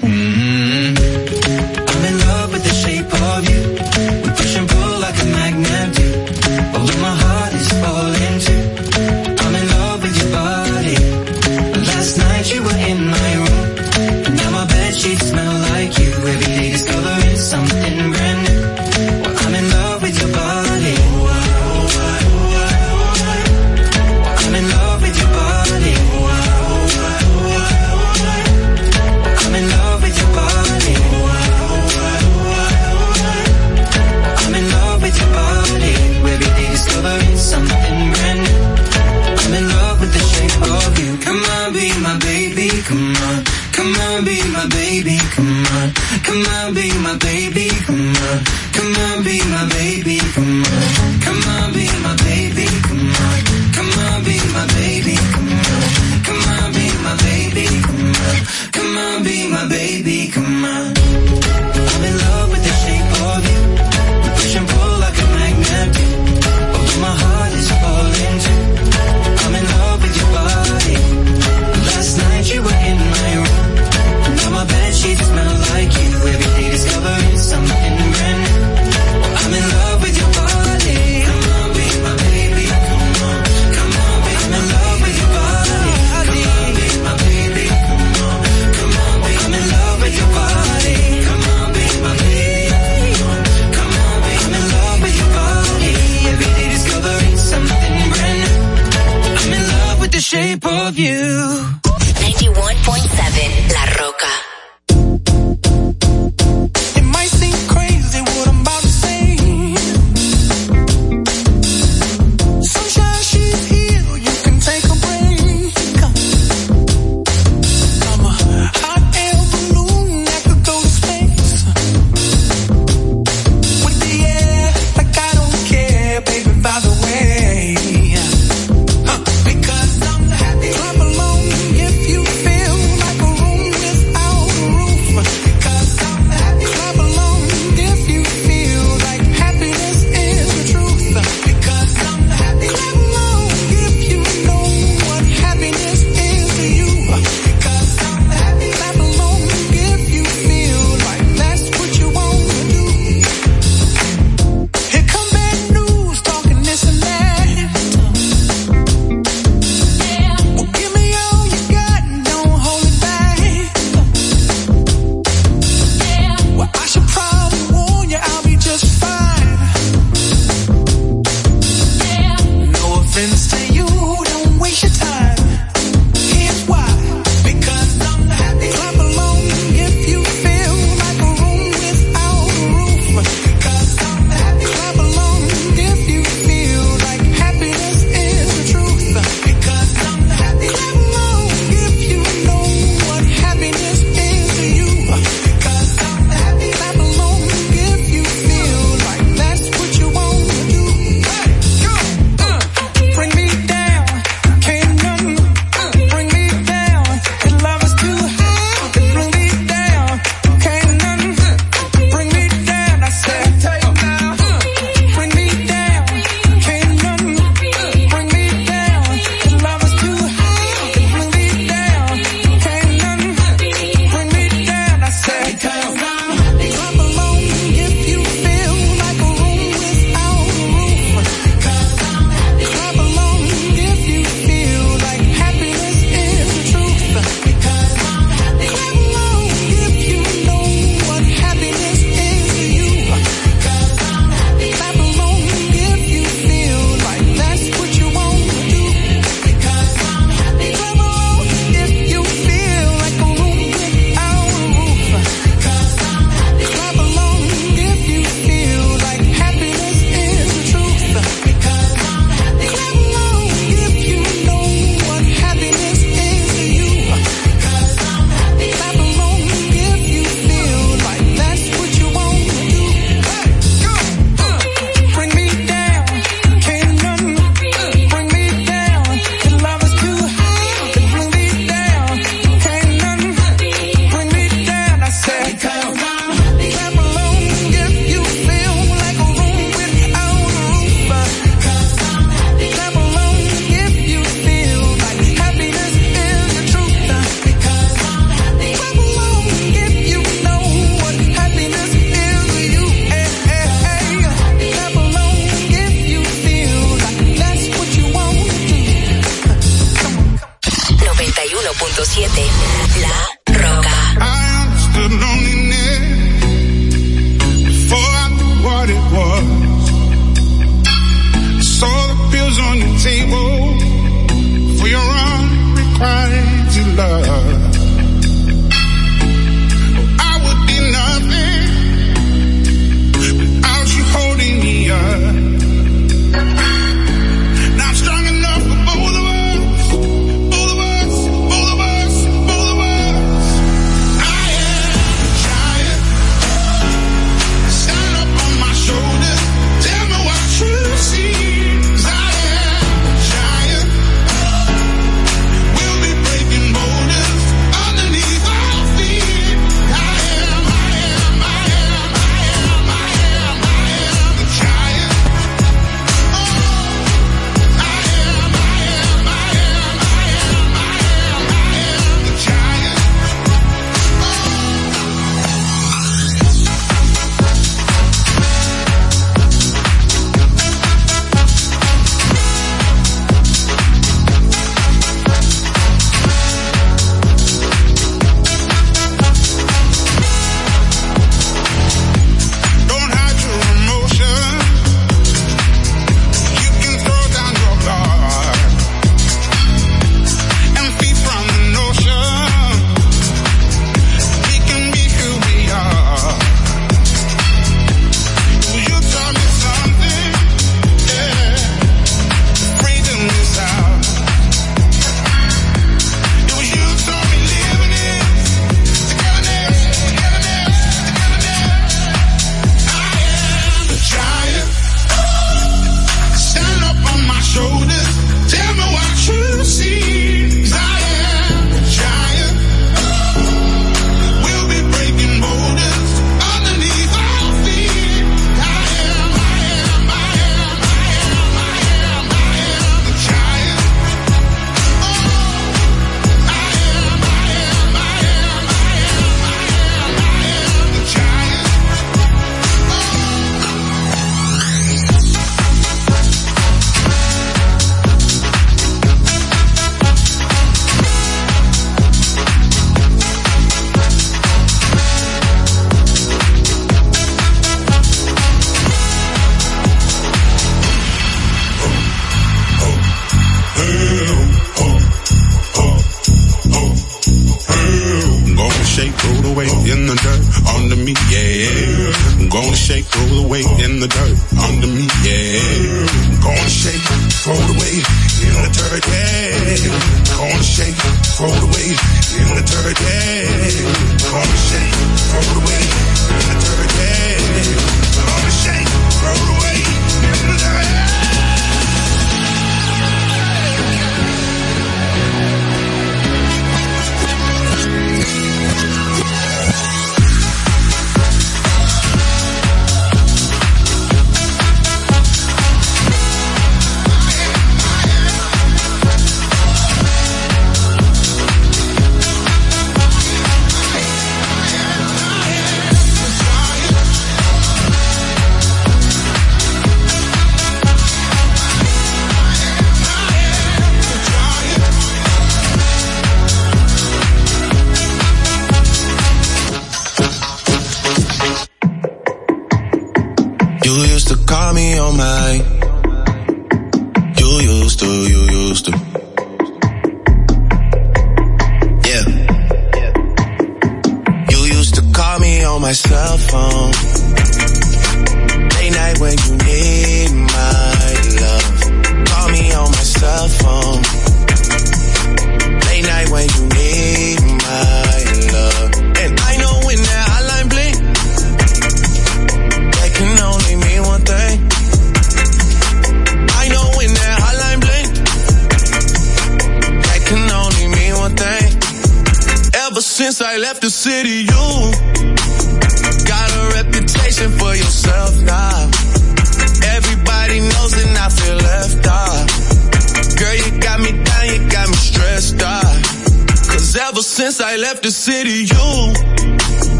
need.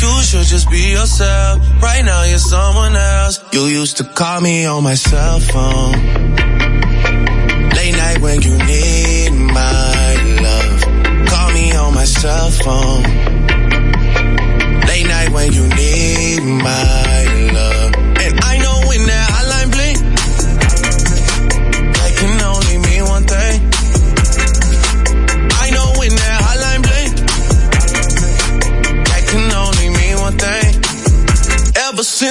You should just be yourself. Right now you're someone else. You used to call me on my cell phone. Late night when you need my love. Call me on my cell phone. Late night when you need my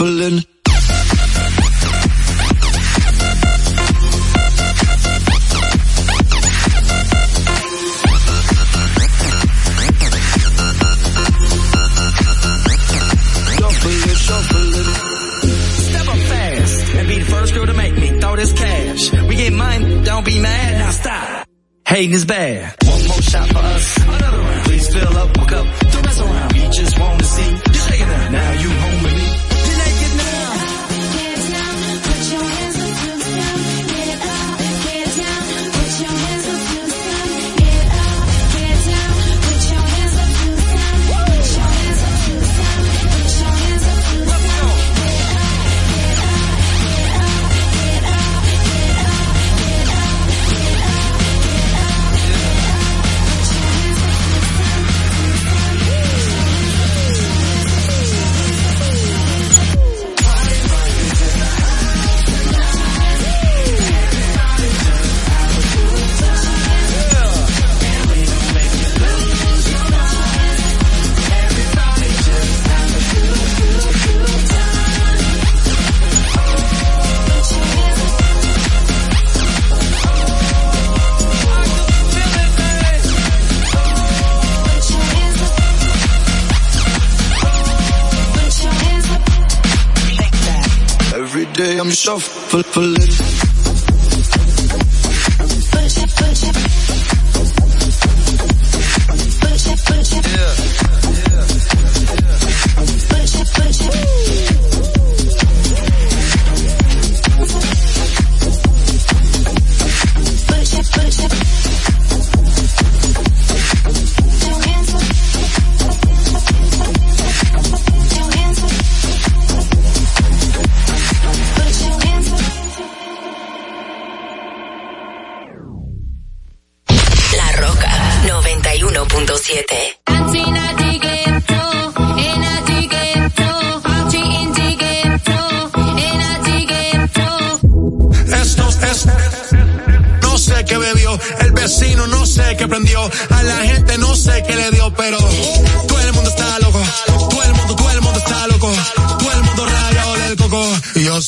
Pullin.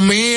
mí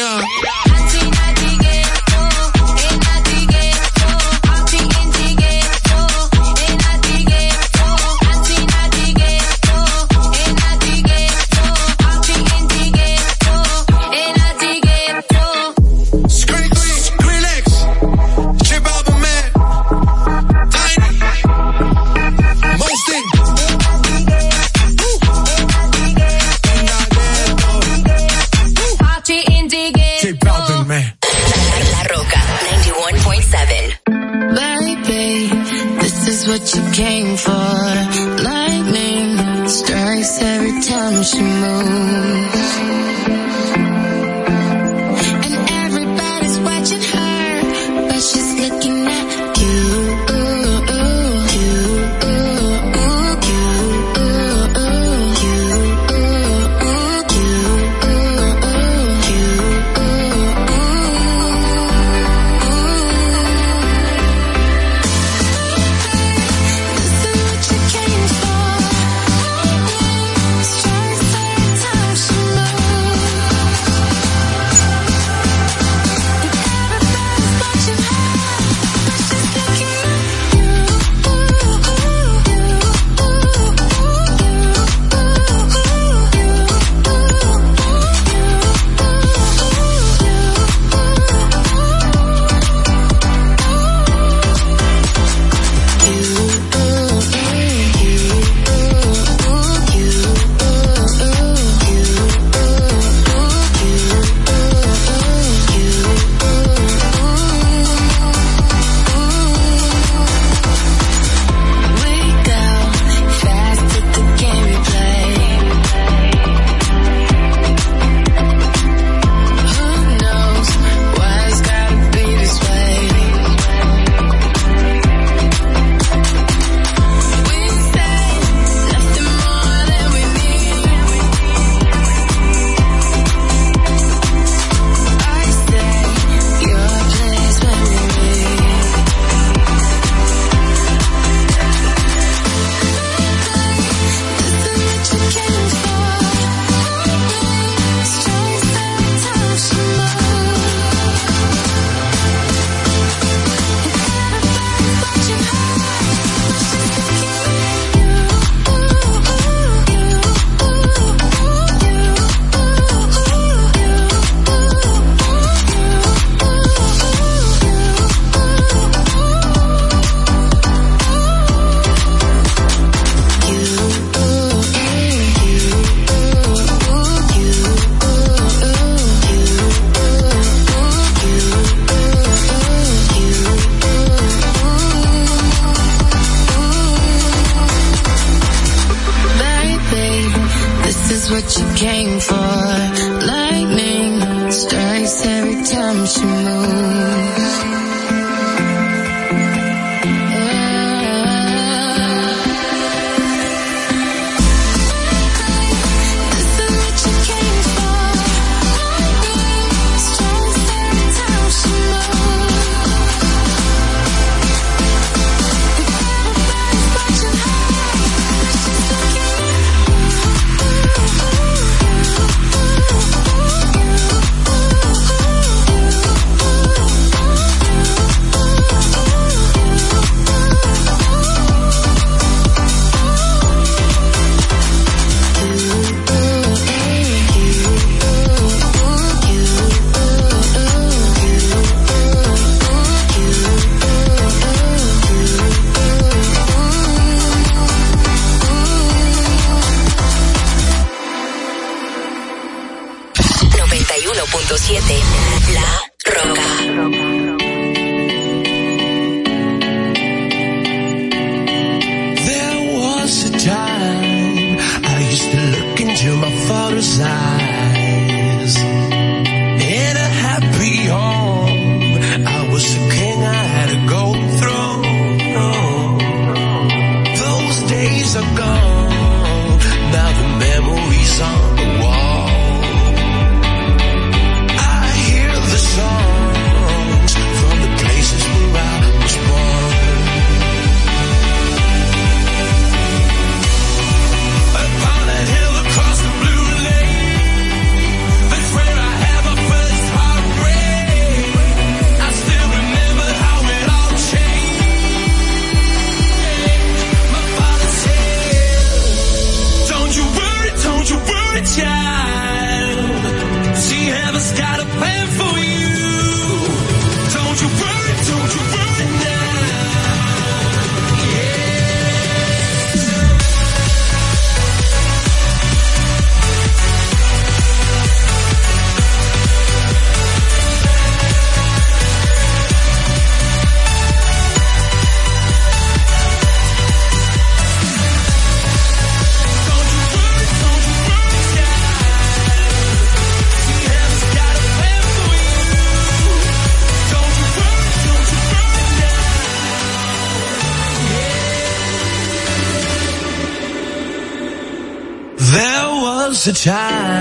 a time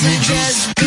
Messages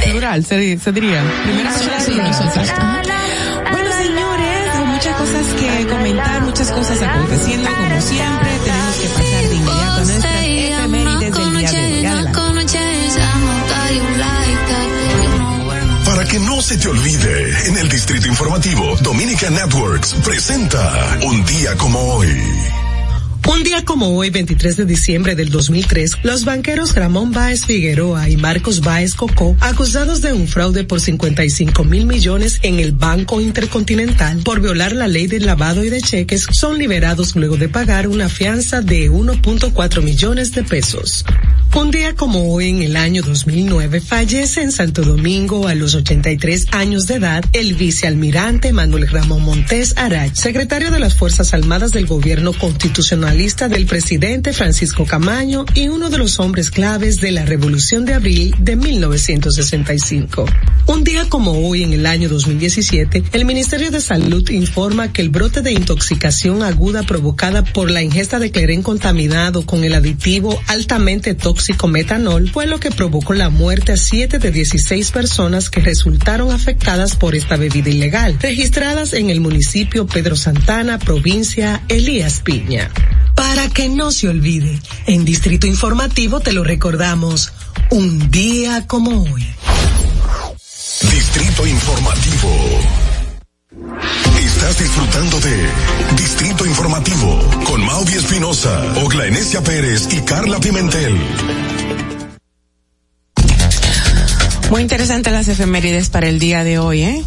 plural, se, se diría. Primera persona sí, nosotros. Bueno, señores, hay muchas cosas que comentar, muchas cosas aconteciendo como siempre. Tenemos que pasar de inmediato a nuestras efemérides del día de hoy. Para que no se te olvide, en el Distrito Informativo, Dominica Networks presenta Un día como hoy. Un día como hoy, 23 de diciembre del 2003, los banqueros Ramón Báez Figueroa y Marcos Báez Cocó, acusados de un fraude por 55 mil millones en el Banco Intercontinental por violar la ley del lavado y de cheques, son liberados luego de pagar una fianza de 1.4 millones de pesos. Un día como hoy, en el año 2009, fallece en Santo Domingo a los 83 años de edad el vicealmirante Manuel Ramón Montes Arach, secretario de las Fuerzas Armadas del gobierno constitucionalista del presidente Francisco Camaño y uno de los hombres claves de la Revolución de Abril de 1965. Un día como hoy, en el año 2017, el Ministerio de Salud informa que el brote de intoxicación aguda provocada por la ingesta de cleren contaminado con el aditivo altamente tóxico metanol fue lo que provocó la muerte a 7 de 16 personas que resultaron afectadas por esta bebida ilegal, registradas en el municipio Pedro Santana, provincia Elías Piña. Para que no se olvide, en Distrito Informativo te lo recordamos, un día como hoy. Distrito Informativo. Estás disfrutando de Distrito Informativo con Maudi Espinosa, Ogla Enesia Pérez y Carla Pimentel. Muy interesante las efemérides para el día de hoy, ¿eh?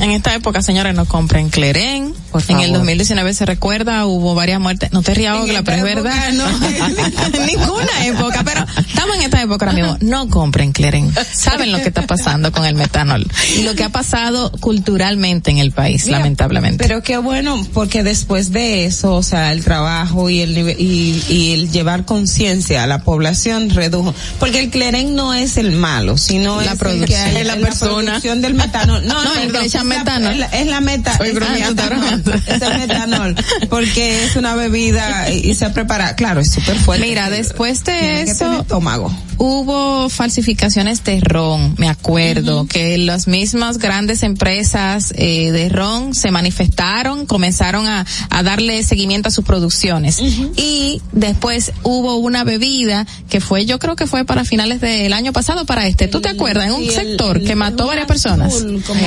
En esta época, señores, no compren Cleren. Por En el favor. 2019 se recuerda, hubo varias muertes. No te rías, Ogla, pero es verdad. no. En ninguna época, pero estamos en esta época ahora mismo. No compren Cleren. Saben lo que está pasando con el metanol y lo que ha pasado culturalmente en el país, Mira, lamentablemente. Pero qué bueno, porque después de eso, o sea, el trabajo y el y, y el llevar conciencia a la población redujo, porque el cleren no es el malo, sino La es el producción. que hay- Es la producción del metanol. No, No, el que le echan es la- metanol. Es la, es la meta. Estoy es, el. Es el metanol, porque es una bebida y, se prepara, claro, es súper fuerte. Mira, después de eso, estómago. hubo falsificaciones de ron, me acuerdo, que las mismas grandes empresas eh, de ron se manifestaron, comenzaron a, a darle seguimiento a sus producciones. Y después hubo una bebida que fue, yo creo que fue para finales del año pasado, para este. ¿Tú te acuerdas? En un sector el- que mató varias personas. azul, como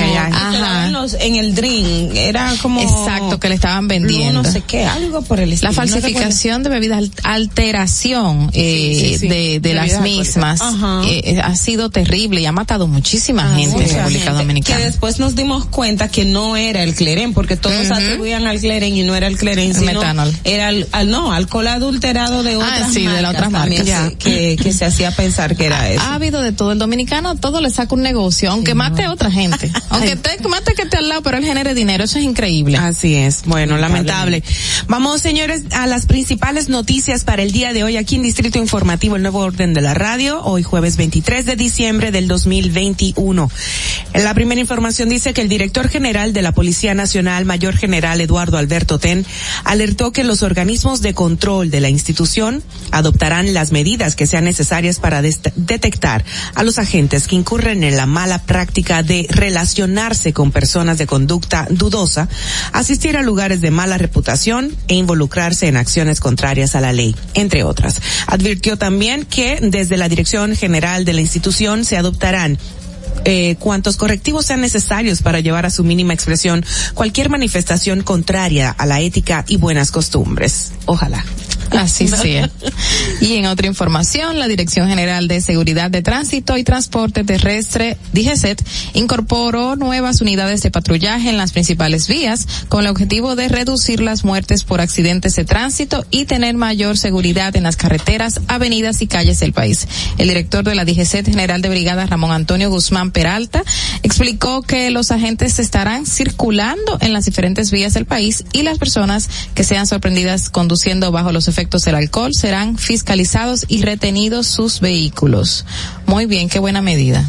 los- en el drink, era como Exacto, que le estaban vendiendo. No sé qué, algo por el estilo. La no falsificación de bebidas, al- alteración eh, Sí, sí, sí. de, de las mismas eh, eh, ha sido terrible y ha matado muchísima gente en República Dominicana. Que después nos dimos cuenta que no era el cleren, porque todos Ujú. atribuían al cleren y no era el cleren, sino metanol. era el, al, no, alcohol adulterado de otras Ah, sí, de las otras también marcas. se- que, que se hacía pensar que era eso. Ha habido de todo. El dominicano todo le saca un negocio, aunque mate a otra gente. Aunque te mate que esté al lado, pero él genere dinero. Eso es increíble. Así es. Bueno, lamentable. Vamos, señores, a las principales noticias para el día de hoy aquí en Distrito Informativo, el nuevo orden de la radio, hoy jueves 23 de diciembre del 2021. La primera información dice que el director general de la Policía Nacional, Mayor General Eduardo Alberto Ten, alertó que los organismos de control de la institución adoptarán las medidas que sean necesarias para detectar a los agentes que incurren en la mala práctica de relacionarse con personas de conducta dudosa, asistir a lugares de mala reputación e involucrarse en acciones contrarias a la ley, entre otras. Advirtió también que desde la Dirección General de la institución se adoptarán eh, cuantos correctivos sean necesarios para llevar a su mínima expresión cualquier manifestación contraria a la ética y buenas costumbres. Ojalá. Así sea. Y en otra información, la Dirección General de Seguridad de Tránsito y Transporte Terrestre, DGCET, incorporó nuevas unidades de patrullaje en las principales vías con el objetivo de reducir las muertes por accidentes de tránsito y tener mayor seguridad en las carreteras, avenidas y calles del país. El director de la DGCET General de Brigada, Ramón Antonio Guzmán Peralta, explicó que los agentes estarán circulando en las diferentes vías del país y las personas que sean sorprendidas conduciendo bajo los efectos del alcohol serán fiscalizados y retenidos sus vehículos. Muy bien, qué buena medida.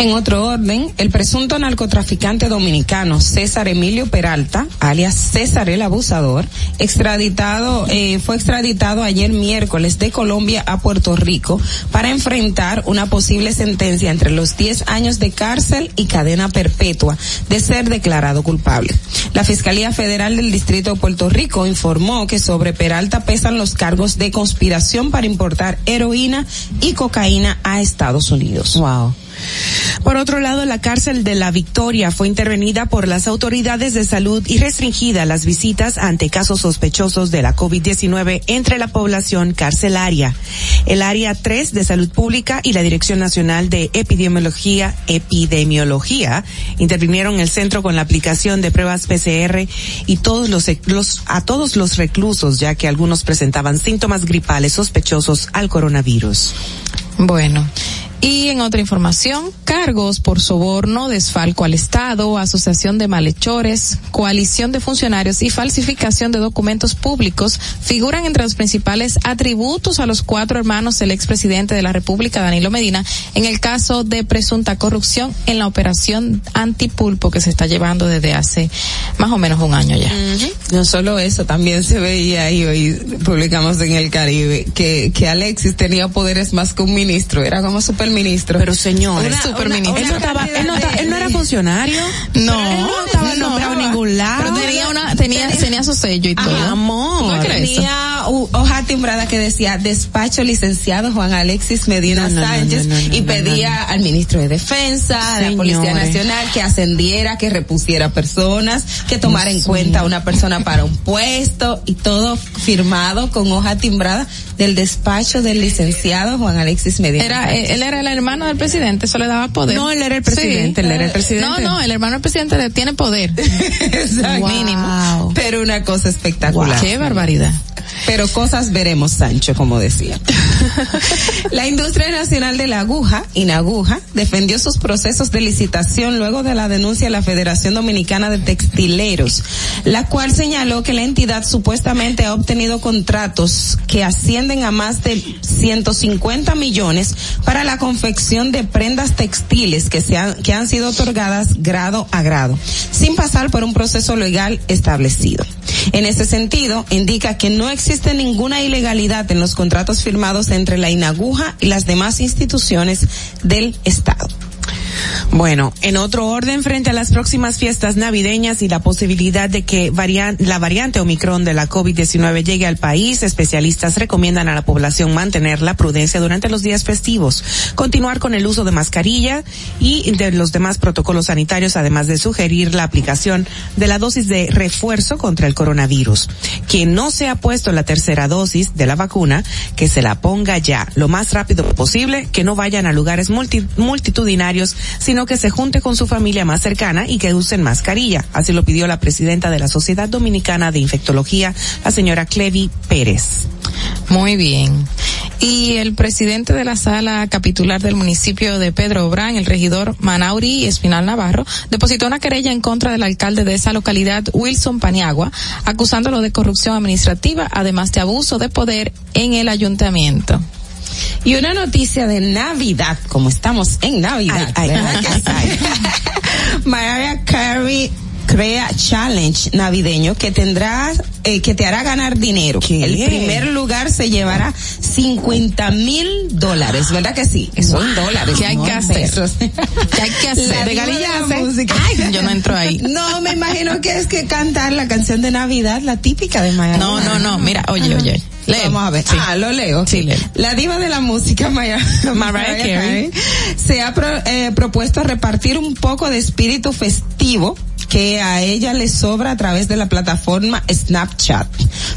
En otro orden, el presunto narcotraficante dominicano César Emilio Peralta, alias César el Abusador, extraditado, eh, fue extraditado ayer miércoles de Colombia a Puerto Rico para enfrentar una posible sentencia entre los 10 años de cárcel y cadena perpetua de ser declarado culpable. La Fiscalía Federal del Distrito de Puerto Rico informó que sobre Peralta pesan los cargos de conspiración para importar heroína y cocaína a Estados Unidos. Wow. Por otro lado, la cárcel de la Victoria fue intervenida por las autoridades de salud y restringida las visitas ante casos sospechosos de la COVID-19 entre la población carcelaria. El área 3 de salud pública y la Dirección Nacional de Epidemiología, Epidemiología intervinieron el centro con la aplicación de pruebas PCR y todos los a todos los reclusos, ya que algunos presentaban síntomas gripales sospechosos al coronavirus. Bueno. Y en otra información, cargos por soborno, desfalco al Estado, asociación de malhechores, coalición de funcionarios y falsificación de documentos públicos figuran entre los principales atributos a los cuatro hermanos del expresidente de la República, Danilo Medina, en el caso de presunta corrupción en la operación antipulpo que se está llevando desde hace más o menos un año ya. No solo eso, también se veía ahí hoy publicamos en el Caribe que, que Alexis tenía poderes más que un ministro, era como superministro. Pero señor, Una- superministro. una- él, no estaba, él, no estaba- él no era funcionario. No, Él no estaba nombrado en ningún lado. Pero tenía una, tenía, tenía su sello y todo. amor. ¿No crees eso? Tenía hoja timbrada que decía despacho licenciado Juan Alexis Medina No, no, no, Sánchez no, y pedía al ministro de Defensa, a la Policía. Nacional que ascendiera, que repusiera personas, que tomara en cuenta a una persona para un puesto y todo firmado con hoja timbrada del despacho del licenciado Juan Alexis Medina. Era, Sánchez. eh, él era el hermano del presidente, eso le daba poder. No, él era el presidente, él era el presidente. No, no, el hermano del presidente tiene poder. Exacto. Mínimo. Pero una cosa espectacular. Qué barbaridad. Pero cosas veremos, Sancho, como decía. la industria nacional de la aguja, Inaguja, defendió sus procesos de licitación luego de la denuncia de la Federación Dominicana de Textileros, la cual señaló que la entidad supuestamente ha obtenido contratos que ascienden a más de 150 millones para la confección de prendas textiles que, se han, que han sido otorgadas grado a grado, sin pasar por un proceso legal establecido. En ese sentido, indica que no existe ninguna ilegalidad en los contratos firmados entre la Inaguja y las demás instituciones del Estado. Bueno, en otro orden, frente a las próximas fiestas navideñas y la posibilidad de que la variante Omicron de la COVID-19 llegue al país, especialistas recomiendan a la población mantener la prudencia durante los días festivos, continuar con el uso de mascarilla y de los demás protocolos sanitarios, además de sugerir la aplicación de la dosis de refuerzo contra el coronavirus. Quien no se ha puesto la tercera dosis de la vacuna, que se la ponga ya lo más rápido posible, que no vayan a lugares multi- multitudinarios, sino que se junte con su familia más cercana y que usen mascarilla. Así lo pidió la presidenta de la Sociedad Dominicana de Infectología, la señora Clevi Pérez. Muy bien. Y el presidente de la sala capitular del municipio de Pedro Obrán, el regidor Manauri Espinal Navarro, depositó una querella en contra del alcalde de esa localidad, Wilson Paniagua, acusándolo de corrupción administrativa, además de abuso de poder en el ayuntamiento. Y una noticia de Navidad, como estamos en Navidad. ¿verdad que sí? Mariah Carey crea challenge navideño que tendrá eh, que te hará ganar dinero. El primer lugar se llevará 50 mil dólares, ¿verdad que sí? Son dólares. ¿Qué hay no que hacer? ¿Qué hay que hacer? La ¿De diva Galilla la hace? música. Ay, yo no entro ahí. No, me imagino que es que cantar la canción de Navidad, la típica de Mariah. No, no, no, mira, oye, oye. Lee. Vamos a ver. Sí. Ah, lo leo. Sí, lee. La diva de la música, Maya- Mariah Carey, se ha pro- eh, propuesto repartir un poco de espíritu festivo que a ella le sobra a través de la plataforma Snapchat.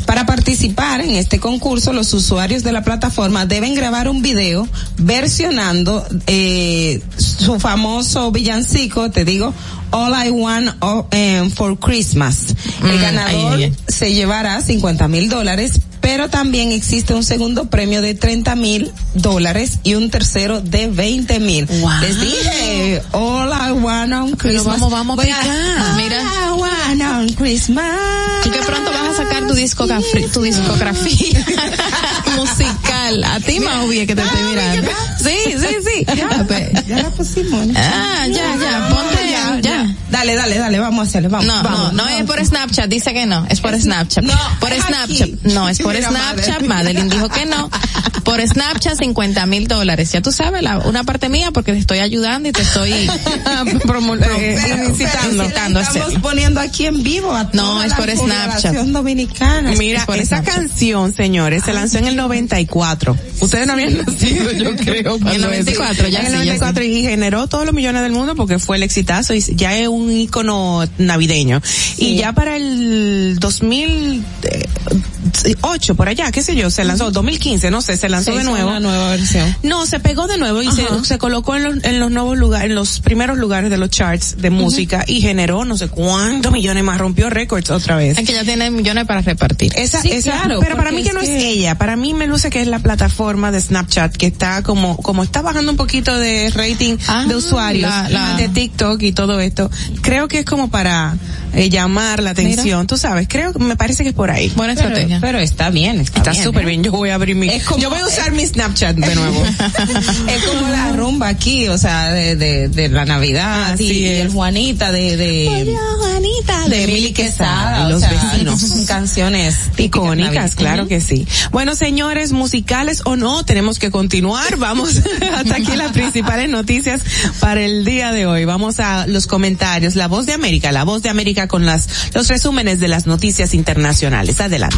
Para participar en este concurso, los usuarios de la plataforma deben grabar un video versionando eh, su famoso villancico, te digo, All I Want em, for Christmas. El Mm, ganador ay, ay, se llevará 50 mil dólares, pero también existe un segundo premio de 30 mil dólares y un tercero de 20 mil. Les dije, all I want on Christmas. vamos, vamos Voy a- acá. All Mira. I want on Christmas. Tú que pronto vas a sacar tu discografía, tu discografía musical. A ti, Mauvie, que te estoy mirando. Sí, sí, sí. Ya, ya la pusimos. Ah, ya, ya, ponte, ya, ya. Dale, dale, dale, vamos a hacerlo, vamos. No, vamos, no, no es por Snapchat, dice que no, es por Snapchat. no, por es Snapchat, aquí. no, es por Mira, Snapchat, Madeline. Madeline dijo que no. Por Snapchat 50 mil dólares, ya tú sabes, la, una parte mía porque te estoy ayudando y te estoy promo- eh, a Estamos poniendo aquí en vivo a No, toda es la por Snapchat. población dominicana. Mira, Es por esa Snapchat. canción, señores, se lanzó en el 94. Ustedes no habían nacido, yo creo. En el cuando 94, eso. ya En el sí, ya 94 y generó todos los millones del mundo porque fue el exitazo y ya es un ícono navideño. Y ya para el 2008, por allá, qué sé yo, se lanzó, 2015, no sé, se lanzó Se de nuevo. una nueva versión. No, se pegó de nuevo y se, se colocó en los, en los nuevos lugares, en los primeros lugares de los charts de música y generó no sé cuántos millones más, rompió récords otra vez. Es que ya tiene millones para repartir. Esa, Sí, esa, claro, pero para mí que no es que- ella, para mí me luce que es la plataforma de Snapchat que está como, como está bajando un poquito de rating Ah, de usuarios la- la- de TikTok y todo esto. Creo que es como para eh, llamar la atención, tú sabes, creo, me parece que es por ahí. Buena Pero, pero está bien, está, bien, súper ¿eh? bien, yo voy a abrir mi, Es como- yo voy a usar mi Snapchat de nuevo. es como la rumba aquí, o sea, de, de, de la Navidad y, y el. Juanita de, de, Juanita, de Mili Quesada, o los sea, vecinos. son canciones Icónicas, claro que sí. Bueno, señores, musicales o no, tenemos que continuar. Vamos hasta aquí las principales noticias para el día de hoy. Vamos a los comentarios. La voz de América, la voz de América con las, los resúmenes de las noticias internacionales. Adelante.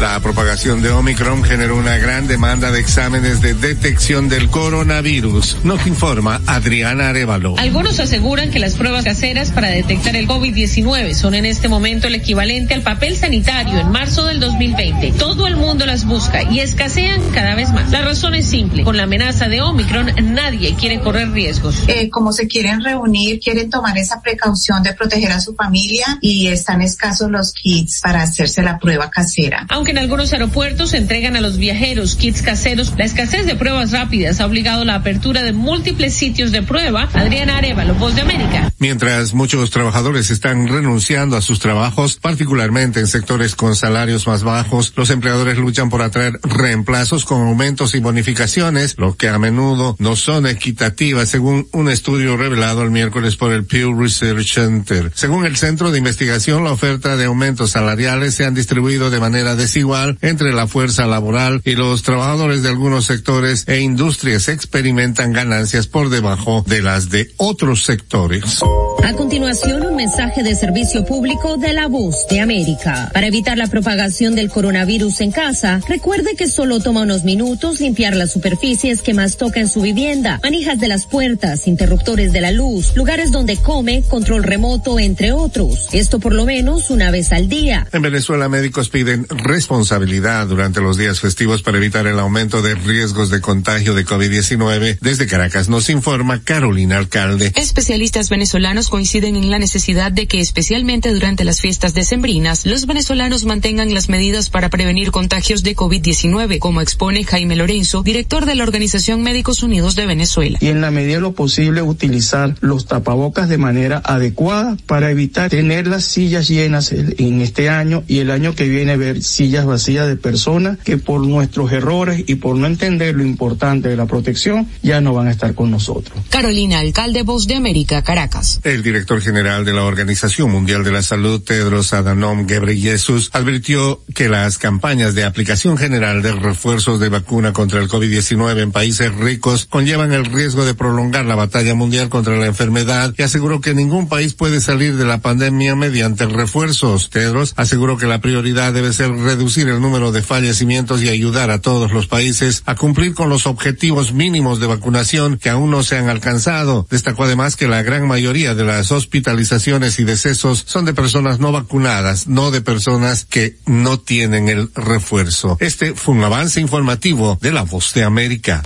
La propagación de Omicron generó una gran demanda de exámenes de detección del coronavirus. Nos informa Adriana Arevalo. Algunos aseguran que las pruebas caseras para detectar el COVID-19 son en este momento el equivalente al papel sanitario en marzo del 2020. Todo el mundo las busca y escasean cada vez más. La razón es simple. Con la amenaza de Omicron, nadie quiere correr riesgos. Eh, como se quieren reunir, quieren tomar esa precaución de proteger a su familia y están escasos los kits para hacerse la prueba casera. Aunque en algunos aeropuertos se entregan a los viajeros kits caseros, la escasez de pruebas rápidas ha obligado la apertura de múltiples sitios de prueba. Adriana Arevalo, Voz de América. Mientras muchos trabajadores están renunciando a sus trabajos, particularmente en sectores con salarios más bajos, los empleadores luchan por atraer reemplazos con aumentos y bonificaciones, lo que a menudo no son equitativas, según un estudio revelado el miércoles por el Pew Research Center. Según el centro de investigación, la oferta de aumentos salariales se han distribuido de manera desigual entre la fuerza laboral y los trabajadores de algunos sectores e industrias experimentan ganancias por debajo de las de otros sectores. A continuación, un mensaje de servicio público de la voz de América. Para evitar la propagación del coronavirus en casa, recuerde que solo toma unos minutos limpiar las superficies que más toca en su vivienda, manijas de las puertas, interruptores de la luz, lugares donde come, control remoto, entre otros. Esto por lo menos una vez al día. En Venezuela, médicos piden responsabilidad durante los días festivos para evitar el aumento de riesgos de contagio de COVID-19. Desde Caracas nos informa Carolina Alcalde. Especialistas venezolanos coinciden en la necesidad de que especialmente durante las fiestas decembrinas los venezolanos mantengan las medidas para prevenir contagios de COVID-19, como expone Jaime Lorenzo, director de la Organización Médicos Unidos de Venezuela. Y en la medida de lo posible utilizar los tapabocas de manera adecuada para evitar tener las sillas llenas en este año y el año que viene ver sillas vacías de personas que por nuestros errores y por no entender lo importante de la protección ya no van a estar con nosotros. Carolina, alcalde Voz de América, Caracas. El director general de la Organización Mundial de la Salud, Tedros Adhanom Ghebreyesus, advirtió que las campañas de aplicación general de refuerzos de vacuna contra el COVID-19 en países ricos conllevan el riesgo de prolongar la batalla mundial contra la enfermedad y aseguró que ningún país puede salir de la pandemia mediante refuerzos. Tedros aseguró que la prioridad debe ser reducir el número de fallecimientos y ayudar a todos los países a cumplir con los objetivos mínimos de vacunación que aún no se han alcanzado. Destacó además que la gran mayoría de las hospitalizaciones y decesos son de personas no vacunadas, no de personas que no tienen el refuerzo. Este fue un avance informativo de la Voz de América.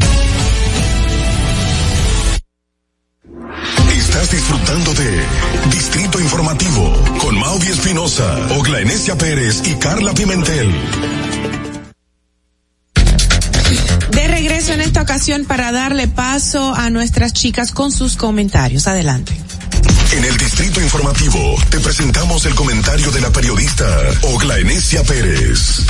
Estás disfrutando de Distrito Informativo con Maudi Espinosa, Ogla Enesia Pérez y Carla Pimentel. De regreso en esta ocasión para darle paso a nuestras chicas con sus comentarios. Adelante. En el Distrito Informativo te presentamos el comentario de la periodista Ogla Enesia Pérez.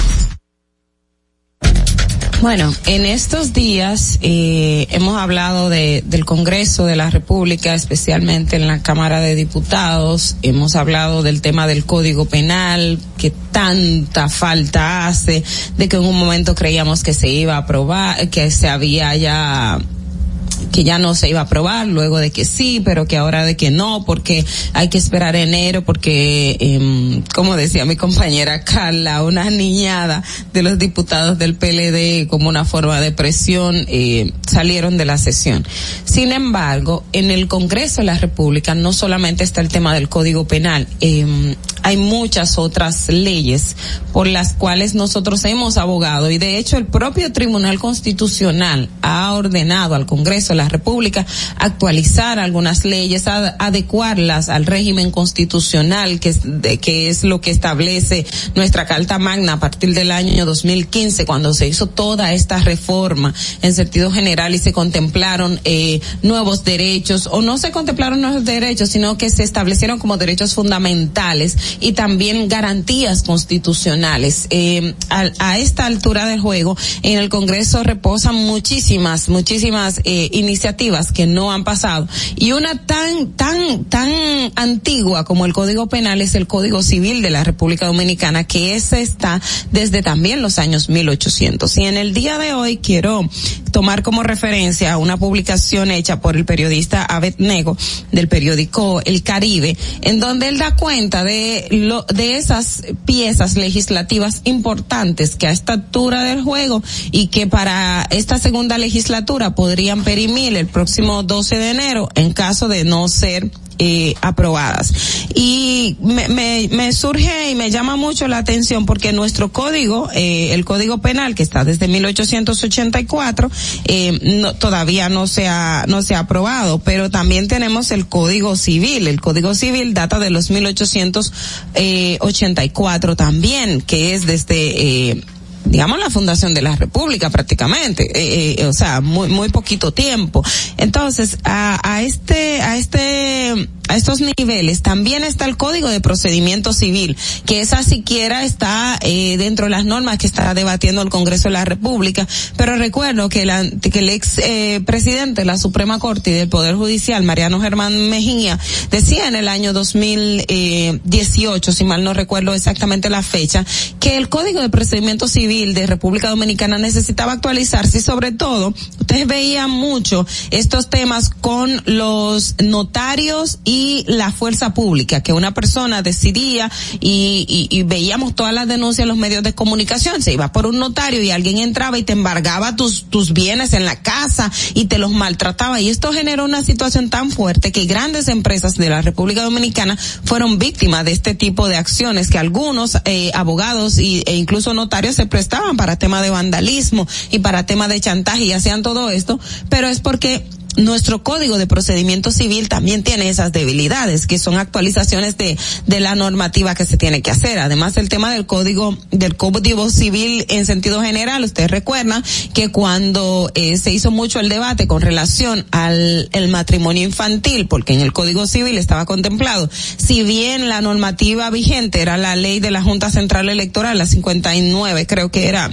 Bueno, en estos días eh, hemos hablado de, del Congreso de la República, especialmente en la Cámara de Diputados. Hemos hablado del tema del Código Penal, que tanta falta hace, de que en un momento creíamos que se iba a aprobar, que se había ya que ya no se iba a aprobar, luego de que sí, pero que ahora de que no, porque hay que esperar enero, porque, eh, como decía mi compañera Carla, una niñada de los diputados del PLD como una forma de presión eh, salieron de la sesión. Sin embargo, en el Congreso de la República no solamente está el tema del Código Penal, eh, hay muchas otras leyes por las cuales nosotros hemos abogado y de hecho el propio Tribunal Constitucional ha ordenado al Congreso de la República actualizar algunas leyes, ad adecuarlas al régimen constitucional que es, de, que es lo que establece nuestra Carta Magna a partir del año 2015 cuando se hizo toda esta reforma en sentido general y se contemplaron eh, nuevos derechos o no se contemplaron nuevos derechos sino que se establecieron como derechos fundamentales y también garantías constitucionales. Eh, a, a, esta altura del juego, en el Congreso reposan muchísimas, muchísimas eh, iniciativas que no han pasado. Y una tan, tan, tan antigua como el Código Penal es el Código Civil de la República Dominicana, que ese está desde también los años 1800. Y en el día de hoy quiero tomar como referencia una publicación hecha por el periodista Abed Nego del periódico El Caribe, en donde él da cuenta de lo, de esas piezas legislativas importantes que a esta altura del juego y que para esta segunda legislatura podrían el próximo 12 de enero en caso de no ser eh, aprobadas. Y me, me, me, surge y me llama mucho la atención porque nuestro código, eh, el código penal que está desde 1884, eh, no, todavía no se ha, no se ha aprobado, pero también tenemos el código civil. El código civil data de los 1884 también, que es desde, digamos la fundación de la república prácticamente eh, eh, o sea muy muy poquito tiempo. Entonces a, a este a este a estos niveles también está el código de procedimiento civil que esa siquiera está eh, dentro de las normas que está debatiendo el Congreso de la República. Pero recuerdo que, la, que el ex eh, presidente de la Suprema Corte y del Poder Judicial Mariano Germán Mejía decía en el año 2018 si mal no recuerdo exactamente la fecha que el código de procedimiento civil de República Dominicana necesitaba actualizarse y sobre todo ustedes veían mucho estos temas con los notarios y la fuerza pública, que una persona decidía y, veíamos todas las denuncias en los medios de comunicación, se iba por un notario y alguien entraba y te embargaba tus, bienes en la casa y te los maltrataba. Y esto generó una situación tan fuerte que grandes empresas de la República Dominicana fueron víctimas de este tipo de acciones que algunos eh, abogados y, e incluso notarios se prestaban para tema de vandalismo y para tema de chantaje y hacían todo esto, pero es porque nuestro código de procedimiento civil también tiene esas debilidades, que son actualizaciones de, de la normativa que se tiene que hacer. Además, el tema del código, del código civil en sentido general, ustedes recuerdan que cuando eh, se hizo mucho el debate con relación al el matrimonio infantil, porque en el código civil estaba contemplado, si bien la normativa vigente era la ley de la Junta Central Electoral, la 59, creo que era,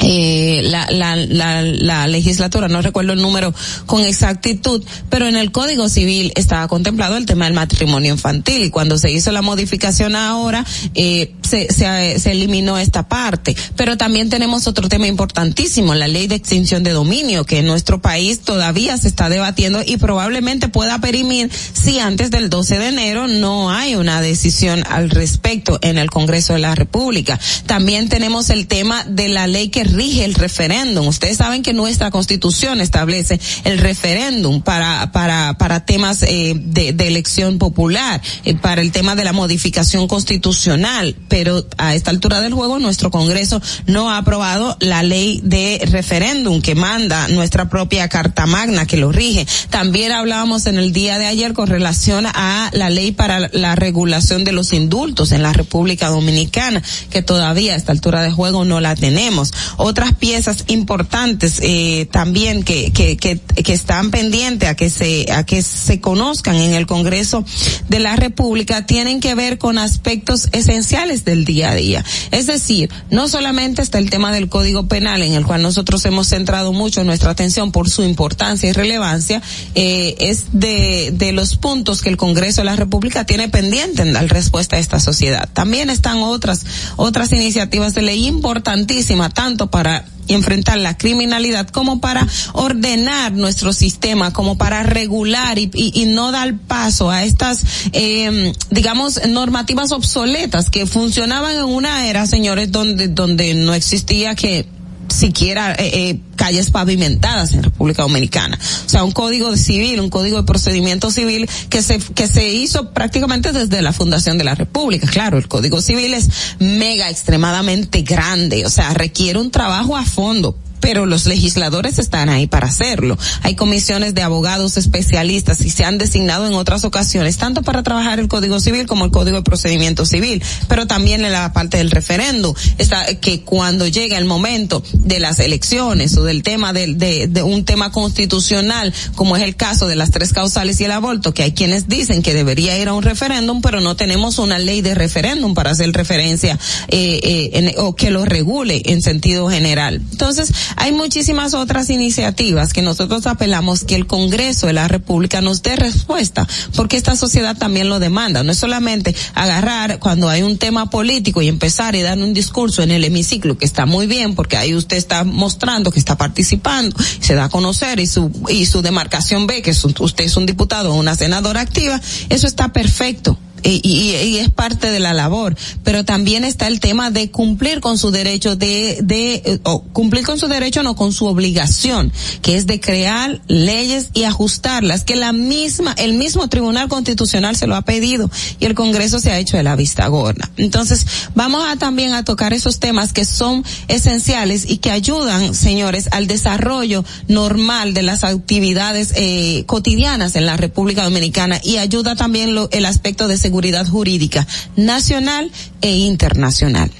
eh, la, la, la, la legislatura, no recuerdo el número con exactitud, pero en el Código Civil estaba contemplado el tema del matrimonio infantil y cuando se hizo la modificación ahora, eh, se, se, se eliminó esta parte. Pero también tenemos otro tema importantísimo, la ley de extinción de dominio, que en nuestro país todavía se está debatiendo y probablemente pueda perimir si antes del 12 de enero no hay una decisión al respecto en el Congreso de la República. También tenemos el tema de la ley que rige el referéndum. Ustedes saben que nuestra constitución establece el referéndum para, para, para temas eh, de, elección popular, eh, para el tema de la modificación constitucional, pero a esta altura del juego nuestro Congreso no ha aprobado la ley de referéndum que manda nuestra propia Carta Magna que lo rige. También hablábamos en el día de ayer con relación a la ley para la regulación de los indultos en la República Dominicana, que todavía a esta altura de juego no la tenemos otras piezas importantes eh, también que, que, que, que, están pendientes a que se a que se conozcan en el Congreso de la República tienen que ver con aspectos esenciales del día a día. Es decir, no solamente está el tema del Código Penal en el cual nosotros hemos centrado mucho nuestra atención por su importancia y relevancia, eh, es de, de los puntos que el Congreso de la República tiene pendiente en dar respuesta a esta sociedad. También están otras otras iniciativas de ley importantísimas tanto para enfrentar la criminalidad como para ordenar nuestro sistema, como para regular y, y, no dar paso a estas, eh, digamos, normativas obsoletas que funcionaban en una era, señores, donde, donde no existía que siquiera eh, eh, calles pavimentadas en República Dominicana. O sea, un código civil, un código de procedimiento civil que se, que se hizo prácticamente desde la fundación de la República. Claro, el código civil es mega extremadamente grande, o sea, requiere un trabajo a fondo, pero los legisladores están ahí para hacerlo. Hay comisiones de abogados especialistas y se han designado en otras ocasiones, tanto para trabajar el Código Civil como el Código de Procedimiento Civil, pero también en la parte del referéndum, está que cuando llega el momento de las elecciones o del tema de, de, de un tema constitucional, como es el caso de las tres causales y el aborto, que hay quienes dicen que debería ir a un referéndum, pero no tenemos una ley de referéndum para hacer referencia eh, eh, en, o que lo regule en sentido general. Entonces, hay muchísimas otras iniciativas que nosotros apelamos que el Congreso de la República nos dé respuesta, porque esta sociedad también lo demanda. No es solamente agarrar cuando hay un tema político y empezar y dar un discurso en el hemiciclo, que está muy bien, porque ahí usted está mostrando que está participando, se da a conocer y su, y su demarcación ve que usted es un diputado o una senadora activa, eso está perfecto y, y, y, es parte de la labor, pero también está el tema de cumplir con su derecho de, de o cumplir con su derecho no con su obligación, que es de crear leyes y ajustarlas, que la misma, el mismo Tribunal Constitucional se lo ha pedido y el Congreso se ha hecho de la vista gorda. Entonces, vamos a también a tocar esos temas que son esenciales y que ayudan, señores, al desarrollo normal de las actividades eh, cotidianas en la República Dominicana y ayuda también lo, el aspecto de seguridad seguridad jurídica nacional e internacional.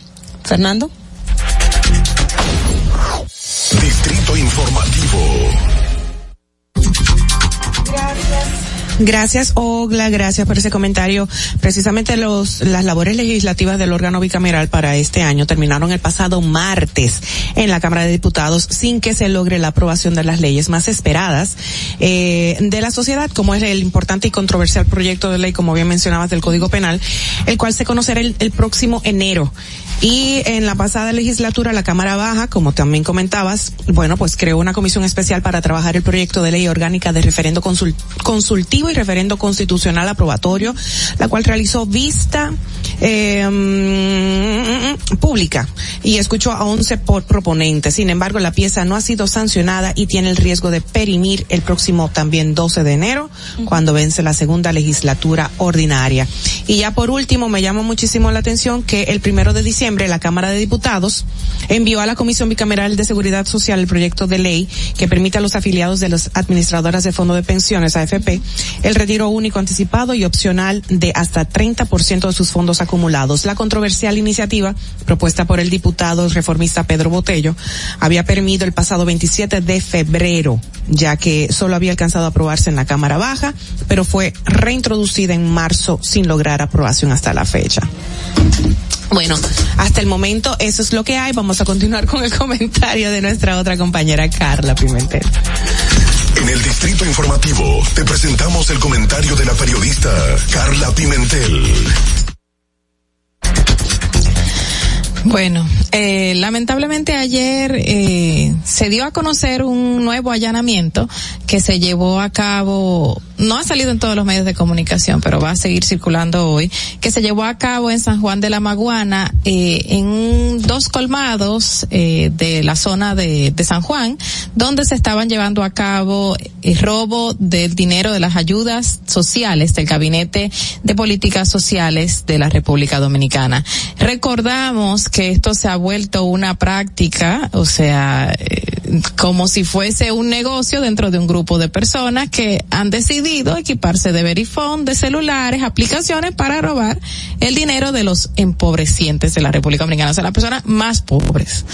Fernando. Distrito Informativo. Gracias, Ogla, gracias por ese comentario. Precisamente los, las labores legislativas del órgano bicameral para este año terminaron el pasado martes en la Cámara de Diputados sin que se logre la aprobación de las leyes más esperadas eh, de la sociedad, como es el importante y controversial proyecto de ley, como bien mencionabas, del Código Penal, el cual se conocerá el, el próximo enero. Y en la pasada legislatura, la Cámara Baja, como también comentabas, bueno, pues creó una comisión especial para trabajar el proyecto de ley orgánica de referendo consul- consultivo y referendo constitucional aprobatorio, la cual realizó vista eh, pública y escuchó a 11 por proponentes. Sin embargo, la pieza no ha sido sancionada y tiene el riesgo de perimir el próximo también 12 de enero, cuando vence la segunda legislatura ordinaria. Y ya por último, me llama muchísimo la atención que el primero de diciembre la Cámara de Diputados envió a la Comisión Bicameral de Seguridad Social el proyecto de ley que permite a los afiliados de las administradoras de fondo de pensiones, AFP, el retiro único anticipado y opcional de hasta 30% de sus fondos acumulados. La controversial iniciativa, propuesta por el diputado reformista Pedro Botello, había permitido el pasado 27 de febrero, ya que solo había alcanzado a aprobarse en la Cámara Baja, pero fue reintroducida en marzo sin lograr aprobación hasta la fecha. Bueno, hasta el momento eso es lo que hay. Vamos a continuar con el comentario de nuestra otra compañera Carla Pimentel. En el Distrito Informativo te presentamos el comentario de la periodista Carla Pimentel. Bueno, eh, lamentablemente ayer eh, se dio a conocer un nuevo allanamiento que se llevó a cabo, no ha salido en todos los medios de comunicación, pero va a seguir circulando hoy, que se llevó a cabo en San Juan de la Maguana, eh, en dos colmados eh, de la zona de, de San Juan, donde se estaban llevando a cabo el robo del dinero de las ayudas sociales del Gabinete de Políticas Sociales de la República Dominicana. Recordamos esto se ha vuelto una práctica, o sea, eh, como si fuese un negocio dentro de un grupo de personas que han decidido equiparse de verifone, de celulares, aplicaciones para robar el dinero de los empobrecientes de la República Dominicana, o sea, las personas más pobres.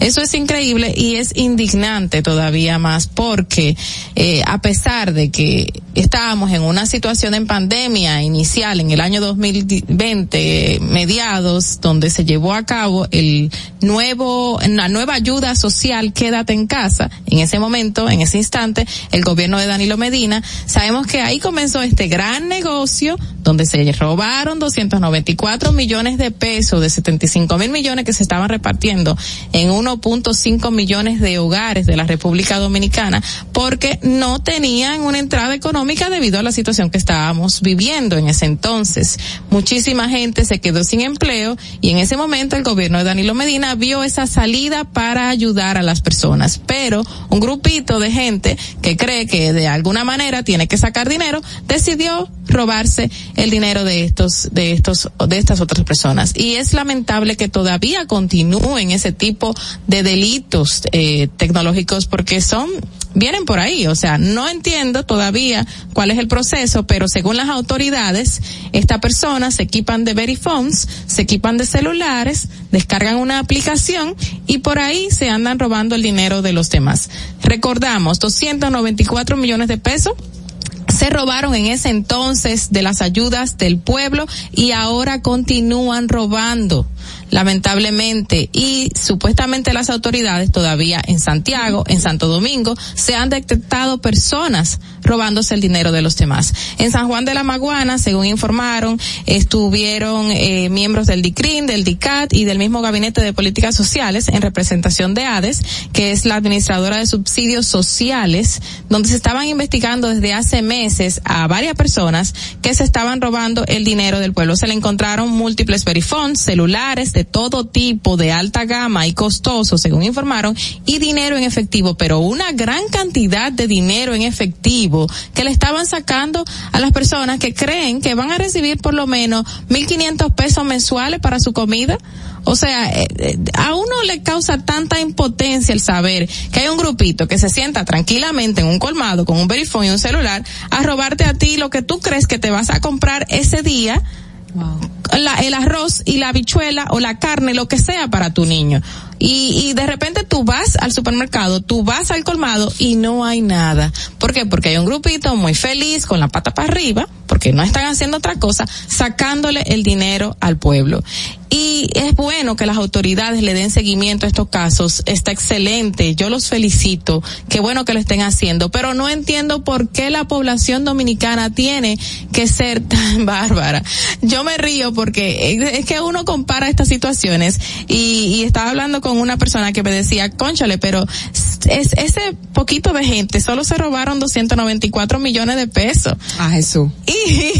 Eso es increíble y es indignante todavía más porque eh, a pesar de que estábamos en una situación en pandemia inicial en el año 2020, mediados, donde se llevó a cabo el nuevo, la nueva ayuda social Quédate en casa, en ese momento, en ese instante, el gobierno de Danilo Medina, sabemos que ahí comenzó este gran negocio donde se robaron 294 millones de pesos de 75 mil millones que se estaban repartiendo en 1.5 millones de hogares de la República Dominicana porque no tenían una entrada económica debido a la situación que estábamos viviendo en ese entonces. Muchísima gente se quedó sin empleo y en ese momento el gobierno de Danilo Medina vio esa salida para ayudar a las personas. Pero un grupito de gente que cree que de alguna manera tiene que sacar dinero decidió robarse el dinero de estos, de estos, de estas otras personas. Y es lamentable que todavía continúen ese tipo de delitos eh, tecnológicos porque son vienen por ahí, o sea, no entiendo todavía cuál es el proceso, pero según las autoridades, estas personas se equipan de veriphones, se equipan de celulares, descargan una aplicación y por ahí se andan robando el dinero de los demás. Recordamos, 294 millones de pesos se robaron en ese entonces de las ayudas del pueblo y ahora continúan robando lamentablemente y supuestamente las autoridades todavía en Santiago, en Santo Domingo, se han detectado personas robándose el dinero de los demás. En San Juan de la Maguana, según informaron, estuvieron eh, miembros del DICRIN, del DICAT y del mismo Gabinete de Políticas Sociales en representación de ADES, que es la administradora de subsidios sociales, donde se estaban investigando desde hace meses a varias personas que se estaban robando el dinero del pueblo. Se le encontraron múltiples verifons, celulares de todo tipo, de alta gama y costosos, según informaron, y dinero en efectivo, pero una gran cantidad de dinero en efectivo que le estaban sacando a las personas que creen que van a recibir por lo menos 1.500 pesos mensuales para su comida. O sea, eh, eh, a uno le causa tanta impotencia el saber que hay un grupito que se sienta tranquilamente en un colmado con un verifone y un celular a robarte a ti lo que tú crees que te vas a comprar ese día. La, el arroz y la habichuela o la carne, lo que sea para tu niño. Y, y de repente tú vas al supermercado, tú vas al colmado y no hay nada. ¿Por qué? Porque hay un grupito muy feliz con la pata para arriba, porque no están haciendo otra cosa, sacándole el dinero al pueblo. Y es bueno que las autoridades le den seguimiento a estos casos. Está excelente. Yo los felicito. Qué bueno que lo estén haciendo. Pero no entiendo por qué la población dominicana tiene que ser tan bárbara. Yo me río porque es que uno compara estas situaciones y, y estaba hablando con una persona que me decía, conchale, pero es, ese poquito de gente solo se robaron 294 millones de pesos. A Jesús. Y,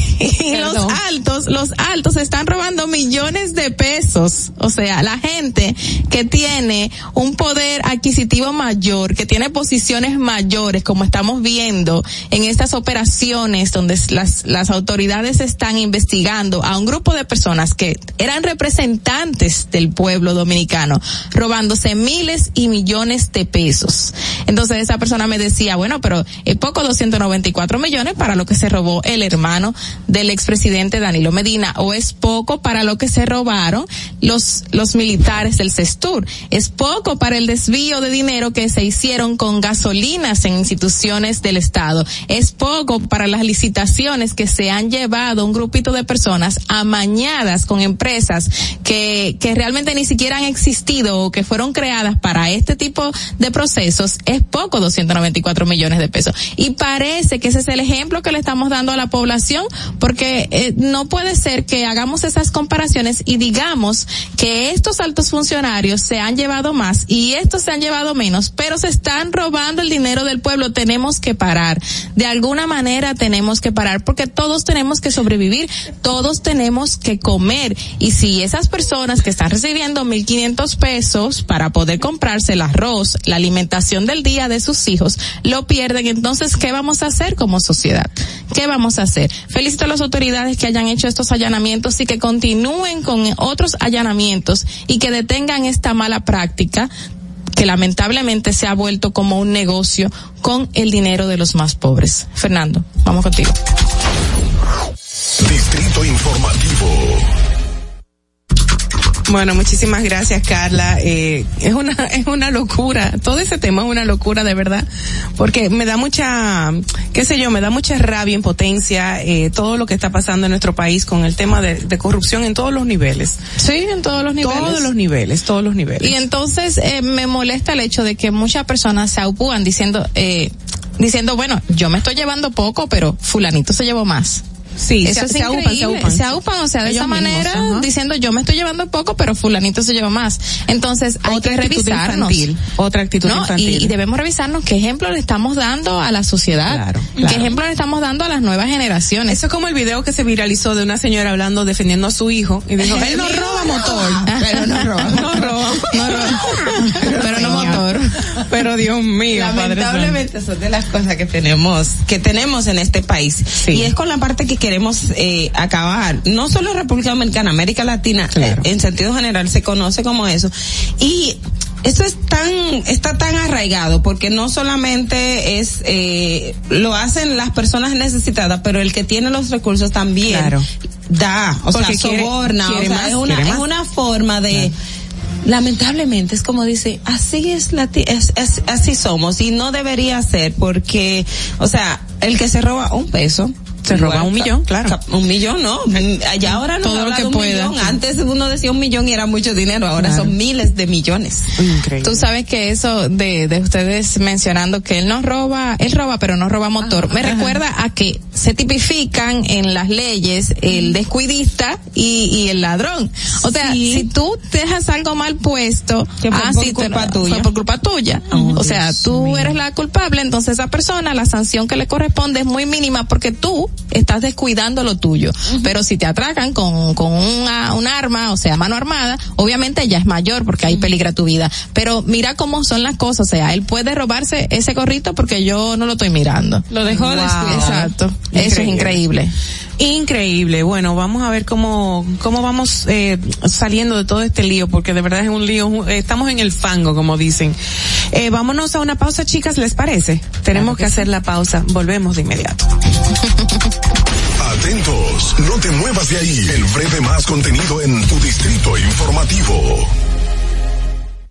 y los altos, los altos están robando millones de pesos. O sea, la gente que tiene un poder adquisitivo mayor, que tiene posiciones mayores, como estamos viendo en estas operaciones donde las, las autoridades están investigando a un grupo de personas que eran representantes del pueblo dominicano, robándose miles y millones de pesos. Entonces esa persona me decía, bueno, pero es poco 294 millones para lo que se robó el hermano del expresidente Danilo Medina, o es poco para lo que se robaron los, los militares del CESTUR. Es poco para el desvío de dinero que se hicieron con gasolinas en instituciones del Estado. Es poco para las licitaciones que se han llevado un grupito de personas amañadas con empresas que, que realmente ni siquiera han existido que fueron creadas para este tipo de procesos. Es poco 294 millones de pesos. Y parece que ese es el ejemplo que le estamos dando a la población porque eh, no puede ser que hagamos esas comparaciones y digamos que estos altos funcionarios se han llevado más y estos se han llevado menos, pero se están robando el dinero del pueblo. Tenemos que parar. De alguna manera tenemos que parar porque todos tenemos que sobrevivir, todos tenemos que comer. Y si esas personas que están recibiendo 1.500 pesos para poder comprarse el arroz, la alimentación del día de sus hijos, lo pierden, entonces, ¿qué vamos a hacer como sociedad? ¿Qué vamos a hacer? Felicito a las autoridades que hayan hecho estos allanamientos y que continúen con otros allanamientos y que detengan esta mala práctica que lamentablemente se ha vuelto como un negocio con el dinero de los más pobres. Fernando, vamos contigo. Distrito Informativo. Bueno, muchísimas gracias, Carla. Eh, es una es una locura. Todo ese tema es una locura, de verdad, porque me da mucha, qué sé yo, me da mucha rabia, impotencia, eh, todo lo que está pasando en nuestro país con el tema de, de corrupción en todos los niveles. Sí, en todos los niveles. Todos los niveles, todos los niveles. Y entonces eh, me molesta el hecho de que muchas personas se aupúan diciendo, eh, diciendo, bueno, yo me estoy llevando poco, pero fulanito se llevó más. Sí, eso se- es se aupan, increíble. se aupan. Se aupan, o sea, de Ellos esa mismos, manera, diciendo yo me estoy llevando poco, pero fulanito se lleva más. Entonces, hay Otra que revisarnos. infantil, otra actitud ¿no? infantil. Y, y debemos revisarnos qué ejemplo le estamos dando a la sociedad. Claro, Qué ejemplo le estamos dando a las nuevas generaciones. Eso es como el video que se viralizó de una señora hablando, defendiendo a su hijo, y dijo, él no roba motor, pero no roba, no roba, no roba, pero no motor. Pero Dios mío, Padre. Lamentablemente son de las cosas que tenemos, que tenemos en este país. Y es con la parte que queremos eh, acabar. No solo República Dominicana, América Latina, eh, en sentido general se conoce como eso. Y esto es tan, está tan arraigado porque no solamente es, eh, lo hacen las personas necesitadas, pero el que tiene los recursos también Claro. da, o Porque sea, quiere- soborna, quiere o sea, más, es una, es una forma de, lamentablemente es como dice así es la es- así somos y no debería ser porque o sea el que se roba un peso Se roba igual un millón, claro. un millón no allá ahora no Todo lo que un pueda. millón. antes uno decía un millón y era mucho dinero ahora Claro. son miles de millones Increíble. Tú sabes que eso de, de ustedes mencionando que él no roba, él roba pero no roba motor, me recuerda a que se tipifican en las leyes el descuidista y, y el ladrón. O sea, si tú dejas algo mal puesto, Que fue ah, por sí, te- culpa tuya. fue por culpa tuya. o sea, tú eres la culpable, entonces esa persona, la sanción que le corresponde es muy mínima porque tú estás descuidando lo tuyo. Pero si te atracan con, con una, un arma, o sea, mano armada, obviamente ya es mayor porque ahí peligra tu vida. Pero mira cómo son las cosas, o sea, él puede robarse ese gorrito porque yo no lo estoy mirando. lo dejó Wow. descuidado. Exacto. Eso es increíble. Increíble. Bueno, vamos a ver cómo cómo vamos eh, saliendo de todo este lío, porque de verdad es un lío. Estamos en el fango, como dicen. Eh, vámonos a una pausa, chicas. ¿Les parece? Tenemos que, hacer la pausa. Volvemos de inmediato. Atentos, no te muevas de ahí. El breve más contenido en tu distrito informativo.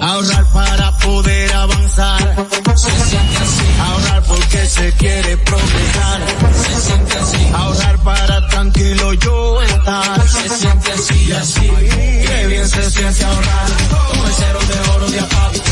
Ahorrar para poder avanzar. Se siente así. Ahorrar porque se quiere progresar. Se siente así. Ahorrar para tranquilo yo estar. Se siente así y así. Qué bien se siente ahorrar. Con el cero de oro de APAP.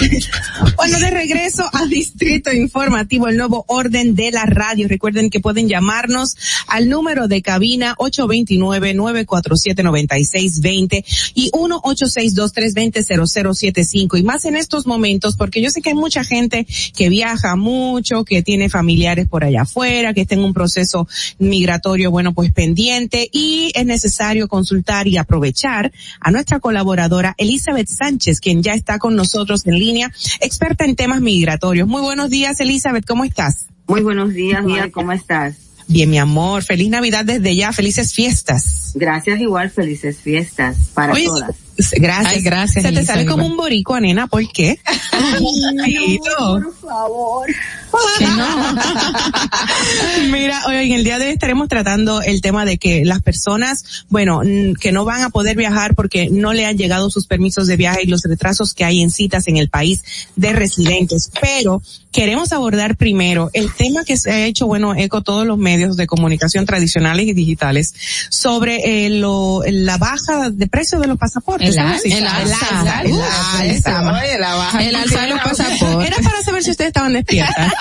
Bueno, de regreso al Distrito Informativo, el nuevo orden de la radio. Recuerden que pueden llamarnos al número de cabina 829-947-9620 y 1-862-320-0075. Y más en estos momentos, porque yo sé que hay mucha gente que viaja mucho, que tiene familiares por allá afuera, que está en un proceso migratorio, bueno, pues pendiente y es necesario consultar y aprovechar a nuestra colaboradora Elizabeth Sánchez, quien ya está con nosotros en línea, experta en temas migratorios. Muy buenos días, Elizabeth, ¿cómo estás? Muy buenos días, Mía, ¿cómo estás? Bien, mi amor, feliz Navidad desde ya, felices fiestas. Gracias igual, felices fiestas para Oye, todas. Gracias, Ay, gracias, Se te sale como un boricua, nena, ¿por qué? Ay, no, por favor. Mira, hoy en el día de hoy estaremos tratando el tema de que las personas, bueno, que no van a poder viajar porque no le han llegado sus permisos de viaje y los retrasos que hay en citas en el país de residentes. Pero queremos abordar primero el tema que se ha hecho, bueno, eco todos los medios de comunicación tradicionales y digitales sobre eh, lo, la baja de precio de los pasaportes. El ¿Cómo alza, el alza, el alza. El de los pasaportes. Era para saber si ustedes estaban despiertas.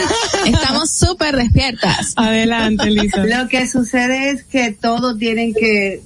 Estamos súper despiertas. Adelante, Lisa. Lo que sucede es que todos tienen que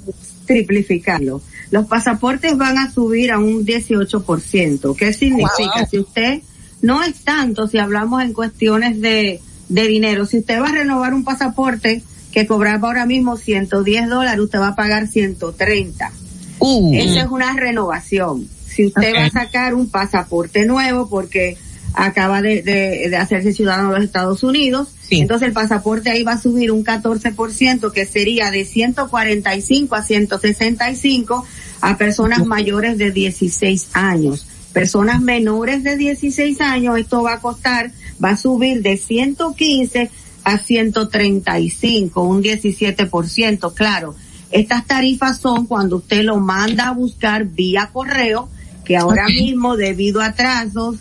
triplificarlo. Los pasaportes van a subir a un 18%. ¿Qué significa? Wow. Si usted no es tanto, si hablamos en cuestiones de, de dinero, si usted va a renovar un pasaporte que cobraba ahora mismo 110 dólares, usted va a pagar 130. Uh. Esa es una renovación. Si usted va a sacar un pasaporte nuevo porque acaba de, de- de hacerse ciudadano de los Estados Unidos, entonces el pasaporte ahí va a subir un 14% que sería de 145 a 165 a personas mayores de 16 años. Personas menores de 16 años, esto va a costar, va a subir de 115 a 135, un 17%, claro. Estas tarifas son cuando usted lo manda a buscar vía correo, que ahora mismo debido a atrasos,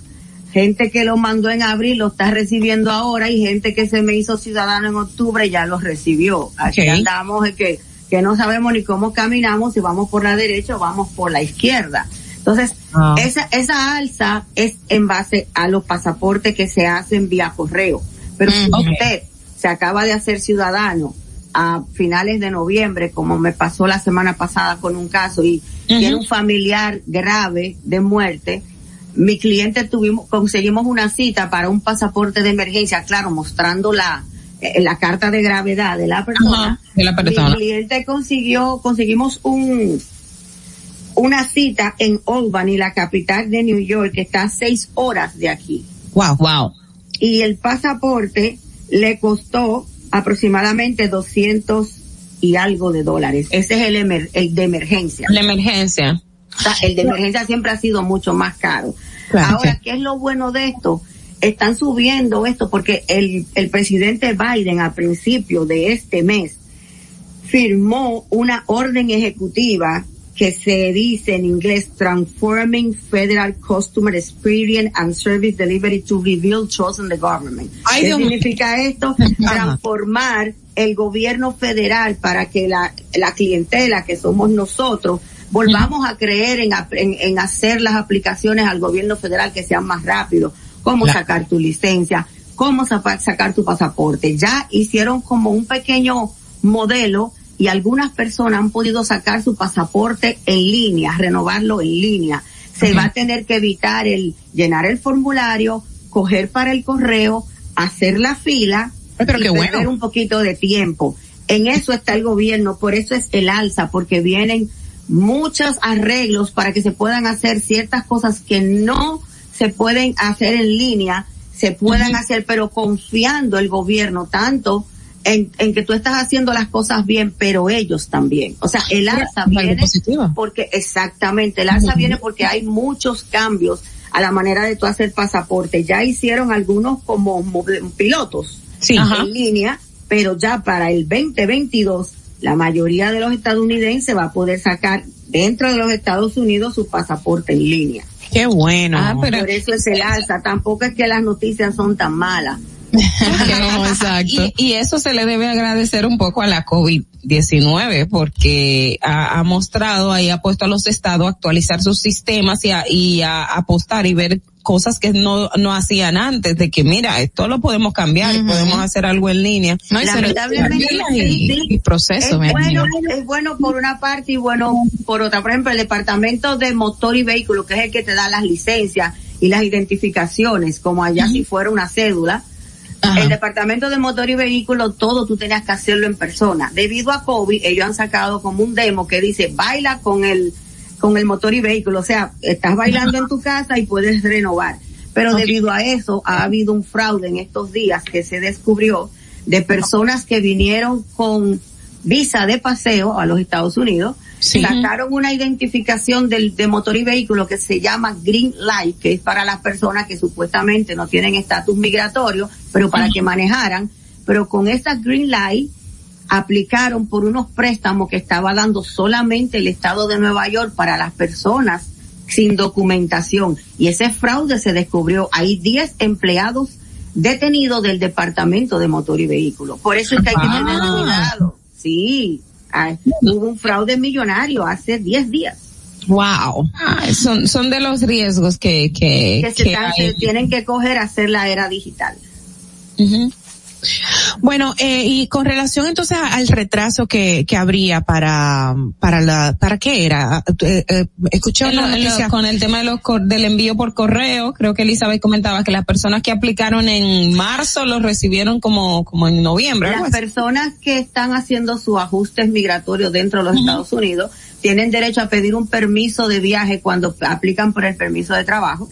gente que lo mandó en abril lo está recibiendo ahora y gente que se me hizo ciudadano en octubre ya lo recibió. Aquí andamos que, que no sabemos ni cómo caminamos, si vamos por la derecha o vamos por la izquierda. Entonces, Ah. esa, esa alza es en base a los pasaportes que se hacen vía correo. Pero si Mm, ok. usted se acaba de hacer ciudadano a finales de noviembre, como me pasó la semana pasada con un caso, y tiene un familiar grave de muerte, mi cliente tuvimos, conseguimos una cita para un pasaporte de emergencia, claro, mostrando la, eh, la carta de gravedad de la persona. Ajá, de la persona. Mi cliente consiguió, conseguimos un, una cita en Albany, la capital de New York, que está a seis horas de aquí. Wow. Wow. Y el pasaporte le costó aproximadamente 200 y algo de dólares. Ese es el, emer- el de emergencia. La emergencia. O sea, el de emergencia siempre ha sido mucho más caro. Claro, Ahora, sí. ¿qué es lo bueno de esto? Están subiendo esto porque el, el presidente Biden a principio de este mes firmó una orden ejecutiva que se dice en inglés Transforming Federal Customer Experience and Service Delivery to Rebuild Trust in the Government. Ay, ¿Qué Dios significa esto? Transformar el gobierno federal para que la, la clientela que somos nosotros volvamos a creer en, en, en hacer las aplicaciones al gobierno federal que sean más rápido, cómo Claro. sacar tu licencia, cómo sacar tu pasaporte. Ya hicieron como un pequeño modelo y algunas personas han podido sacar su pasaporte en línea, renovarlo en línea. Se va a tener que evitar el llenar el formulario, coger para el correo, hacer la fila pero y qué perder bueno. un poquito de tiempo. En eso está el gobierno, por eso es el alza, porque vienen muchos arreglos para que se puedan hacer ciertas cosas que no se pueden hacer en línea, se puedan hacer, pero confiando el gobierno tanto en, en que tú estás haciendo las cosas bien, pero ellos también. O sea, el alza viene porque exactamente, el alza viene porque hay muchos cambios a la manera de tú hacer pasaporte. Ya hicieron algunos como mo- pilotos Sí. Ajá. en línea, pero ya para el 2022 la mayoría de los estadounidenses va a poder sacar dentro de los Estados Unidos su pasaporte en línea. Qué bueno. Ah, pero por eso es el alza. Tampoco es que las noticias son tan malas. No, exacto. Y, y eso se le debe agradecer un poco a la COVID-19 porque ha, ha mostrado ahí, ha puesto a los estados a actualizar sus sistemas y a, y a apostar y ver cosas que no, no hacían antes de que mira, esto lo podemos cambiar y podemos hacer algo en línea. Lamentablemente y, y proceso. es bueno, es bueno por una parte y bueno por otra. Por ejemplo, el departamento de motor y vehículo, que es el que te da las licencias y las identificaciones, como allá si fuera una cédula. El departamento de motor y vehículo, todo tú tenías que hacerlo en persona. Debido a COVID, ellos han sacado como un demo que dice, baila con el, con el motor y vehículo. O sea, estás bailando en tu casa y puedes renovar. Pero debido a eso, ha habido un fraude en estos días que se descubrió de personas que vinieron con visa de paseo a los Estados Unidos Sacaron una identificación del, de motor y vehículo que se llama Green Light, que es para las personas que supuestamente no tienen estatus migratorio, pero para que manejaran. Pero con esa Green Light aplicaron por unos préstamos que estaba dando solamente el estado de Nueva York para las personas sin documentación. Y ese fraude se descubrió. Hay 10 empleados detenidos del Departamento de Motor y Vehículo. Por eso es que hay que tener Ah. cuidado. Sí, ah, hubo un fraude millonario hace 10 días. Wow. son, son de los riesgos que, que, Que, se, que tienen que coger a hacer la era digital. Bueno, eh, y con relación entonces a- al retraso que, que habría para, para la, ¿para qué era? Eh, eh, escuché En una lo- con el tema de los cor- del envío por correo, creo que Elizabeth comentaba que las personas que aplicaron en marzo los recibieron como, como en noviembre. Las personas que están haciendo sus ajustes migratorios dentro de los Estados Unidos tienen derecho a pedir un permiso de viaje cuando aplican por el permiso de trabajo.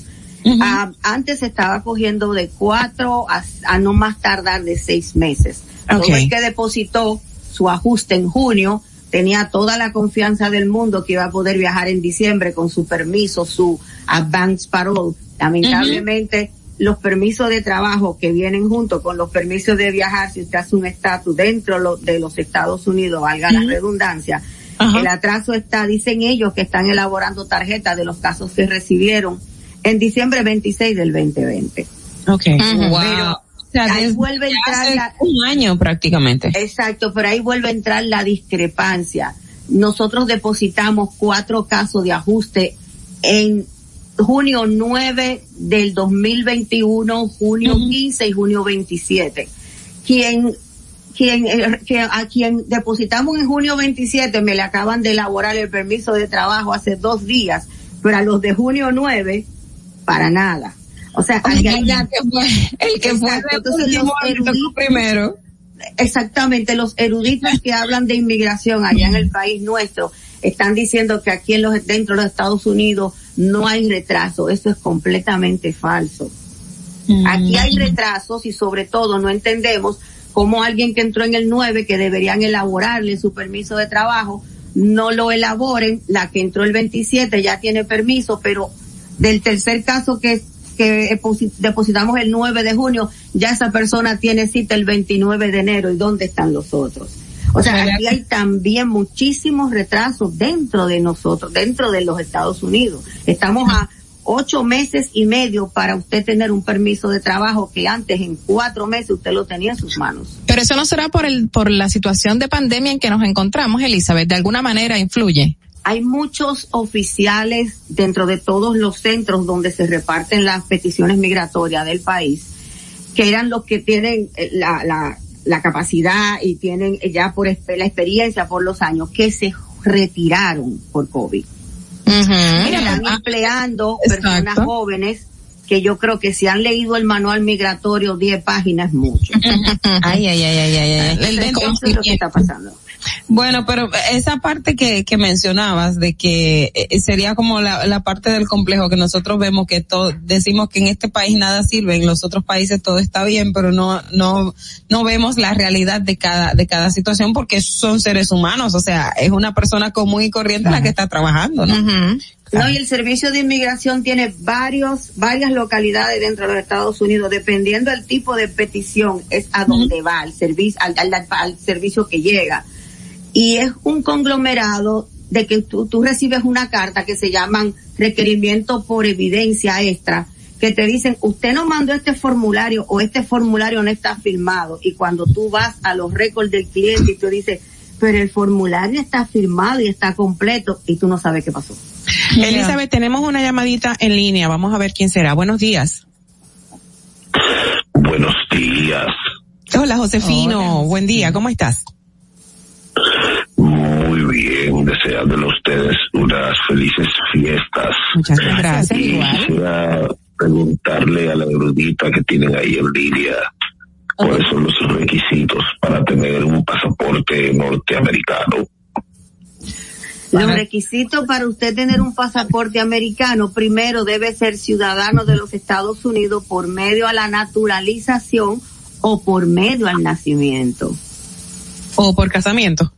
Ah, antes se estaba cogiendo de cuatro a, a no más tardar de seis meses. Ok. Todo el que depositó su ajuste en junio tenía toda la confianza del mundo que iba a poder viajar en diciembre con su permiso, su advance parole. Lamentablemente, los permisos de trabajo que vienen junto con los permisos de viajar, si usted hace un estatus dentro de los Estados Unidos, valga la redundancia, el atraso está, dicen ellos que están elaborando tarjetas de los casos que recibieron en diciembre 26 del 2020. Ok. Wow. Pero O sea, ahí vuelve a entrar la, un año prácticamente. Exacto, pero ahí vuelve a entrar la discrepancia. Nosotros depositamos cuatro casos de ajuste en junio 9 del 2021, junio 15 y junio 27. Quien, quien, eh, que a quien depositamos en junio 27 me le acaban de elaborar el permiso de trabajo hace dos días, pero a los de junio 9, para nada. O sea, el que fue le tocó eruditos- primero. Exactamente, los eruditos que hablan de inmigración allá en el país nuestro están diciendo que aquí en los, dentro de los Estados Unidos no hay retraso. Eso es completamente falso. Aquí hay retrasos y sobre todo no entendemos cómo alguien que entró en el 9 que deberían elaborarle su permiso de trabajo no lo elaboren, la que entró el 27 ya tiene permiso, pero del tercer caso que que deposi- depositamos el 9 de junio, ya esa persona tiene cita el 29 de enero y dónde están los otros. O sea, aquí hay también muchísimos retrasos dentro de nosotros, dentro de los Estados Unidos. Estamos a ocho meses y medio para usted tener un permiso de trabajo que antes en cuatro meses usted lo tenía en sus manos. Pero eso no será por el, por la situación de pandemia en que nos encontramos, Elizabeth, de alguna manera influye. Hay muchos oficiales dentro de todos los centros donde se reparten las peticiones migratorias del país, que eran los que tienen eh, la, la, la capacidad y tienen eh, ya por la experiencia por los años, que se retiraron por COVID. Están empleando personas jóvenes que yo creo que si han leído el manual migratorio 10 páginas mucho. Ay, ay, ay, ay, ay, ay. El Entonces, lo que está pasando. Bueno, pero esa parte que, que mencionabas de que eh, sería como la, la parte del complejo que nosotros vemos que todo, decimos que en este país nada sirve, en los otros países todo está bien, pero no, no, no vemos la realidad de cada, de cada situación porque son seres humanos, o sea, es una persona común y corriente la que está trabajando, ¿no? No, y el servicio de inmigración tiene varios, varias localidades dentro de los Estados Unidos, dependiendo del tipo de petición, es a dónde va, al servicio, al, al- al servicio que llega. Y es un conglomerado de que tú, tú recibes una carta que se llaman requerimiento por evidencia extra, que te dicen, usted no mandó este formulario o este formulario no está firmado. Y cuando tú vas a los récords del cliente y tú dices, pero el formulario está firmado y está completo y tú no sabes qué pasó. Elizabeth, tenemos una llamadita en línea. Vamos a ver quién será. Buenos días. Buenos días. Hola, Josefino. Buen día. ¿Cómo estás? Muy bien, deseándole a ustedes unas felices fiestas. Muchas gracias. Y quisiera preguntarle a la erudita que tienen ahí en línea cuáles son los requisitos para tener un pasaporte norteamericano. Los requisitos para usted tener un pasaporte americano, primero debe ser ciudadano de los Estados Unidos por medio a la naturalización o por medio al nacimiento. O por casamiento.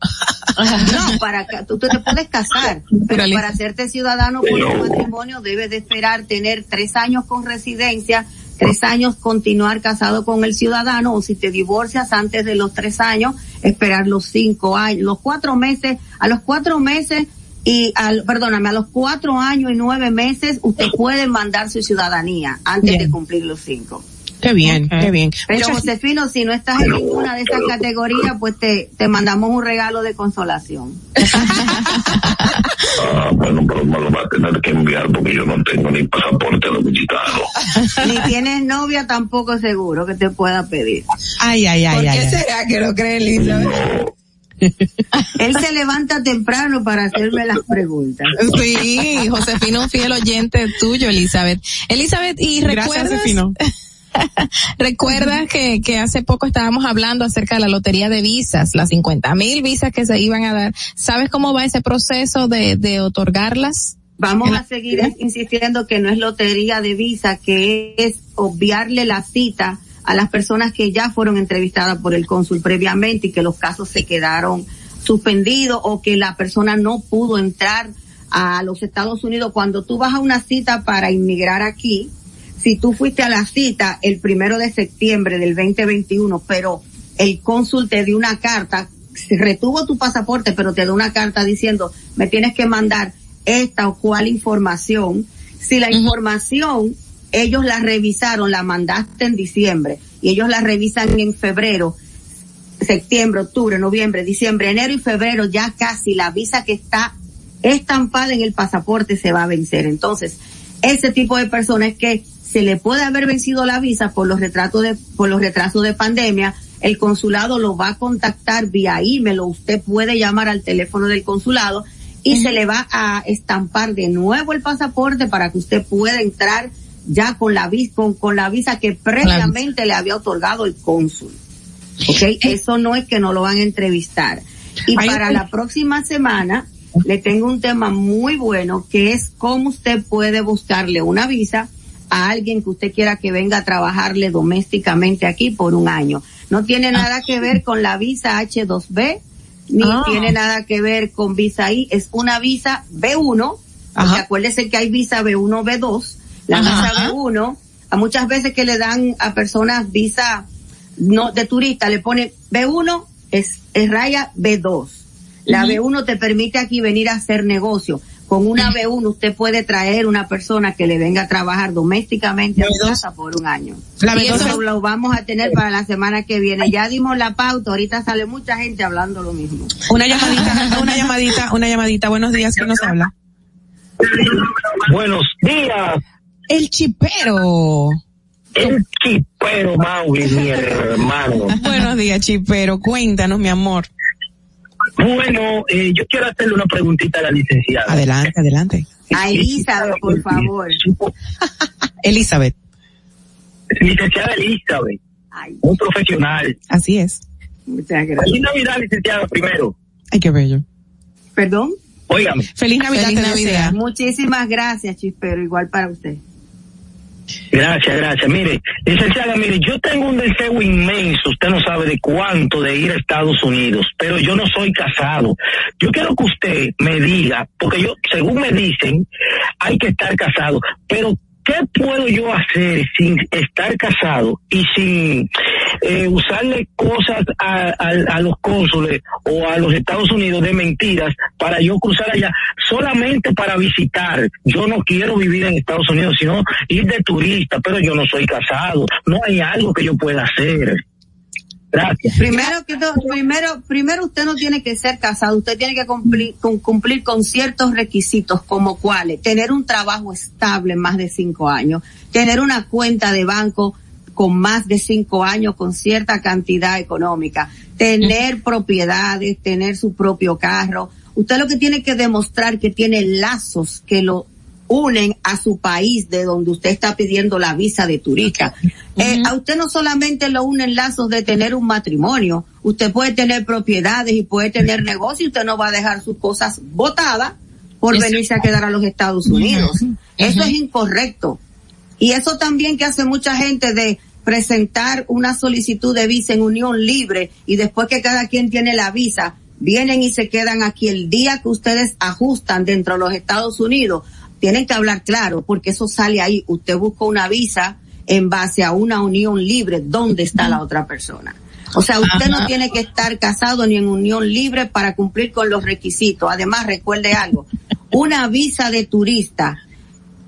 No, para tú, tú te puedes casar, pero para hacerte ciudadano por un matrimonio debes de esperar tener tres años con residencia, tres años continuar casado con el ciudadano o si te divorcias antes de los tres años, esperar los cinco años, los cuatro meses, a los cuatro meses y al, perdóname, a los cuatro años y nueve meses usted puede mandar su ciudadanía antes de cumplir los cinco. Qué bien, qué bien. Pero Josefino, si no estás en ninguna de esas categorías, pues te, te mandamos un regalo de consolación. Ah, bueno, pero me lo va a tener que enviar porque yo no tengo ni pasaporte dominicano. Ni tienes novia tampoco seguro que te pueda pedir. Ay, ay, ay, ¿Por ay. qué ay. será que lo cree Elizabeth? Él se levanta temprano para hacerme las preguntas. Sí, Josefino, un fiel oyente tuyo, Elizabeth. Elizabeth, y Gracias, recuerdas, Josefino. recuerdas que, que hace poco estábamos hablando acerca de la lotería de visas, las 50 mil visas que se iban a dar. ¿Sabes cómo va ese proceso de, de otorgarlas? Vamos a seguir insistiendo que no es lotería de visa, que es obviarle la cita a las personas que ya fueron entrevistadas por el cónsul previamente y que los casos se quedaron suspendidos o que la persona no pudo entrar a los Estados Unidos. Cuando tú vas a una cita para inmigrar aquí, si tú fuiste a la cita el primero de septiembre del 2021, pero el cónsul te dio una carta, retuvo tu pasaporte, pero te dio una carta diciendo, me tienes que mandar esta o cual información. Si la información ellos la revisaron, la mandaste en diciembre y ellos la revisan en febrero, septiembre, octubre, noviembre, diciembre, enero y febrero, ya casi la visa que está estampada en el pasaporte se va a vencer. Entonces, ese tipo de personas que se le puede haber vencido la visa por los retratos de, por los retrasos de pandemia, el consulado lo va a contactar vía email o usted puede llamar al teléfono del consulado y se le va a estampar de nuevo el pasaporte para que usted pueda entrar ya con la visa, con, con la visa que previamente le había otorgado el cónsul. ¿Ok? Eso no es que no lo van a entrevistar. Y para la próxima semana le tengo un tema muy bueno que es cómo usted puede buscarle una visa a alguien que usted quiera que venga a trabajarle domésticamente aquí por un año. No tiene nada que ver con la visa H2B, ni Ah. tiene nada que ver con visa I, es una visa B1, porque acuérdese que hay visa B1, B2, la Ajá. visa B1, a muchas veces que le dan a personas visa no de turista, le pone B1 es, es raya B2. La Ujú. B1 te permite aquí venir a hacer negocio. Con una B1 usted puede traer una persona que le venga a trabajar domésticamente a su casa por un año. La y B2 eso lo vamos a tener para la semana que viene. Ya dimos la pauta, ahorita sale mucha gente hablando lo mismo. Una llamadita, una llamadita, una llamadita. Buenos días, ¿quién nos habla? Buenos días. El chipero. El chipero, Mauri, mi hermano. Buenos días, chipero. Cuéntanos, mi amor. Bueno, eh, yo quiero hacerle una preguntita a la licenciada. Adelante, adelante. A Elizabeth, por favor. Elizabeth. Licenciada Elizabeth. Un profesional. Así es. Muchas Feliz Navidad, licenciada, primero. Ay, qué bello. ¿Perdón? Óigame. Feliz Navidad, Feliz Navidad. Muchísimas gracias, Chispero, igual para usted. Gracias, gracias. Mire, licenciada, mire, yo tengo un deseo inmenso, usted no sabe de cuánto, de ir a Estados Unidos, pero yo no soy casado. Yo quiero que usted me diga, porque yo, según me dicen, hay que estar casado, pero ¿qué puedo yo hacer sin estar casado y sin eh, usarle cosas a, a- a los cónsules o a los Estados Unidos de mentiras para yo cruzar allá solamente para visitar? Yo no quiero vivir en Estados Unidos, sino ir de turista, pero yo no soy casado. No hay algo que yo pueda hacer. Gracias. Primero primero, primero usted no tiene que ser casado, usted tiene que cumplir con, cumplir con ciertos requisitos como cuáles, tener un trabajo estable más de cinco años, tener una cuenta de banco con más de cinco años con cierta cantidad económica, tener propiedades, tener su propio carro. Usted lo que tiene que demostrar que tiene lazos que lo unen a su país de donde usted está pidiendo la visa de turista. Eh, a usted no solamente lo unen lazos de tener un matrimonio, usted puede tener propiedades y puede tener negocio y usted no va a dejar sus cosas botadas por Exacto. venirse a quedar a los Estados Unidos. Eso es incorrecto. Y eso también que hace mucha gente de presentar una solicitud de visa en unión libre y después que cada quien tiene la visa, vienen y se quedan aquí el día que ustedes ajustan dentro de los Estados Unidos, tienen que hablar claro, porque eso sale ahí. Usted busca una visa en base a una unión libre, ¿dónde está la otra persona? O sea, usted no tiene que estar casado ni en unión libre para cumplir con los requisitos. Además, recuerde algo, una visa de turista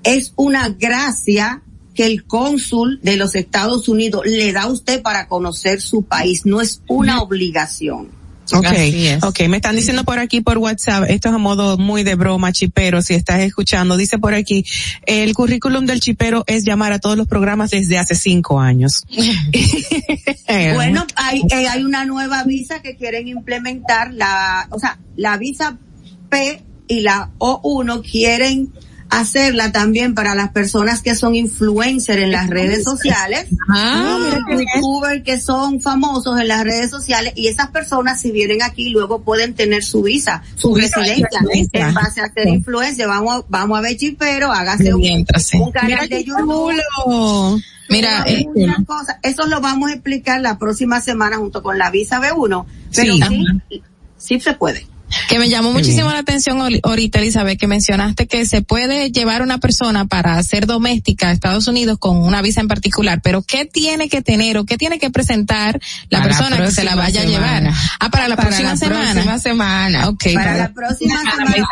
es una gracia que el cónsul de los Estados Unidos le da a usted para conocer su país, no es una obligación. Okay, okay, me están diciendo por aquí por WhatsApp, esto es a modo muy de broma, chipero, si estás escuchando, dice por aquí, el currículum del chipero es llamar a todos los programas desde hace cinco años. bueno, hay, eh, hay una nueva visa que quieren implementar, la, o sea, la visa P y la O1 quieren hacerla también para las personas que son influencers en las redes sociales, ah, youtubers que son famosos en las redes sociales. Y esas personas si vienen aquí luego pueden tener su visa, su, residencia en base a ser influencer. Vamos, vamos a ver chipero, hágase un, canal de YouTube. Mira, eh, eso lo vamos a explicar la próxima semana junto con la visa B1, pero sí, sí se puede. Que me llamó muchísimo la atención ahorita, Elizabeth, que mencionaste que se puede llevar una persona para ser doméstica a Estados Unidos con una visa en particular, pero ¿qué tiene que tener o qué tiene que presentar la persona que se la vaya a llevar? Ah, para la próxima semana. Próxima semana. Para, la próxima semana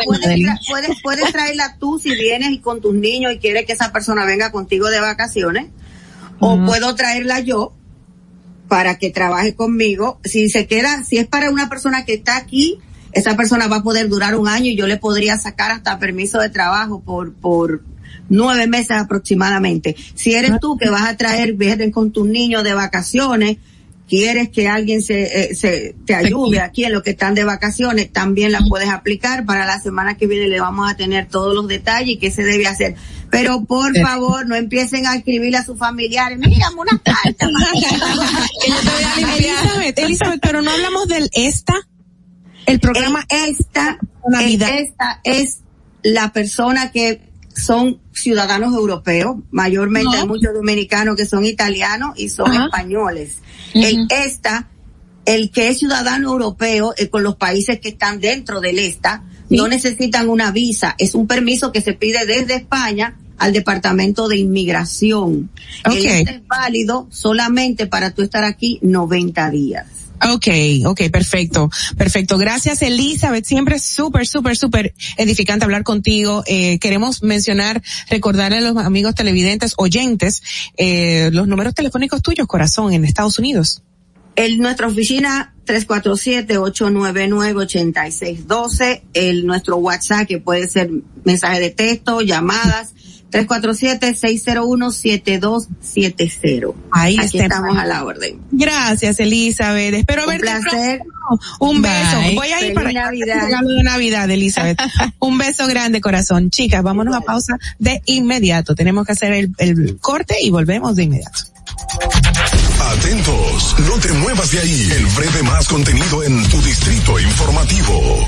puedes, puedes, traerla tú si vienes y con tus niños y quieres que esa persona venga contigo de vacaciones, o puedo traerla yo para que trabaje conmigo. Si se queda, si es para una persona que está aquí, esa persona va a poder durar un año y yo le podría sacar hasta permiso de trabajo por, por nueve meses aproximadamente. Si eres tú que vas a traer, vienen con tus niños de vacaciones, quieres que alguien se, eh, se te ayude aquí en lo que están de vacaciones, también la puedes aplicar. Para la semana que viene le vamos a tener todos los detalles y qué se debe hacer. Pero por favor, no empiecen a escribirle a sus familiares, mírame una carta. Elizabeth, Elizabeth, pero no hablamos del esta. El programa esta, esta es la persona que son ciudadanos europeos, mayormente hay muchos dominicanos que son italianos y son españoles. El esta, el que es ciudadano europeo eh, con los países que están dentro del esta, no necesitan una visa, es un permiso que se pide desde España al Departamento de Inmigración. El este es válido solamente para tú estar aquí 90 días. Okay, okay, perfecto, perfecto. Gracias Elizabeth, siempre súper, súper, súper edificante hablar contigo. Eh, queremos mencionar, recordarle a los amigos televidentes, oyentes, eh, los números telefónicos tuyos, corazón, en Estados Unidos. El, nuestra oficina 347-899-8612, el, nuestro WhatsApp que puede ser mensaje de texto, llamadas, 347-601-7270. Ahí Aquí estamos a la orden. Gracias, Elizabeth. Espero verte. Un placer. Un beso. Voy a ir para Navidad. de Navidad, Elizabeth. Un beso grande, corazón. Chicas, vámonos a pausa de inmediato. Tenemos que hacer el, el corte y volvemos de inmediato. Atentos, no te muevas de ahí. El breve más contenido en tu distrito informativo.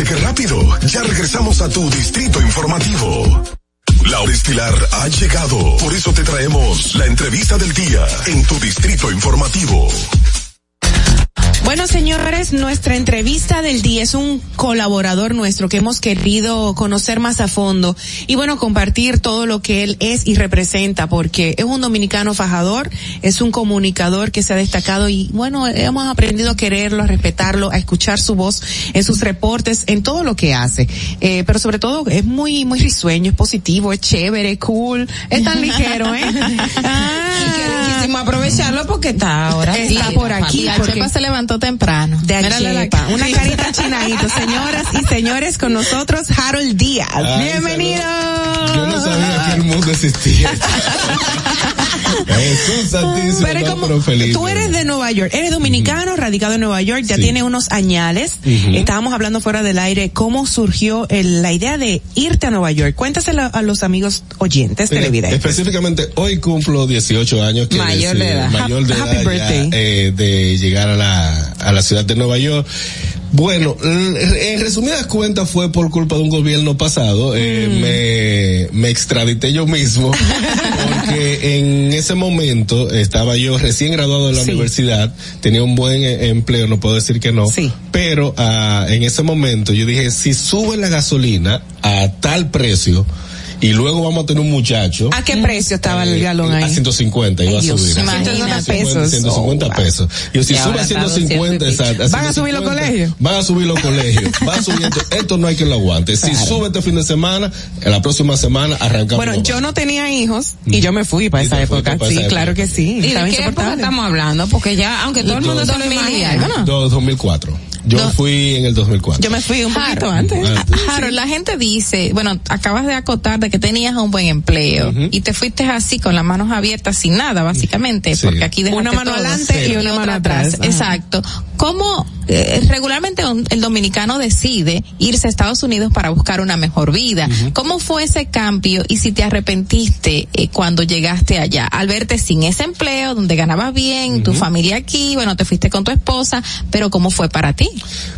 ¿Viste qué rápido? Ya regresamos a tu distrito informativo. La hora estilar ha llegado. Por eso te traemos la entrevista del día en tu distrito informativo. Bueno, señores, nuestra entrevista del día es un colaborador nuestro que hemos querido conocer más a fondo y bueno, compartir todo lo que él es y representa porque es un dominicano fajador, es un comunicador que se ha destacado y bueno, hemos aprendido a quererlo, a respetarlo, a escuchar su voz en sus reportes, en todo lo que hace. Eh, pero sobre todo es muy, muy risueño, es positivo, es chévere, cool, es tan ligero, ¿eh? Y quisimos aprovecharlo porque está ahora. Está sí. por aquí. La porque- chepa se levantó temprano. de Achepa, cara. una carita chinadito, señoras y señores, con nosotros Harold Díaz. Ay, Bienvenido. Yo no sabía que el mundo existía. Jesús santísimo, Pero no, como pero feliz. tú eres de Nueva York, eres dominicano, radicado en Nueva York, ya Sí. tiene unos añales. Estábamos hablando fuera del aire cómo surgió el- la idea de irte a Nueva York. Cuéntaselo a los amigos oyentes Mira, televidentes. Específicamente, hoy cumplo 18 años. Mayor de edad. Mayor de Happy edad ya, birthday. eh, de llegar a la, a la ciudad de Nueva York. Bueno, en resumidas cuentas fue por culpa de un gobierno pasado. Eh, me, me extradité yo mismo porque en ese momento estaba yo recién graduado de la universidad, tenía un buen eh, empleo, no puedo decir que no. Pero ah, en ese momento yo dije, si sube la gasolina a tal precio y luego vamos a tener un muchacho. ¿A qué precio estaba el galón ahí? A 150 iba Ay, a Dios, subir. a imagínate. 150 pesos. 150 Oh, wow. pesos. Yo si Y sube ahora a está 150, 200 y exacto. ¿Van a subir los 150, colegios? Van a subir los colegios. Va a subir esto, esto no hay que lo aguante. Si Claro. sube este fin de semana, en la próxima semana arrancamos. Bueno, yo no tenía hijos y yo me fui para esa época. para Sí, esa claro que sí. ¿Y de qué época estamos hablando? Porque ya, aunque todo el mundo se lo imagina, ¿no? Dos- 2004. Yo fui en el 2004. Yo me fui un poquito Harold, antes. Harold, la gente dice, bueno, acabas de acotar de que tenías un buen empleo y te fuiste así con las manos abiertas sin nada, básicamente, Sí. porque aquí dejaste Una mano todo. adelante y una otra mano atrás. Exacto. ¿Cómo eh, regularmente un- el dominicano decide irse a Estados Unidos para buscar una mejor vida? ¿Cómo fue ese cambio y si te arrepentiste eh, cuando llegaste allá al verte sin ese empleo donde ganabas bien, tu familia aquí, bueno, te fuiste con tu esposa, pero cómo fue para ti?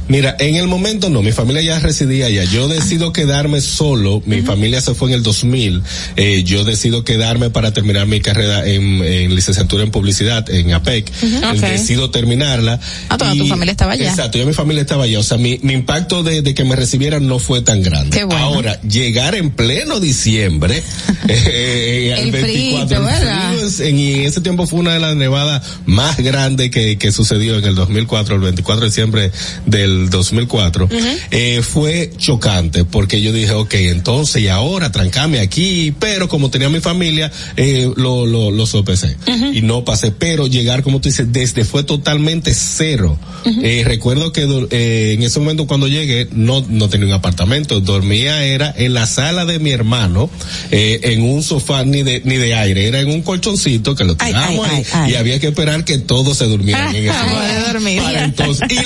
Mira, en el momento no, mi familia ya residía allá. Yo decido quedarme solo, mi familia se fue en el 2000. Eh, yo decido quedarme para terminar mi carrera en, en licenciatura en publicidad en APEC. Ok. Decido terminarla. Ah, toda tu Y- familia estaba allá. Exacto, yo mi familia estaba allá. O sea, mi, mi impacto de, de que me recibieran no fue tan grande. Qué bueno. Ahora, llegar en pleno diciembre, eh, El el 24, frito, el frío en, ese tiempo fue una de las nevadas más grandes que, que sucedió en el 2004, el 24 de diciembre del 2004. eh, fue chocante porque yo dije, ok, entonces y ahora trancame aquí, pero como tenía mi familia, eh, lo, lo, lo sopesé y no pasé, pero llegar, como tú dices, desde fue totalmente cero. Eh, recuerdo que eh, en ese momento cuando llegué no, no tenía un apartamento, dormía era en la sala de mi hermano, eh, en un sofá ni de, ni de aire, era en un colchoncito que lo ay, ay. y había que esperar que todos se durmieran en ese Para lugar. dormir. Para entonces, y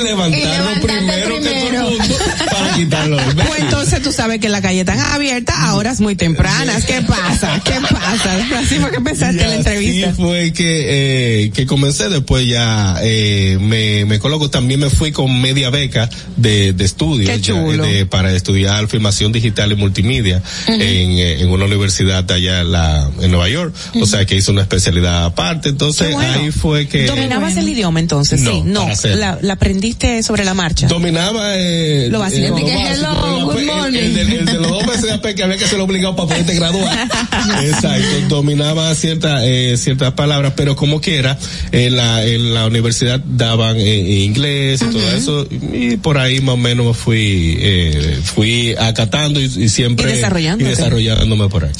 primero, que todo el mundo para quitarlo. Pues entonces tú sabes que la calle están abiertas a horas muy tempranas. ¿Qué pasa? ¿Qué pasa? Así fue que empezaste la entrevista. Sí fue que, eh, que comencé, después ya eh, me, me coloco, también me fui con media beca de, de estudio Qué ya, chulo. de- para estudiar filmación digital y multimedia en, eh, en una universidad allá en, la, en Nueva York, o sea que hice una especialidad aparte, entonces bueno. ahí fue que... ¿Dominabas el idioma entonces? No, sí, no. La, la aprendiste sobre la marcha. Dominaba eh, Lo básico. eh, básico, good el- morning. El, de, el de los dos meses de AP que había que ser obligado para poderte graduar. Exacto, dominaba ciertas eh, ciertas palabras, pero como quiera, en la, en la universidad daban eh, inglés y todo eso, y por ahí más o menos fui eh, fui acatando y, y siempre y desarrollándome por ahí.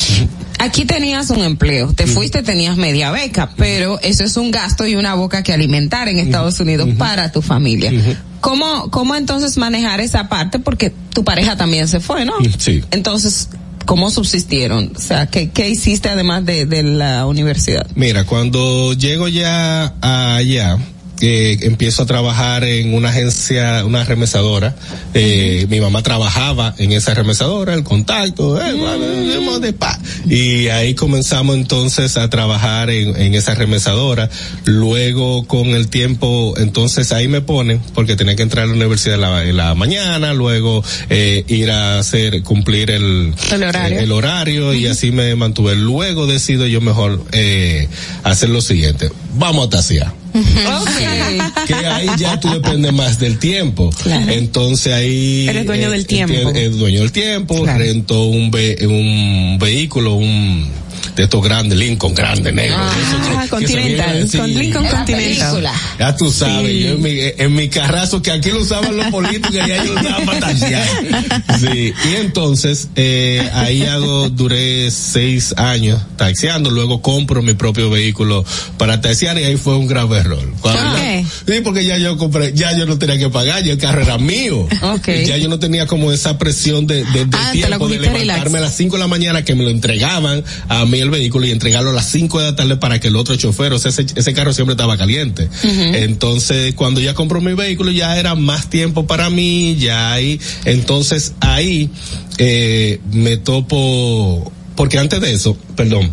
Aquí tenías un empleo, te fuiste, tenías media beca, pero eso es un gasto y una boca que alimentar en Estados Unidos para tu familia. ¿Cómo, ¿Cómo entonces manejar esa parte? Porque tu pareja también se fue, ¿no? Sí. Entonces, ¿cómo subsistieron? O sea, ¿qué, qué hiciste además de, de la universidad? Mira, cuando llego ya allá, eh, empiezo a trabajar en una agencia, una remesadora. Eh, Mi mamá trabajaba en esa remesadora, el contacto, eh, pa. y ahí comenzamos entonces a trabajar en, en esa remesadora. Luego con el tiempo, entonces ahí me ponen, porque tenía que entrar a la universidad en la, en la mañana, luego eh, ir a hacer, cumplir el, El horario. el horario y así me mantuve. Luego decido yo mejor eh, hacer lo siguiente. Vamos a tasear. Que ahí ya tú dependes más del tiempo. Entonces ahí Eres dueño del tiempo. Es dueño del tiempo, rento un ve- un vehículo, un de estos grandes, Lincoln grande, negro. Ah, Eso que- Continental, que se con. Lincoln Continental. Ya tú sabes, Sí. yo en mi, en mi carrazo que aquí lo usaban los políticos y allá yo lo usaba para taxiar. Sí, y entonces eh, ahí hago, duré seis años taxiando, luego compro mi propio vehículo para taxiar y ahí fue un grave error. Cuando ¿Por ya- qué? Sí, porque ya yo compré, ya yo no tenía que pagar, ya el carro era mío. Ok. Ya yo no tenía como esa presión de, de, del Ah, tiempo de cogiste relax. levantarme a las 5 de la mañana que me lo entregaban a mí el vehículo y entregarlo a las 5 de la tarde para que el otro chofer, o sea, ese, ese carro siempre estaba caliente. Entonces, cuando ya compró mi vehículo ya era más tiempo para mí, ya ahí, entonces ahí eh, me topo, porque antes de eso, perdón,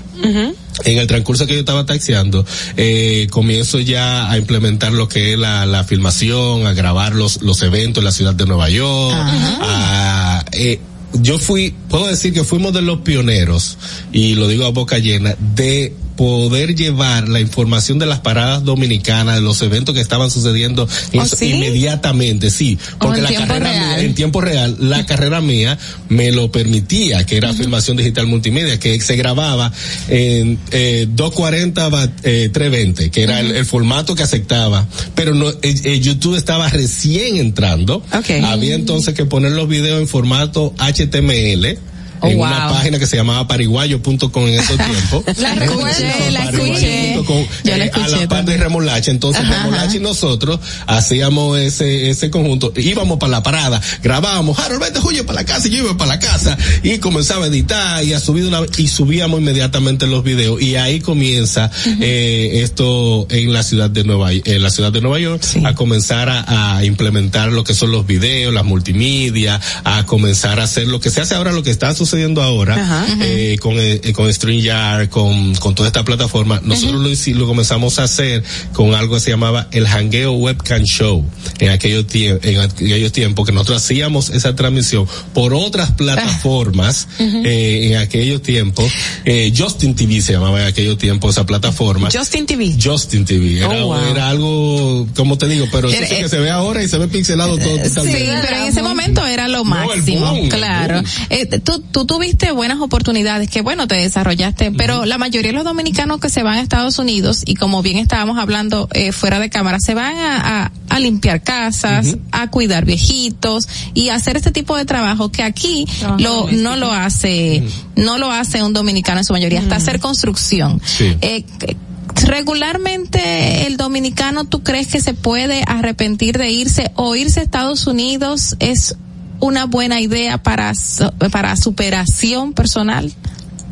en el transcurso que yo estaba taxiando, eh, comienzo ya a implementar lo que es la, la filmación, a grabar los, los eventos en la ciudad de Nueva York, a, eh, yo fui, puedo decir que fuimos de los pioneros, y lo digo a boca llena, de poder llevar la información de las paradas dominicanas, de los eventos que estaban sucediendo ¿Oh, sí? inmediatamente, sí, porque la carrera real. mía, en tiempo real, la carrera mía me lo permitía, que era filmación digital multimedia, que se grababa en eh, 240 va- eh, 320, que era el, el formato que aceptaba, pero no, eh, eh, YouTube estaba recién entrando, había entonces que poner los videos en formato HTML. Oh, en wow. una página que se llamaba pariguayo.com en esos tiempos. La escuché, la escuché. Yo la eh, a la par de. Remolacha. Entonces Ajá, Remolacha ajá. y nosotros hacíamos ese, ese conjunto, íbamos para la parada, grabábamos, Harold, vete Julio para la casa, y yo iba para la casa, y comenzaba a editar y a subir una y subíamos inmediatamente los videos, y ahí comienza eh, esto en la ciudad de Nueva en la ciudad de Nueva York, a comenzar a, a implementar lo que son los videos, las multimedia, a comenzar a hacer lo que se hace ahora, lo que está sucediendo sucediendo ahora eh, con eh, con StreamYard, con con toda esta plataforma, nosotros lo lo comenzamos a hacer con algo que se llamaba el Hangueo Webcam Show en aquellos en aquellos tiempos que nosotros hacíamos esa transmisión por otras plataformas eh, en aquellos tiempos. Eh, Justin TV se llamaba en aquellos tiempos esa plataforma. Justin TV. Justin TV. Era, Oh, wow. era algo, como te digo, pero eso Era- sí que se ve ahora y se ve pixelado todo Sí, totalmente. pero en ese momento era lo máximo, boom, claro. Eh, tú, tú tuviste buenas oportunidades, que bueno, te desarrollaste, pero la mayoría de los dominicanos que se van a Estados Unidos, y como bien estábamos hablando eh, fuera de cámara, se van a, a- a limpiar casas, a cuidar viejitos y a hacer este tipo de trabajo que aquí lo, no lo hace, no lo hace un dominicano en su mayoría, hasta hacer construcción. Sí. Eh, que- regularmente el dominicano, ¿tú crees que se puede arrepentir de irse o irse a Estados Unidos es una buena idea para para superación personal?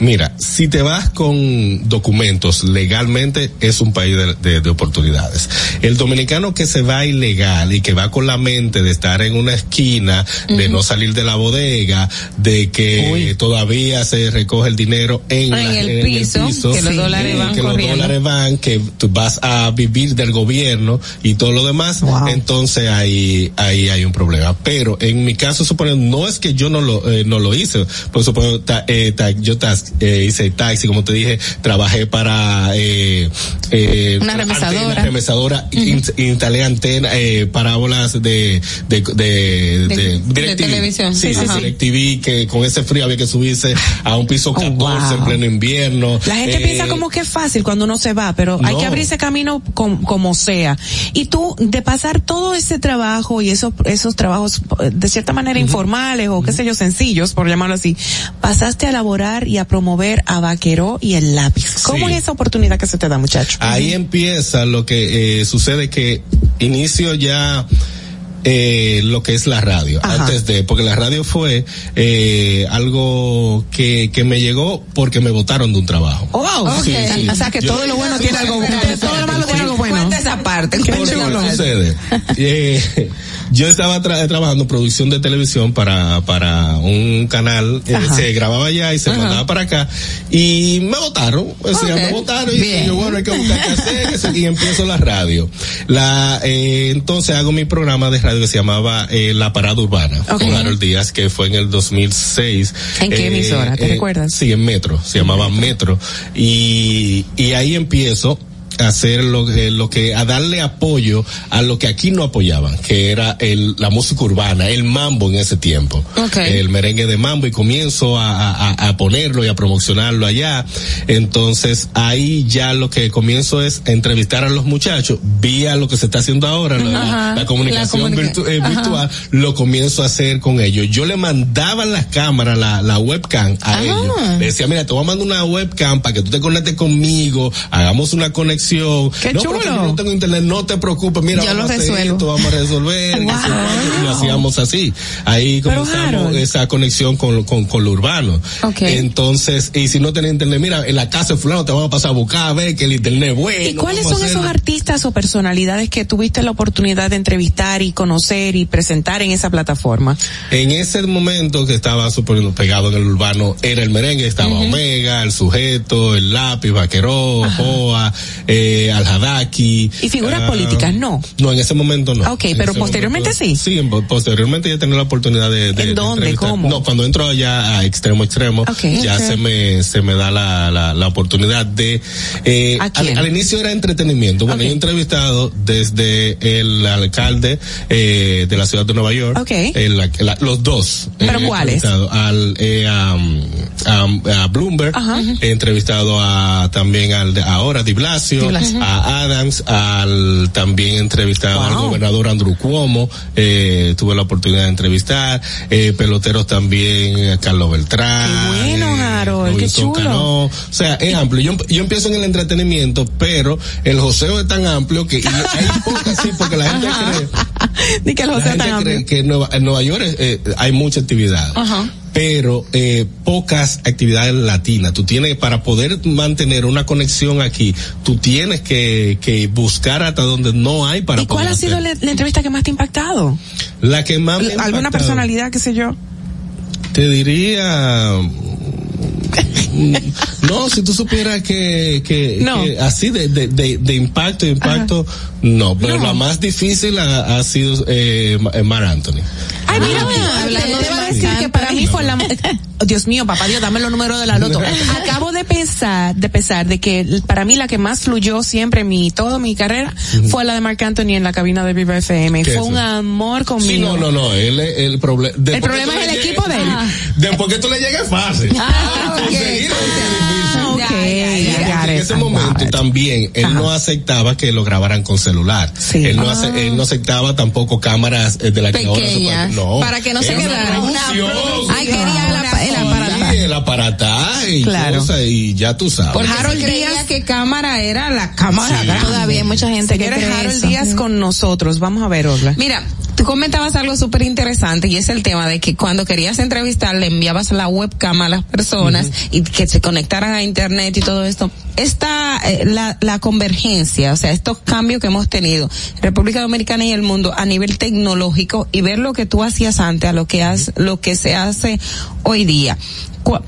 Mira, si te vas con documentos legalmente, es un país de, de- de oportunidades. El dominicano que se va ilegal y que va con la mente de estar en una esquina, de no salir de la bodega, de que todavía se recoge el dinero en, En la- el piso, que los dólares van que corriendo. los dólares van, que tú vas a vivir del gobierno y todo lo demás, entonces ahí, ahí hay un problema. Pero en mi caso, supongo, no es que yo no lo, eh, no lo hice, por supongo, ta- eh, ta- yo tas- eh, hice taxi, como te dije, trabajé para, eh, eh, Una remesadora. antena, remesadora, in- instalé antena, eh, parábolas de, de, de, de, de televisión. Sí, Sí, sí. DirecTV, que con ese frío había que subirse a un piso 14 en pleno invierno. La gente Eh, piensa como que es fácil cuando uno se va, pero hay que abrirse camino com- como sea. Y tú, de pasar todo ese trabajo y esos, esos trabajos eh, de cierta manera informales o qué sé yo, sencillos, por llamarlo así, pasaste a laborar y a promover a Vaqueró y el lápiz. ¿Cómo Sí. es esa oportunidad que se te da, muchacho? Ahí empieza lo que eh, sucede que inicio ya eh, lo que es la radio Ajá. antes de porque la radio fue eh, algo que, que me llegó porque me votaron de un trabajo Oh, wow. Sí, sí. O sea que Yo- todo lo bueno tiene algo, todo lo malo tiene algo bueno. Cuenta esa parte. Qué sucede? Eh, yo estaba tra- trabajando en producción de televisión para, para un canal, eh, se grababa allá y se mandaba para acá, y me votaron, o sea, me votaron, y yo, bueno, hay que buscar qué hacer, qué sé, y empiezo la radio. La, eh, entonces hago mi programa de radio que se llamaba eh, La Parada Urbana, Ok. con Harold Díaz, que fue en el 2006. ¿En qué Eh, emisora? ¿Te recuerdas? Sí, en Metro, se llamaba Metro, y, y ahí empiezo hacer lo, que- lo que, a darle apoyo a lo que aquí no apoyaban, que era el, la música urbana, el mambo en ese tiempo. Ok. El merengue de mambo y comienzo a, a, a ponerlo y a promocionarlo allá. Entonces ahí ya lo que comienzo es entrevistar a los muchachos vía lo que se está haciendo ahora, la, Ajá. la comunicación La virtu- eh, virtual, lo comienzo a hacer con ellos. Yo le mandaba las cámaras, la, la webcam a Ah. ellos. Le decía, mira, te voy a mandar una webcam para que tú te conectes conmigo, hagamos una conexión. ¡Qué no, chulo! yo no tengo internet, no te preocupes, mira, Yo vamos lo a hacer esto, vamos a resolver. Wow. y lo hacíamos así. Ahí comenzamos esa conexión con, con, con lo urbano. Entonces, y si no tenés internet, mira, en la casa de fulano te vamos a pasar a buscar a ver que el internet es bueno. ¿Y cuáles son esos artistas o personalidades que tuviste la oportunidad de entrevistar y conocer y presentar en esa plataforma? En ese momento que estaba súper pegado en el urbano, era el merengue, estaba Omega, el sujeto, el lápiz, vaqueró, Joa, eh, al Hadaki. ¿Y figuras políticas? No. No, en ese momento no. Ok, En pero posteriormente sí. Sí, en- posteriormente ya tenía la oportunidad de, de- ¿En de dónde? ¿Cómo? No, cuando entro allá a extremo extremo, Ok. ya se me se me da la, la, la oportunidad de eh, ¿A al, quién? al inicio era entretenimiento. Bueno, yo he entrevistado desde el alcalde eh, de la ciudad de Nueva York, Ok. el- la- los dos. ¿Pero cuáles? Al, eh, a, Bloomberg, Ajá. he entrevistado a también al de ahora Di Blasio, A Adams, al también he entrevistado al Wow. gobernador Andrew Cuomo, eh, tuve la oportunidad de entrevistar, eh, peloteros también, eh, Carlos Beltrán. Qué bueno, eh, Harold, qué chulo. Cano. O sea, es amplio. Yo, yo empiezo en el entretenimiento, pero el joseo es tan amplio que hay pocas, sí, porque la gente cree, Ni que el gente tan amplio. que en Nueva, en Nueva York eh, hay mucha actividad. Pero eh, pocas actividades latinas. Tú tienes, para poder mantener una conexión aquí, tú tienes que, que buscar hasta donde no hay para ¿Y cuál poder ha sido la, la entrevista que más te ha impactado? La que más me ha ¿Alguna impactado. personalidad, qué sé yo? Te diría mm, no, si tú supieras que, que, No. que así de, de, de, de impacto, impacto, no, pero No. la más difícil ha, ha sido eh, eh, Mar Anthony. Ay, mira, te, te iba a decir que para mí fue la Dios mío, papá Dios, dame los números de la loto. Acabo de pensar, de pensar de que para mí la que más fluyó siempre mi toda mi carrera fue la de Marc Anthony en la cabina de Viva FM. ¿Qué Fue un amor conmigo. Sí, no, no, no, él, el, problema El problema es el equipo de él. Después que tú le llegues fácil. Ah, ok. Ese momento también él no aceptaba que lo grabaran con celular. Él no ace- Ah. él no aceptaba tampoco cámaras eh, de la que ahora se no, para que no se quedara. Ay, quería el, apa- el aparato. Sí, el aparataje y Claro. cosas y ya tú sabes. Porque Harold creía que cámara era la cámara. Todavía hay mucha gente que Señores, cree Harold eso. Díaz con nosotros. Vamos a ver, Orla. Mira, tú comentabas algo súper interesante y es el tema de que cuando querías entrevistar le enviabas la webcam a las personas y que se conectaran a internet y todo esto. Esta, eh, la, la convergencia, o sea, estos cambios que hemos tenido, República Dominicana y el mundo a nivel tecnológico y ver lo que tú hacías antes a lo que has, lo que se hace hoy día.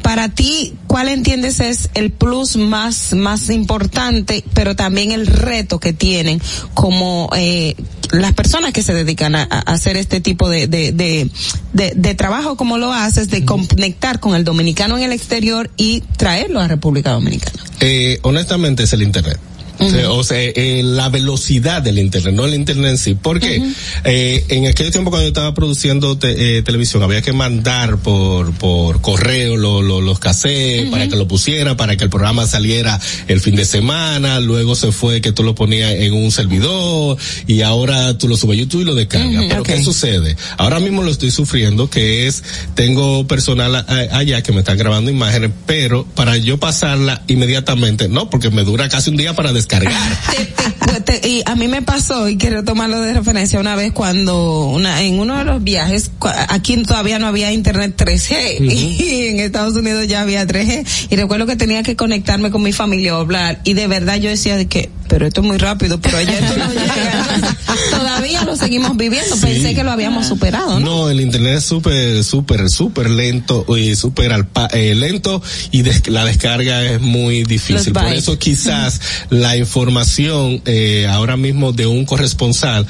Para ti, ¿cuál entiendes es el plus más, más importante, pero también el reto que tienen como eh, las personas que se dedican a, a hacer este tipo de, de, de, de, de trabajo como lo haces, de conectar con el dominicano en el exterior y traerlo a República Dominicana? Eh, honestamente es el internet. O sea, O sea, eh, la velocidad del internet, no el internet en sí. Porque eh, en aquel tiempo cuando yo estaba produciendo te- eh, televisión había que mandar por por correo lo- lo- los cassettes para que lo pusiera, para que el programa saliera el fin de semana. Luego se fue que tú lo ponías en un servidor y ahora tú lo subes a YouTube y lo descargas. Pero ok. ¿qué sucede? Ahora mismo lo estoy sufriendo, que es tengo personal a- allá que me están grabando imágenes, pero para yo pasarla inmediatamente, no, porque me dura casi un día para descargar. Pues te- y a mí me pasó y quiero tomarlo de referencia una vez cuando una en uno de los viajes aquí todavía no había internet 3G y en Estados Unidos ya había 3G y recuerdo que tenía que conectarme con mi familia o hablar y de verdad yo decía de que pero esto es muy rápido pero allá esto no llega todavía lo seguimos viviendo pensé que lo habíamos superado ¿no? No, el internet es súper, súper, súper lento y súper eh, lento y des- la descarga es muy difícil. Por eso quizás la información eh, ahora mismo de un corresponsal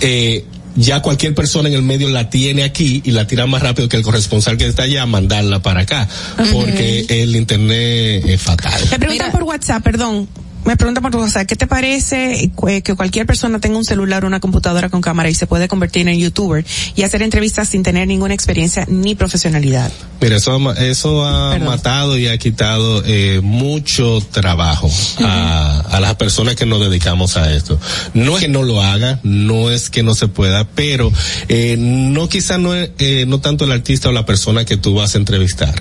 eh, ya cualquier persona en el medio la tiene aquí y la tira más rápido que el corresponsal que está allá a mandarla para acá, porque el internet es fatal. Me preguntan por WhatsApp, perdón. Me preguntan por WhatsApp, ¿qué te parece eh, que cualquier persona tenga un celular o una computadora con cámara y se puede convertir en youtuber y hacer entrevistas sin tener ninguna experiencia ni profesionalidad? Mira, eso, eso ha matado y ha quitado eh, mucho trabajo a, a las personas que nos dedicamos a esto. No es que no lo haga, no es que no se pueda, pero eh, no quizá no, eh, no tanto el artista o la persona que tú vas a entrevistar.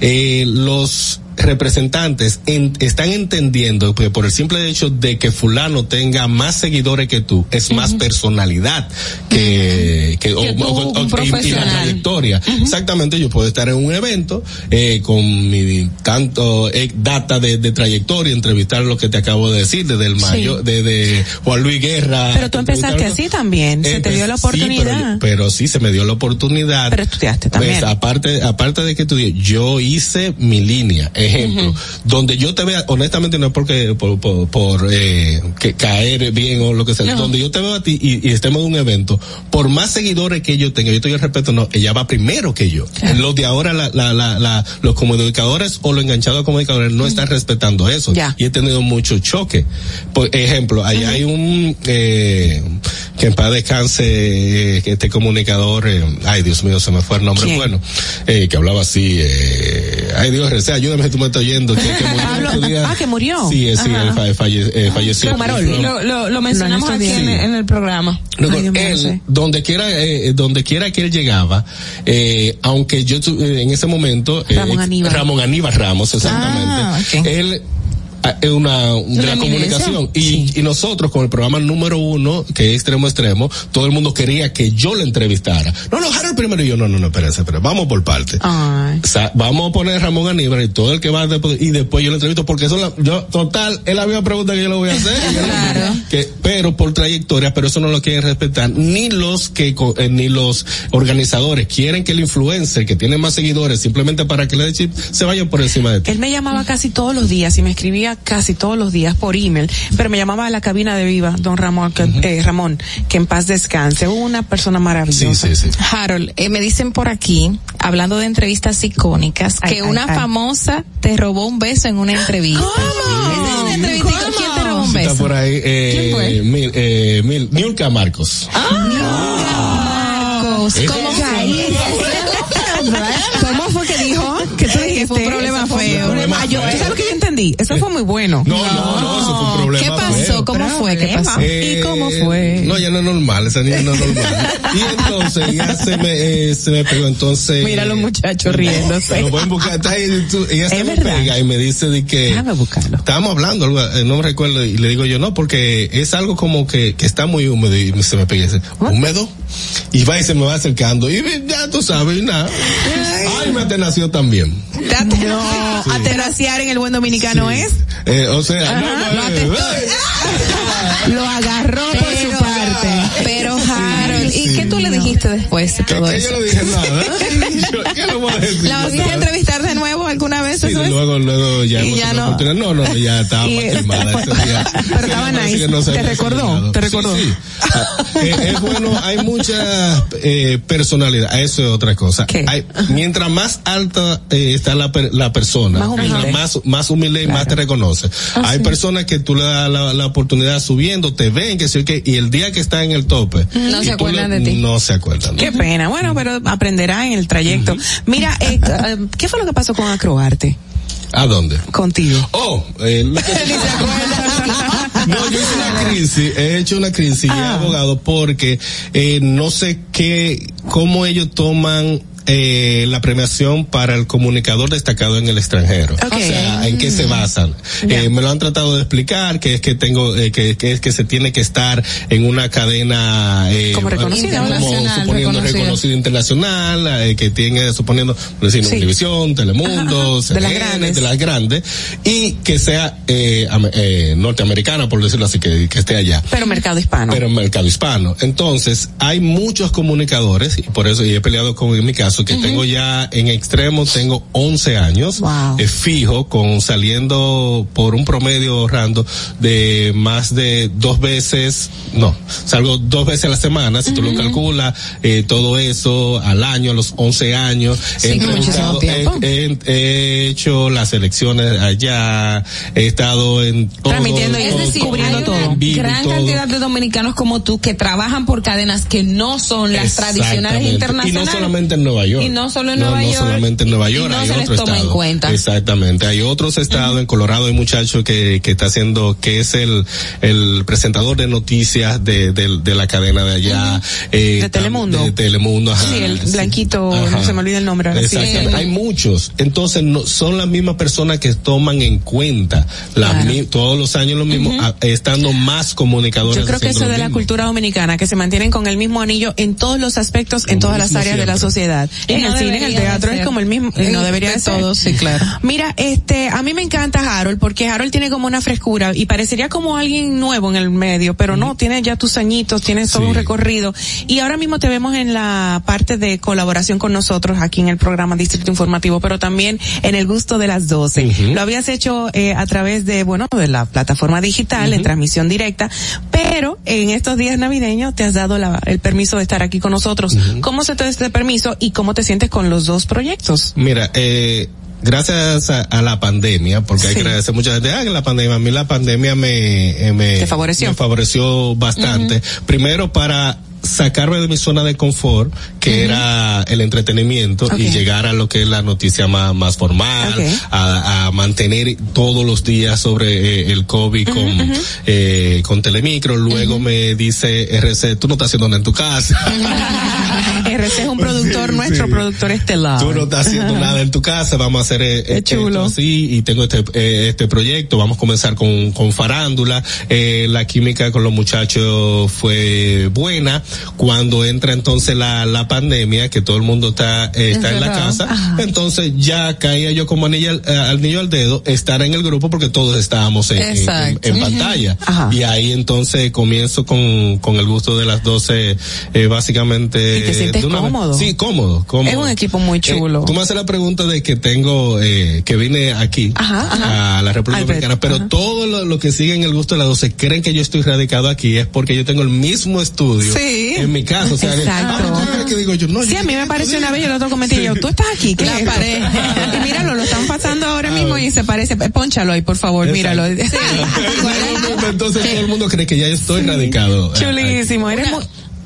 Eh, los representantes en- están entendiendo que por el simple hecho de que fulano tenga más seguidores que tú es más personalidad que, que, o- tú, o- o- un y- y la trayectoria. Exactamente, yo puedo estar en un evento eh, con mi tanto eh, data de, de trayectoria, entrevistar lo que te acabo de decir, desde el mayor, desde Juan Luis Guerra. Pero tú empezaste así también, se te dio la sí, pero oportunidad. yo- pero, sí, se me dio la oportunidad. Pero estudiaste también. Pues, aparte, aparte de que estudié, yo hice mi línea, ejemplo, donde yo te vea, honestamente no es porque, por, por, por, eh, que caer bien o lo que sea, No. donde yo te veo a ti y, y estemos en un evento, por más seguidores que yo tenga, yo doy el respeto, no, ella va primero que yo. Los de ahora, la, la, la, la- los comunicadores o los enganchados comunicadores no están respetando eso. Y he tenido mucho choque. Por ejemplo, allá hay un, eh, que en paz descanse, eh, que este comunicador, eh, ay Dios mío, se me fue el nombre, ¿Quién? bueno, eh, que hablaba así, eh, ay Dios, ayúdame tú me estás oyendo, que, que murió el otro día. Ah, que murió. Sí, eh, sí, Ajá. él fa- falle- eh, falleció. Y lo, lo, lo mencionamos Lo aquí en, estudiado. en el programa Luego, Ay, él, sí. donde quiera, eh, donde quiera que él llegaba, eh, aunque yo tu- eh, en ese momento, eh, Ramón Aníbal. Ramón Aníbal Ramos, exactamente, Ah, él ah, una, de la comunicación. Y, y nosotros con el programa número uno, que es extremo extremo, todo el mundo quería que yo le entrevistara. No, no, Harold primero y yo, no, no, no, espérense, espérense, vamos por parte. O sea, vamos a poner Ramón Aníbal y todo el que va después, y después yo le entrevisto porque eso la, yo, total, es la misma pregunta que yo le voy a hacer. que, pero por trayectoria, pero eso no lo quieren respetar ni los que, eh, ni los organizadores quieren que el influencer que tiene más seguidores simplemente para que le dé chip se vayan por encima de ti. Él me llamaba casi todos los días y me escribía casi todos los días por email, pero me llamaba a la cabina de Viva, don Ramón, que, eh, Ramón, que en paz descanse, una persona maravillosa. Harold, eh, me dicen por aquí, hablando de entrevistas icónicas, Ay, que ay, una ay. famosa te robó un beso en una entrevista. Esa es una entrevista. ¿Quién te robó un Está beso? por ahí, eh, ¿Quién fue? Mil, eh, Mil, Marcos. Marcos, Eh, ¿cómo ¿Cómo fue que dijo? Que tú dijiste. fue un problema feo. problema Ah, yo, feo. ¿tú ¿Sabes lo que yo entendí? Eso fue muy bueno. No, no, no, eso fue un problema. ¿Qué pasó? feo. ¿Cómo fue? ¿Qué pasó? Eh, ¿Y cómo fue? No, ya no es normal, esa niña no es normal. y entonces ya se me, eh, se me pegó, entonces. Mira los muchachos riéndose. Lo pueden buscar, está ahí, tú- ella se me verdad. pega y me dice de que. Déjame buscarlo. Estábamos hablando, eh, no me recuerdo, y le digo yo, no, porque es algo como que, que está muy húmedo y se me pega y dice, ¿húmedo? Y va y se me va acercando y ya tú sabes, nada. Ay, me atenació también. No, atenaciar en el buen dominicano es. Eh, o sea, Ajá, no, no, lo eh, Lo agarró por su parte. Pero Harold, ¿y qué tú le dijiste después de todo que eso? yo no dije nada. Yo, ¿Qué le voy a decir? ¿La volviste a entrevistar de nuevo alguna vez? Sí, eso es? luego, luego ya, Y ya no. No, no, ya estaba quemada ese día. Pero estaba nice. no Te recordó, te recordó. sí. Ah, eh, es bueno, hay mucha eh, personalidad, eso es otra cosa. Hay, mientras más alta eh, está la, la persona, Más humilde. más, más humilde y más te reconoce. Ah, hay sí. personas que tú le das la, la oportunidad subiendo, te ven, que sí, que, y el día que está en el tope, No se acuerdan le- de ti. No se acuerdan. Qué pena. Bueno, pero aprenderá en el trayecto. Mira, eh, eh, ¿qué fue lo que pasó con Acroarte? ¿A dónde? Contigo. Oh, eh, No, yo hice una crisis, he hecho una crisis y he abogado porque eh, no sé qué, cómo ellos toman eh, la premiación para el comunicador destacado en el extranjero. O sea, ¿en qué se basan? Eh, me lo han tratado de explicar, que es que tengo, eh, que, que es que se tiene que estar en una cadena eh, Como reconocida, como suponiendo reconocida. internacional, eh, que tiene, suponiendo, por decir, Sí. Televisión, Telemundo, Ajá, ajá. De las grandes. de las grandes, y que sea eh, am- eh, norteamericana, por decirlo así, que, que esté allá. Pero mercado hispano. Pero mercado hispano. Entonces, hay muchos comunicadores, y por eso y he peleado con en mi caso, que tengo ya en extremo, tengo 11 años, eh, fijo, con saliendo por un promedio ahorrando de más de dos veces, no, salgo dos veces a la semana, si tú lo calculas, eh, todo eso al año, a los 11 años, Sí, he, muchísimo entrevistado- tiempo. he- he- he hecho las elecciones allá, he estado en todo, Transmitiendo y Es decir, cubriendo hay todo. una gran todo. cantidad de dominicanos como tú que trabajan por cadenas que no son las tradicionales internacionales. Y no solamente en Nueva York. Y no solo en No, Nueva no York. solamente en Nueva y York, no hay se les otro toma en estado. cuenta. Exactamente. Hay otros estados, en Colorado hay un muchacho que, que está haciendo, que es el, el presentador de noticias de, de, de la cadena de allá. eh, De Telemundo. De Telemundo, ajá. Sí, el blanquito, Ajá. no se me olvida el nombre ahora sí. Exactamente. Hay muchos. Entonces, no, son las mismas personas que toman en cuenta las mi- todos los años lo mismo, a- estando más comunicadores. Yo creo que eso de la cultura dominicana, que se mantienen con el mismo anillo en todos los aspectos, en todas las áreas de la siempre. sociedad. En no el cine, en el teatro es como el mismo, y no debería de ser. todo, sí, claro. Mira, este, a mí me encanta Harold, porque Harold tiene como una frescura y parecería como alguien nuevo en el medio, pero no, tiene ya tus añitos, tienes todo un recorrido. Y ahora mismo te vemos en la parte de colaboración con nosotros aquí en el programa Distrito Informativo, pero también en el gusto de las 12. Lo habías hecho eh, a través de, bueno, de la plataforma digital, en transmisión directa, pero en estos días navideños te has dado la- el permiso de estar aquí con nosotros. ¿Cómo se te da este permiso y cómo te sientes con los dos proyectos? Mira, eh, gracias a, a la pandemia, porque hay que agradecer mucha gente, ah, la pandemia, a mí la pandemia me, eh, me, favoreció. me favoreció bastante. Primero para sacarme de mi zona de confort, que era el entretenimiento, y llegar a lo que es la noticia más, más formal, a, a, mantener todos los días sobre eh, el COVID con, eh, con Telemicro. Luego me dice RC, tú no estás haciendo nada en tu casa. RC es un productor, nuestro productor estelar. Tú no estás haciendo nada en tu casa, vamos a hacer eh, chulo. así y tengo este, eh, este proyecto, vamos a comenzar con, con farándula. Eh, la química con los muchachos fue buena. Cuando entra entonces la, la pandemia, que todo el mundo está, eh, está en la casa, entonces ya caía yo como anillo al, eh, anillo al dedo estar en el grupo porque todos estábamos en, en- en- en pantalla. Y ahí entonces comienzo con, con el gusto de las 12, eh, básicamente. ¿Y te sientes una vez. cómodo? Sí, cómodo, cómodo. Es un equipo muy chulo. Eh, tú me haces la pregunta de que tengo, eh, que vine aquí a la República Al Dominicana, pero todo lo, lo que siguen el gusto de las 12 creen que yo estoy radicado aquí es porque yo tengo el mismo estudio Sí. En mi casa. O sea, Exacto. ah, que digo yo, no, Sí, yo- a mí me pareció una vez, yo lo otro comenté, yo, tú estás aquí, ¿qué La pared. Y míralo, lo están pasando ahora mismo y se parece, ponchalo ahí, por favor, míralo. Entonces todo el mundo cree que ya estoy radicado. Chulísimo, eres muy...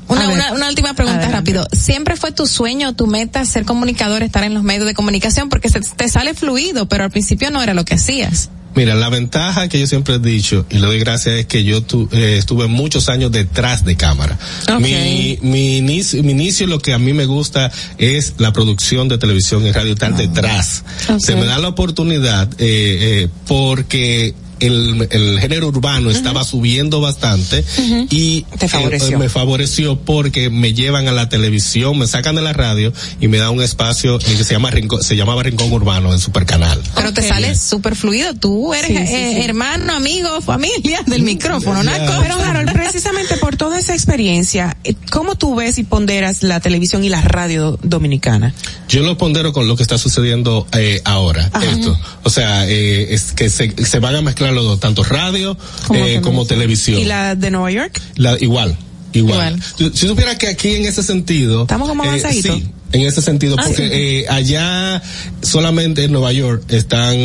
Una, una, una última pregunta Adelante. rápido. ¿Siempre fue tu sueño, tu meta, ser comunicador, estar en los medios de comunicación? Porque se, te sale fluido, pero al principio no era lo que hacías. Mira, la ventaja que yo siempre he dicho y le doy gracias es que yo tu- eh, estuve muchos años detrás de cámara. Mi, mi, inicio, mi inicio, lo que a mí me gusta es la producción de televisión y radio, estar detrás. Ok. Se me da la oportunidad eh, eh, porque el, el género urbano estaba subiendo bastante y Te favoreció. eh, me favoreció porque me llevan a la televisión, me sacan de la radio y me da un espacio que se llama Rincón, se llamaba Rincón Urbano en Supercanal. Pero te sale súper fluido. Tú eres Sí, sí, eh, sí. hermano, amigo, familia del micrófono, cosa. Pero Harold, precisamente por toda esa experiencia, eh, ¿cómo tú ves y ponderas la televisión y la radio dominicana? Yo lo pondero con lo que está sucediendo eh, ahora, esto. O sea, eh, es que se, se van a mezclar los dos, tanto radio Como eh, como televisión. ¿Y la de Nueva York? La- igual, igual. Si, si supiera que aquí en ese sentido. Estamos como eh, avanzaditos. sí, en ese sentido, Ah, porque sí. eh, allá solamente en Nueva York están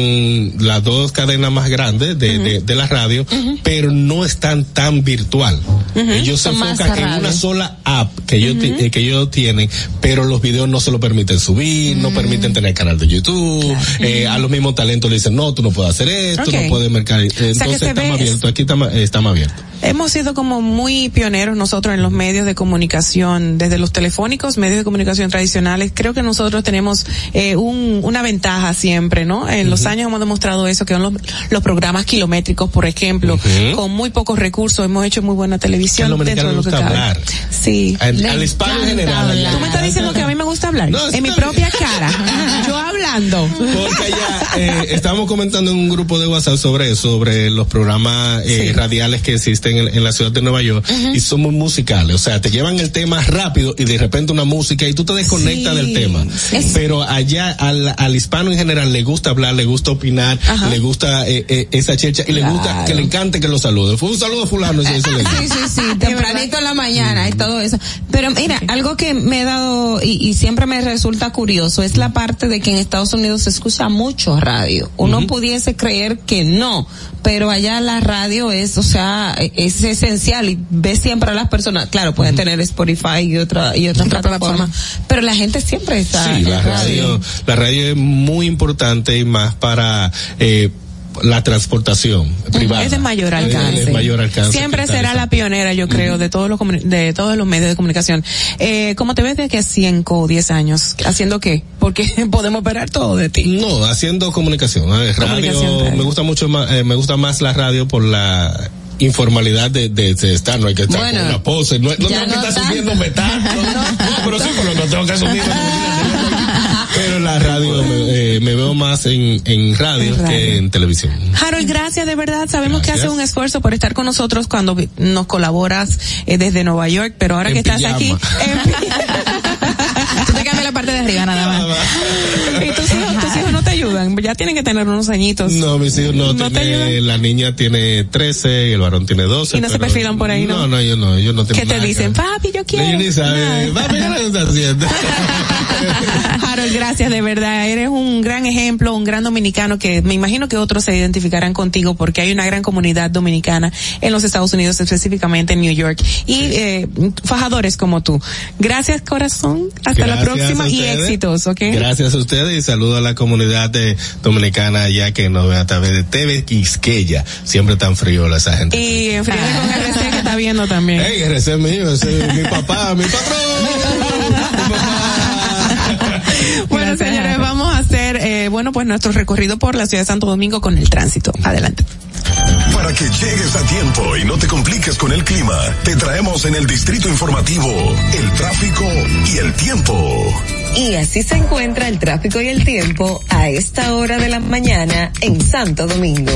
las dos cadenas más grandes de, de, de la radio, pero no están tan virtual. Ellos se Son enfocan en una sola app que ellos, eh, que ellos tienen, pero los videos no se lo permiten subir, no permiten tener canal de YouTube, eh, a los mismos talentos le dicen, no, tú no puedes hacer esto, no puedes mercar. eh, Entonces se está ve- más abierto, aquí está más, está más abierto. Hemos sido como muy pioneros nosotros en los medios de comunicación, desde los telefónicos, medios de comunicación tradicionales. Creo que nosotros tenemos eh, un, una ventaja siempre, ¿no? En los años hemos demostrado eso, que son los, los programas kilométricos, por ejemplo, con muy pocos recursos hemos hecho muy buena televisión dentro de lo que cabe. hablar. Sí. Al, al hispano en general. allá. Tú me estás diciendo que a mí me gusta hablar. No, en mi propia cara. Yo hablando. Porque allá eh, estábamos comentando en un grupo de WhatsApp sobre eso, sobre los programas eh, Sí. radiales que existen en, en la ciudad de Nueva York y son muy musicales, o sea, te llevan el tema rápido y de repente una música y tú te desconectas Sí, del tema. sí. Pero allá al, al hispano en general le gusta hablar, le gusta opinar, Ajá. le gusta eh, eh, esa checha y le gusta que le encante que lo salude. Fue un saludo a fulano, eso, eso le Sí, sí, sí, tempranito en la mañana y todo eso. Pero mira, algo que me he dado y, y siempre me resulta curioso es la parte de que en Estados Unidos se escucha mucho radio. Uno pudiese creer que no, pero allá la radio es, o sea, e- es esencial y ves siempre a las personas, claro, pueden tener Spotify y otra y otras plataformas, pero la gente siempre está Sí, en la radio, la radio es muy importante y más para eh, la transportación privada. Es de mayor Es de- alcance. de mayor alcance. Siempre que será la pionera, yo creo, de todos los de todos los medios de comunicación. Eh, ¿Cómo te ves de aquí a 5 o 10 años? ¿Haciendo qué? Porque podemos esperar todo de ti. No, haciendo comunicación. Radio, me gusta mucho más, eh, me gusta más la radio por la informalidad de, de, de estar, no hay que estar Bueno, con una pose, no, no tengo que estar tanto. subiendo metal, no, no, pero sí, pero no tengo que asumir. pero la radio me, eh, me veo más en, en radio, En radio. que en televisión. Harold, gracias de verdad. Sabemos que Gracias. haces un esfuerzo por estar con nosotros cuando nos colaboras eh, desde Nueva York, pero ahora En que estás pijama. aquí, Tú te cambias la parte de arriba nada más. y tus hijos, tus hijos no te ayudan, ya tienen que tener unos añitos. No, mis hijos no, ¿No te tiene- ayudan? la niña tiene 13 y el varón tiene 12. Y no se perfilan por ahí, ¿no? No, no, ellos no, ellos no ¿Qué tienen te nada que dicen? ver. Papi, yo quiero. Ellos ni Nada. papi, ¿qué le está haciendo? Harold, gracias de verdad. Eres un gran ejemplo, un gran dominicano que me imagino que otros se identificarán contigo porque hay una gran comunidad dominicana en los Estados Unidos, específicamente en New York. Y eh, fajadores como tú. Gracias, corazón. Hasta la próxima y éxitos, ¿ok? Gracias a ustedes y saludo a la comunidad de dominicana allá que nos ve a través de TV Quisqueya. Siempre tan friola esa gente. Y con RC que está viendo también. Ey, RC mío, ese es mi papá, mi Bueno, señores, vamos bueno, pues nuestro recorrido por la ciudad de Santo Domingo con el tránsito. Adelante. Para que llegues a tiempo y no te compliques con el clima, te traemos en el distrito informativo el tráfico y el tiempo. Y así se encuentra el tráfico y el tiempo a esta hora de la mañana en Santo Domingo.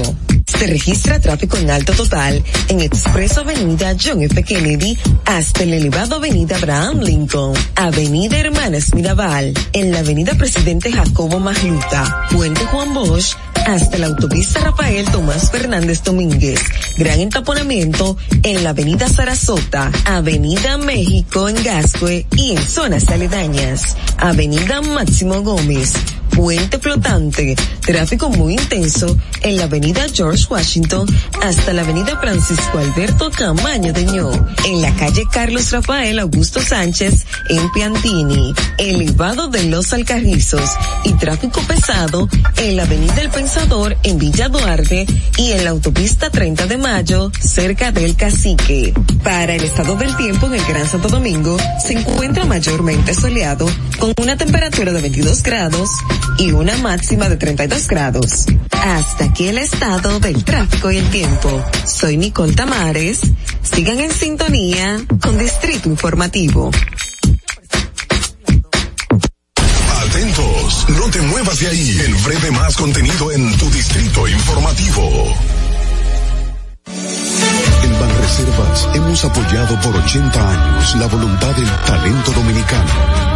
Se registra tráfico en alto total en Expreso Avenida John F. Kennedy hasta el elevado Avenida Abraham Lincoln, Avenida Hermanas Mirabal, en la Avenida Presidente Jacobo Magluta, Puente Juan Bosch, hasta la autopista Rafael Tomás Fernández Domínguez. Gran entaponamiento en la Avenida Sarasota, Avenida México en Gascue y en zonas aledañas. Avenida Máximo Gómez. Puente flotante, tráfico muy intenso en la avenida George Washington hasta la avenida Francisco Alberto Camaño de Ño, en la calle Carlos Rafael Augusto Sánchez en Piantini, elevado de los Alcarrizos y tráfico pesado en la avenida El Pensador en Villa Duarte y en la autopista 30 de Mayo cerca del Cacique. Para el estado del tiempo en el Gran Santo Domingo se encuentra mayormente soleado con una temperatura de 22 grados y una máxima de 32 grados. Hasta aquí el estado del tráfico y el tiempo. Soy Nicole Tamares. Sigan en sintonía con Distrito Informativo. Atentos, no te muevas de ahí. El breve más contenido en tu distrito informativo. En Banreservas hemos apoyado por 80 años la voluntad del talento dominicano,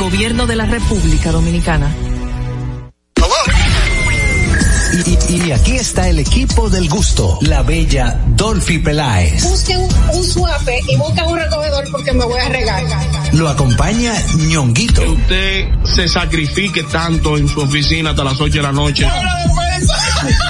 Gobierno de la República Dominicana. Y, y- y aquí está el equipo del gusto, la bella Dolphy Peláez. Busquen un suape y busquen un recogedor porque me voy a regar. Lo acompaña ñonguito. usted se sacrifique tanto en su oficina hasta las 8 de la noche.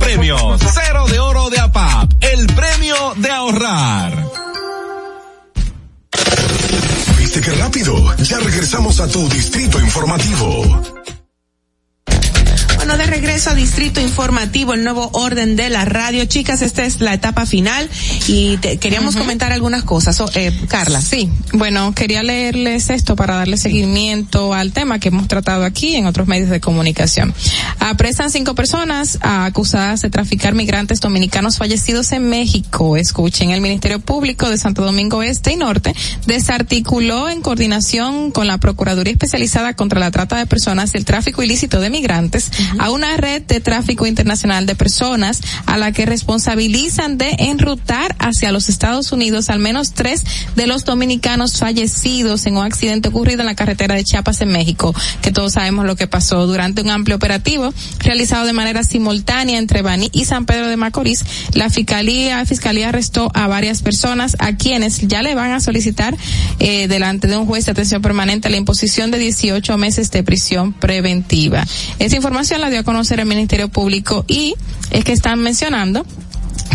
premios. Cero de oro de APAP, el premio de ahorrar. ¿Viste qué rápido? Ya regresamos a tu Distrito Informativo. Bueno, de regreso a Distrito Informativo, el nuevo orden de la radio. Chicas, esta es la etapa final y te- queríamos comentar algunas cosas. O- eh, Carla. Sí, bueno, quería leerles esto para darle seguimiento al tema que hemos tratado aquí en otros medios de comunicación. Apresan cinco personas acusadas de traficar migrantes dominicanos fallecidos en México. Escuchen, el Ministerio Público de Santo Domingo Este y Norte desarticuló en coordinación con la Procuraduría Especializada contra la Trata de Personas el Tráfico Ilícito de Migrantes a una red de tráfico internacional de personas a la que responsabilizan de enrutar hacia los Estados Unidos al menos tres de los dominicanos fallecidos en un accidente ocurrido en la carretera de Chiapas en México, que todos sabemos lo que pasó durante un amplio operativo realizado de manera simultánea entre Baní y San Pedro de Macorís. La fiscalía, fiscalía arrestó a varias personas a quienes ya le van a solicitar eh, delante de un juez de atención permanente la imposición de 18 meses de prisión preventiva. Esa información dio a conocer el Ministerio Público y es que están mencionando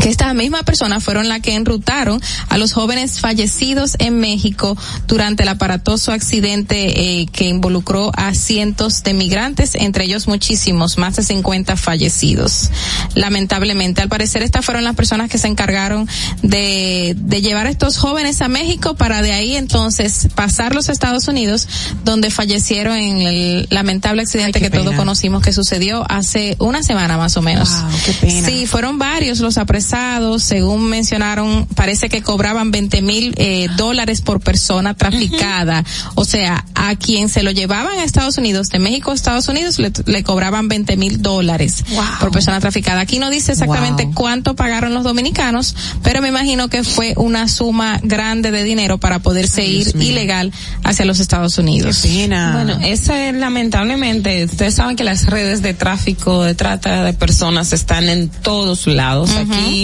que estas mismas personas fueron las que enrutaron a los jóvenes fallecidos en México durante el aparatoso accidente eh, que involucró a cientos de migrantes, entre ellos muchísimos, más de 50 fallecidos. Lamentablemente, al parecer estas fueron las personas que se encargaron de, de llevar a estos jóvenes a México para de ahí entonces pasarlos a Estados Unidos, donde fallecieron en el lamentable accidente que todos conocimos que sucedió hace una semana más o menos. qué pena. Sí, fueron varios los apresados, según mencionaron, parece que cobraban 20 mil eh, dólares por persona traficada. O sea, a quien se lo llevaban a Estados Unidos, de México a Estados Unidos, le, le cobraban 20 mil dólares por persona traficada. Aquí no dice exactamente cuánto pagaron los dominicanos, pero me imagino que fue una suma grande de dinero para poderse ir ilegal hacia los Estados Unidos. Bueno, esa es lamentablemente, ustedes saben que las redes de tráfico, de trata de personas están en todos lados. Aquí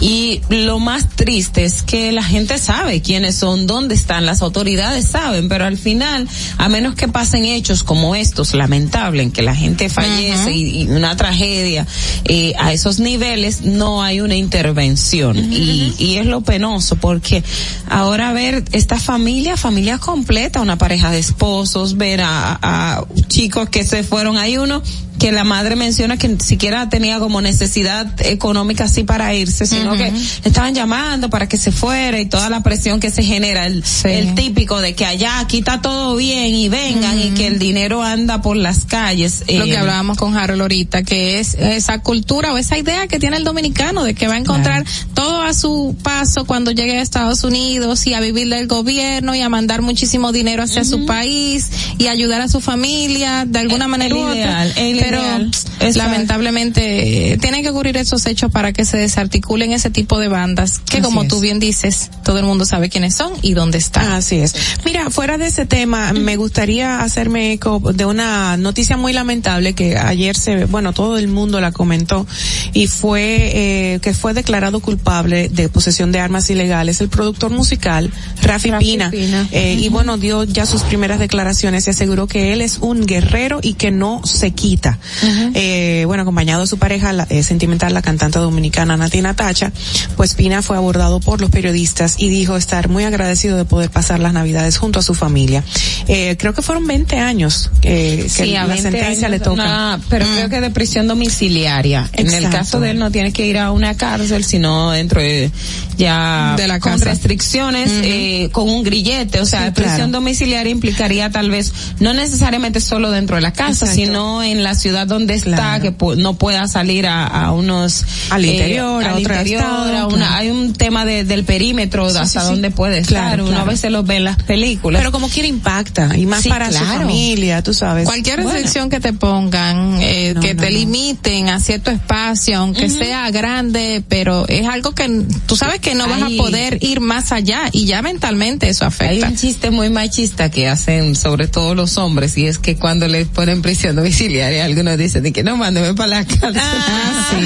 y lo más triste es que la gente sabe quiénes son, dónde están, las autoridades saben, pero al final, a menos que pasen hechos como estos, lamentable, en que la gente fallece y, y una tragedia, eh, a esos niveles no hay una intervención. Y, y es lo penoso porque ahora ver esta familia, familia completa, una pareja de esposos, ver a, a chicos que se fueron, hay uno que la madre menciona que ni siquiera tenía como necesidad económica así para irse, sino que le estaban llamando para que se fuera y toda la presión que se genera, el, el típico de que allá aquí está todo bien y vengan y que el dinero anda por las calles. lo que eh, hablábamos con Harold ahorita, que es esa cultura o esa idea que tiene el dominicano de que va a encontrar todo a su paso cuando llegue a Estados Unidos y a vivir del gobierno y a mandar muchísimo dinero hacia su país y ayudar a su familia de alguna manera u otra. el Pero lamentablemente eh, tienen que ocurrir esos hechos para que se desarticulen ese tipo de bandas que Así como es. tú bien dices, todo el mundo sabe quiénes son y dónde están. Así es. Mira, fuera de ese tema, me gustaría hacerme eco de una noticia muy lamentable que ayer se, bueno, todo el mundo la comentó y fue eh, que fue declarado culpable de posesión de armas ilegales el productor musical Rafi, Rafi Pina, Pina. Eh, y bueno dio ya sus primeras declaraciones y aseguró que él es un guerrero y que no se quita. Tacha. eh, bueno, acompañado de su pareja la, eh, sentimental, la cantante dominicana Natina Tacha, pues Pina fue abordado por los periodistas y dijo estar muy agradecido de poder pasar las navidades junto a su familia. Eh, creo que fueron 20 años que Sí, la 20 sentencia años, le toca. pero creo que de prisión domiciliaria. En el caso de él no tiene que ir a una cárcel, sino dentro de ya De la con casa. restricciones, eh, con un grillete. O sea, Sí, prisión claro. domiciliaria implicaría tal vez no necesariamente solo dentro de la casa, Exacto. sino en la ciudad donde está, Claro. que no pueda salir a, a unos Al eh, interior, a interior, estado, a una- claro. hay un tema de, del perímetro Sí, hasta sí, sí. dónde puede Claro, estar. Uno claro. a veces lo ve en las películas. Pero como quiera impacta, y más para su familia, tú sabes. Cualquier Bueno. restricción que te pongan, eh, No, que no, te no. limiten a cierto espacio, aunque sea grande, pero es algo que tú sabes que no vas a poder ir más allá y ya mentalmente eso Hay afecta. un chiste muy machista que hacen sobre todo los hombres y es que cuando les ponen prisión domiciliaria algunos dicen de que no mándeme para la cárcel. Ah, sí,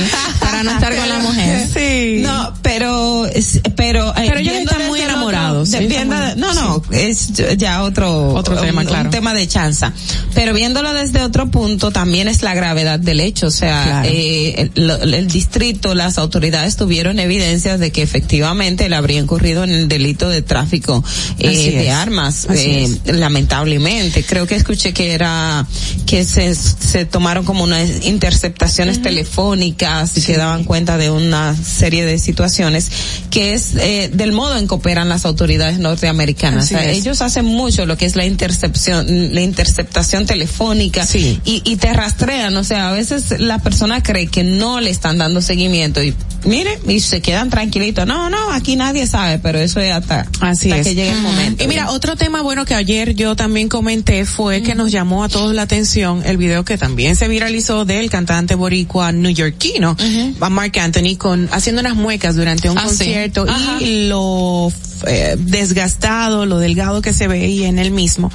para no estar con la mujer. Sí. No, pero es- pero eh, Pero ellos están muy otro- enamorados, ellos viendo- no, no, es ya otro Otro un- tema, un claro. tema de chanza. Pero viéndolo desde otro punto también es la gravedad del hecho, o sea, Claro. eh, el, el distrito, las autoridades tuvieron evidencias de que efectivamente él habría incurrido en el delito de tráfico eh, de armas, eh, lamentablemente. Creo que escuché que era que se, se tomaron como unas interceptaciones telefónicas y que daban cuenta de una serie de situaciones que es eh, del modo en que operan las autoridades norteamericanas. O sea, ellos hacen mucho lo que es la intercepción, la interceptación telefónica Sí. y, y te rastrean. O sea, a veces la persona cree que no le están dando seguimiento y mire, y se quedan tranquilitos. No, no, aquí nadie sabe, pero eso es hasta, Así hasta es. que llegue el momento. Y mira, otro tema bueno que ayer yo también comenté fue que nos llamó a todos la atención el video que también se viralizó del cantante boricua neoyorquino, a Mark Anthony, con haciendo unas muecas durante un Ah, concierto y lo eh, desgastado, lo delgado que se veía en él mismo,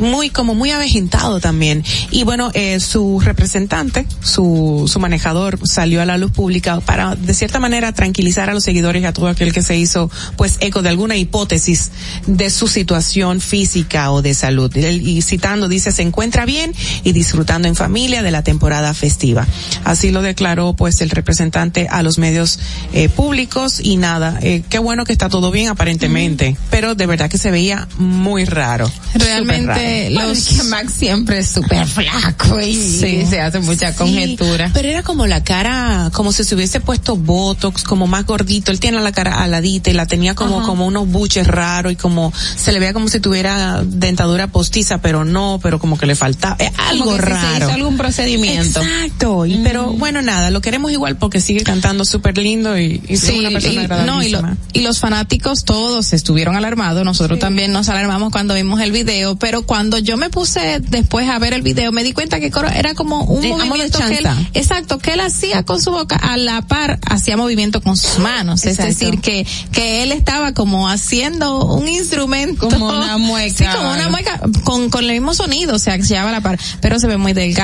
muy como muy avejentado también. Y bueno, eh, su representante, su su manejador salió a la luz pública para de cierta manera tranquilizar a los seguidores y a todo aquel que se hizo pues eco de alguna hipótesis de su situación física o de salud. Él, y citando dice se encuentra bien y disfrutando en familia de la temporada festiva. Así lo declaró pues el representante a los medios eh, públicos y nada, eh, qué bueno que está todo bien aparentemente, pero de verdad que se veía muy raro. Realmente raro. los Es que Max siempre es súper flaco y se hace mucha Sí, conjetura. Pero era como la cara, como si se hubiese puesto botox, como más gordito. Él tiene la cara aladita y la tenía como, Ajá. como unos buches raros y como, se le veía como si tuviera dentadura postiza, pero no, pero como que le faltaba, eh, algo raro. Hizo algún procedimiento. Exacto, y, pero bueno, nada, lo queremos igual porque sigue cantando súper lindo y, y Sí, una persona y, no, y, lo- y los fanáticos todos estuvieron alarmados, nosotros también nos alarmamos cuando vimos el video, pero cuando yo me puse después a ver el video me di cuenta que coro- era como un modo de movimiento que él, exacto, que él hacía con su boca, a la par hacía movimiento con sus manos, Exacto. es decir, que, que él estaba como haciendo un instrumento. Como una mueca. Sí, como una mueca, con, con el mismo sonido, o sea, que se llevaba a la par, pero se ve muy delgado,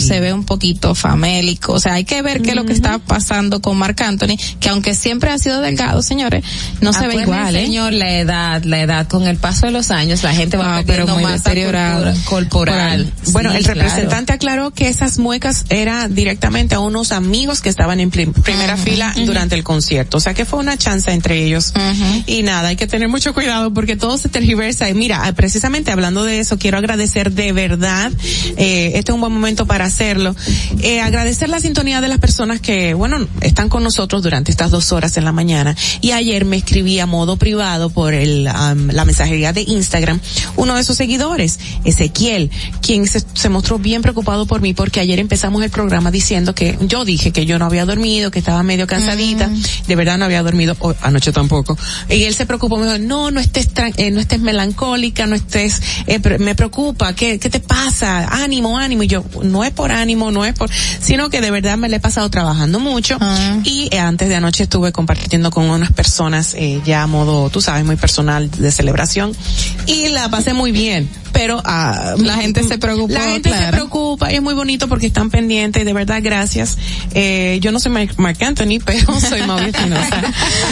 se ve un poquito famélico, o sea, hay que ver qué es lo que está pasando con Marc Anthony, que aunque siempre ha sido delgado, señores, no se ve igual, ¿eh? señor, la edad, la edad, con el paso de los años, la gente va Ah, perdiendo masa deteriorado. corpora- corporal. Bueno, Sí, el claro. representante aclaró que esas muecas era directamente a unos amigos que estaban en prim- primera fila durante el concierto. O sea que fue una chance entre ellos. Y nada, hay que tener mucho cuidado porque todo se tergiversa. Y mira, precisamente hablando de eso, quiero agradecer de verdad, eh, este es un buen momento para hacerlo, eh, agradecer la sintonía de las personas que, bueno, están con nosotros durante estas dos horas en la mañana. Y ayer me escribí a modo privado por el, am, la mensajería de Instagram, uno de sus seguidores, Ezequiel, quien se, se mostró bien preocupado por mí porque ayer empezamos el programa diciendo que yo dije que yo no había dormido, que estaba medio cansadita, de verdad no había dormido, anoche tampoco. Y él se preocupó, me dijo, no, no estés, eh, no estés melancólica, no estés, eh, me preocupa, ¿qué, ¿qué te pasa? Ánimo, ánimo. Y yo, no es por ánimo, no es por, sino que de verdad me le he pasado trabajando mucho y eh, antes de anoche estuve compartiendo con unas personas eh, ya a modo, tú sabes, muy personal de celebración y la pasé muy bien. Pero ah, La gente se preocupó, La gente se preocupa y es muy bonito porque están pendientes de verdad gracias. Eh, yo no soy Mark Anthony, pero soy Mauricio Espinosa.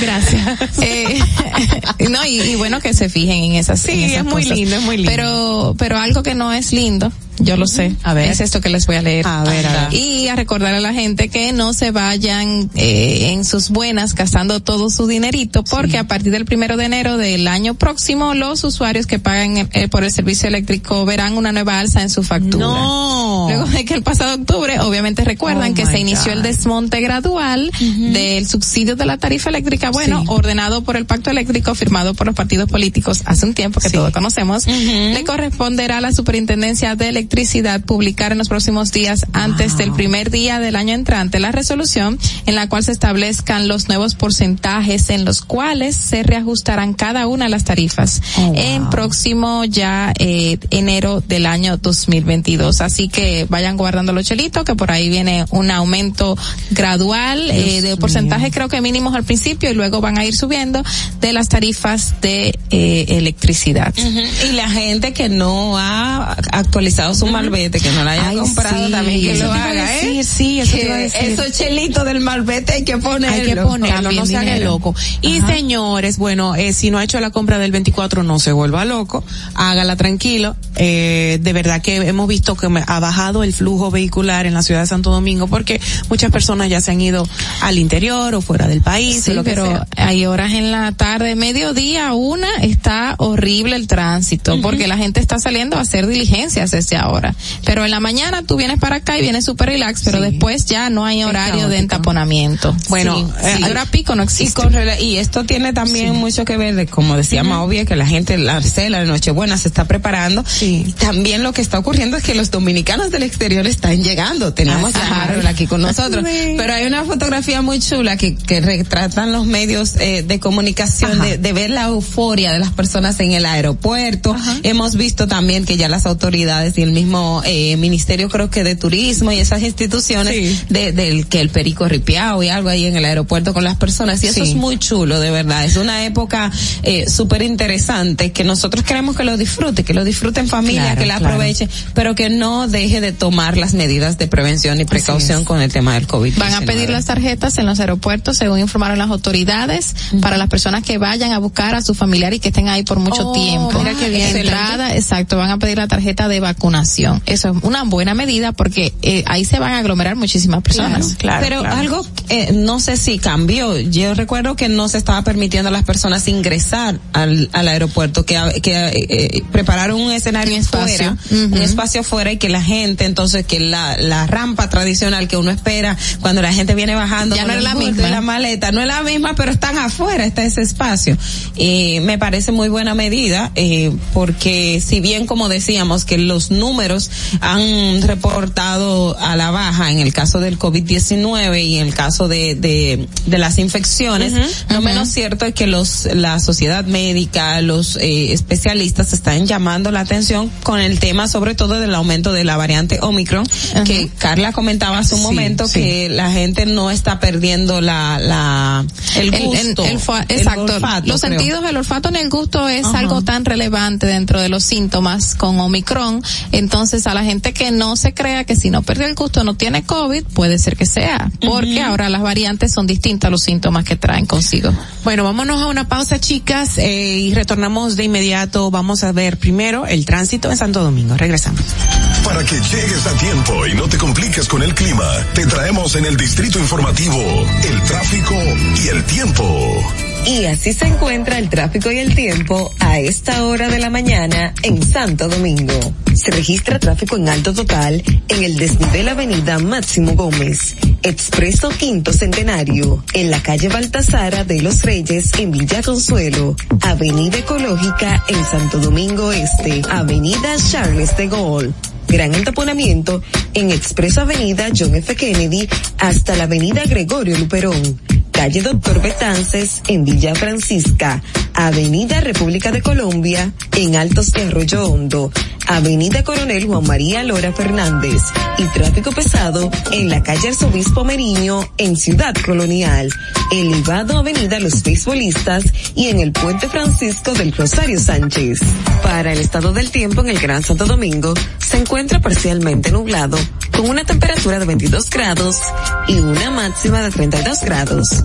Gracias. Eh, no, y, y bueno que se fijen en esas Sí, en esas es muy cosas. lindo, es muy lindo. Pero, pero algo que no es lindo Yo lo sé. A ver. Es esto que les voy a leer. A ver, a ver. Y a recordar a la gente que no se vayan eh, en sus buenas gastando todo su dinerito, porque a partir del primero de enero del año próximo, los usuarios que pagan eh, por el servicio eléctrico verán una nueva alza en su factura. No. Luego de que el pasado octubre, obviamente recuerdan Oh que se inició el desmonte gradual del subsidio de la tarifa eléctrica, bueno, Sí. ordenado por el pacto eléctrico firmado por los partidos políticos hace un tiempo que todos conocemos, le corresponderá a la Superintendencia de Electricidad publicar en los próximos días antes del primer día del año entrante la resolución en la cual se establezcan los nuevos porcentajes en los cuales se reajustarán cada una de las tarifas Oh, en próximo ya eh, enero del año 2022. Así que vayan guardando los chelitos que por ahí viene un aumento gradual eh, de porcentaje creo que mínimos al principio y luego van a ir subiendo de las tarifas de eh, electricidad. Y la gente que no ha actualizado su malvete, que no la haya Ay, comprado sí, también que eso lo te haga, ¿eh? sí, eso te iba a Que decir. Esos chelitos del malvete hay que ponerlo. Hay que ponerlo, También no se haga loco. Y señores, bueno, eh, si no ha hecho la compra del 24, no se vuelva loco, hágala tranquilo. Eh, de verdad que hemos visto que ha bajado el flujo vehicular en la ciudad de Santo Domingo porque muchas personas ya se han ido al interior o fuera del país, Sí, o lo que pero sea. hay horas en la tarde, mediodía, una, está horrible el tránsito, porque la gente está saliendo a hacer diligencias desde ahora. Pero en la mañana tú vienes para acá y vienes súper relax, pero después ya no hay horario de entaponamiento. Bueno, Sí, eh, sí. hora pico no Y, existe. con rela- y esto tiene también mucho que ver de, como decía Mauvia, que la gente, la cena de Nochebuena se está preparando. Y también lo que está ocurriendo es que los dominicanos del exterior están llegando. Tenemos Ajá. a Harold aquí con nosotros. Pero hay una fotografía muy chula que, que retratan los medios eh, de comunicación de, de ver la euforia de las personas en el aeropuerto. Hemos visto también que ya las autoridades y el mismo eh, Ministerio creo que de Turismo y esas instituciones de, del que el perico ripiao y algo ahí en el aeropuerto con las personas y eso Sí. es muy chulo de verdad es una época eh, súper interesante que nosotros queremos que lo disfrute que lo disfrute en familia Claro, que la claro. aproveche pero que no deje de tomar las medidas de prevención y precaución con el tema del COVID Van a pedir las tarjetas en los aeropuertos, según informaron las autoridades, para las personas que vayan a buscar a su familiar y que estén ahí por mucho Oh, tiempo. mira qué bien. Entrada, exacto, van a pedir la tarjeta de vacunación. Eso es una buena medida porque eh, ahí se van a aglomerar muchísimas personas. Pero algo, eh, no sé si cambió. Yo recuerdo que no se estaba permitiendo a las personas ingresar al, al aeropuerto, que, que eh, eh, prepararon un escenario espacio. fuera, un espacio fuera y que la gente, entonces que la, la rampa tradicional que uno espera cuando la gente viene bajando Ya con no es la bulto y misma. la maleta, no es la misma, pero están afuera, está ese espacio. Y me parece muy buena medida, eh, porque si bien como decíamos que los números han reportado a la baja en el caso del COVID-19 y en el caso de, de, de las infecciones, lo menos cierto es que los, la sociedad médica, los eh, especialistas están llamando la atención con el tema sobre todo del aumento de la variante Omicron, que Carla comentaba hace un Sí, momento sí. que la gente no está perdiendo la, la, el gusto. el- el exacto. olfato, los creo. sentidos, el olfato ni el gusto es algo tan relevante dentro de los síntomas con Omicron. Entonces, a la gente que no se crea que si no perdió el gusto no tiene COVID, puede ser que sea. Porque ahora las variantes son distintas a los síntomas que traen consigo. Bueno, vámonos a una pausa, chicas, eh, y retornamos de inmediato. Vamos a ver primero el tránsito en Santo Domingo. Regresamos. Para que llegues a tiempo y no te compliques con el clima, te traemos en el distrito informativo el tráfico y el tiempo. Y así se encuentra el tráfico y el tiempo a esta hora de la mañana en Santo Domingo. Se registra tráfico en alto total en el desnivel Avenida Máximo Gómez, Expreso Quinto Centenario, en la calle Baltasara de los Reyes en Villa Consuelo, Avenida Ecológica en Santo Domingo Este, Avenida Charles de Gaulle. Gran entaponamiento en Expreso Avenida John F. Kennedy hasta la Avenida Gregorio Luperón. Calle Doctor Betances en Villa Francisca, Avenida República de Colombia en Altos de Arroyo Hondo, Avenida Coronel Juan María Lora Fernández y tráfico pesado en la calle Arzobispo Meriño en Ciudad Colonial, elevado Avenida Los Beisbolistas y en el Puente Francisco del Rosario Sánchez. Para el estado del tiempo en el Gran Santo Domingo se encuentra parcialmente nublado con una temperatura de 22 grados y una máxima de 32 grados.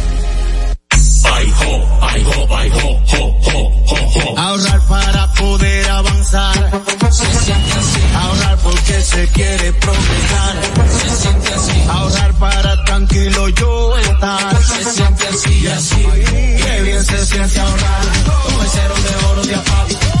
Ahorrar para poder avanzar. Se siente así. Ahorrar porque se quiere progresar. Se siente así. Ahorrar para tranquilo yo estar. Se siente así y así. Qué bien se siente ahorrar. El cero de oro de APAP.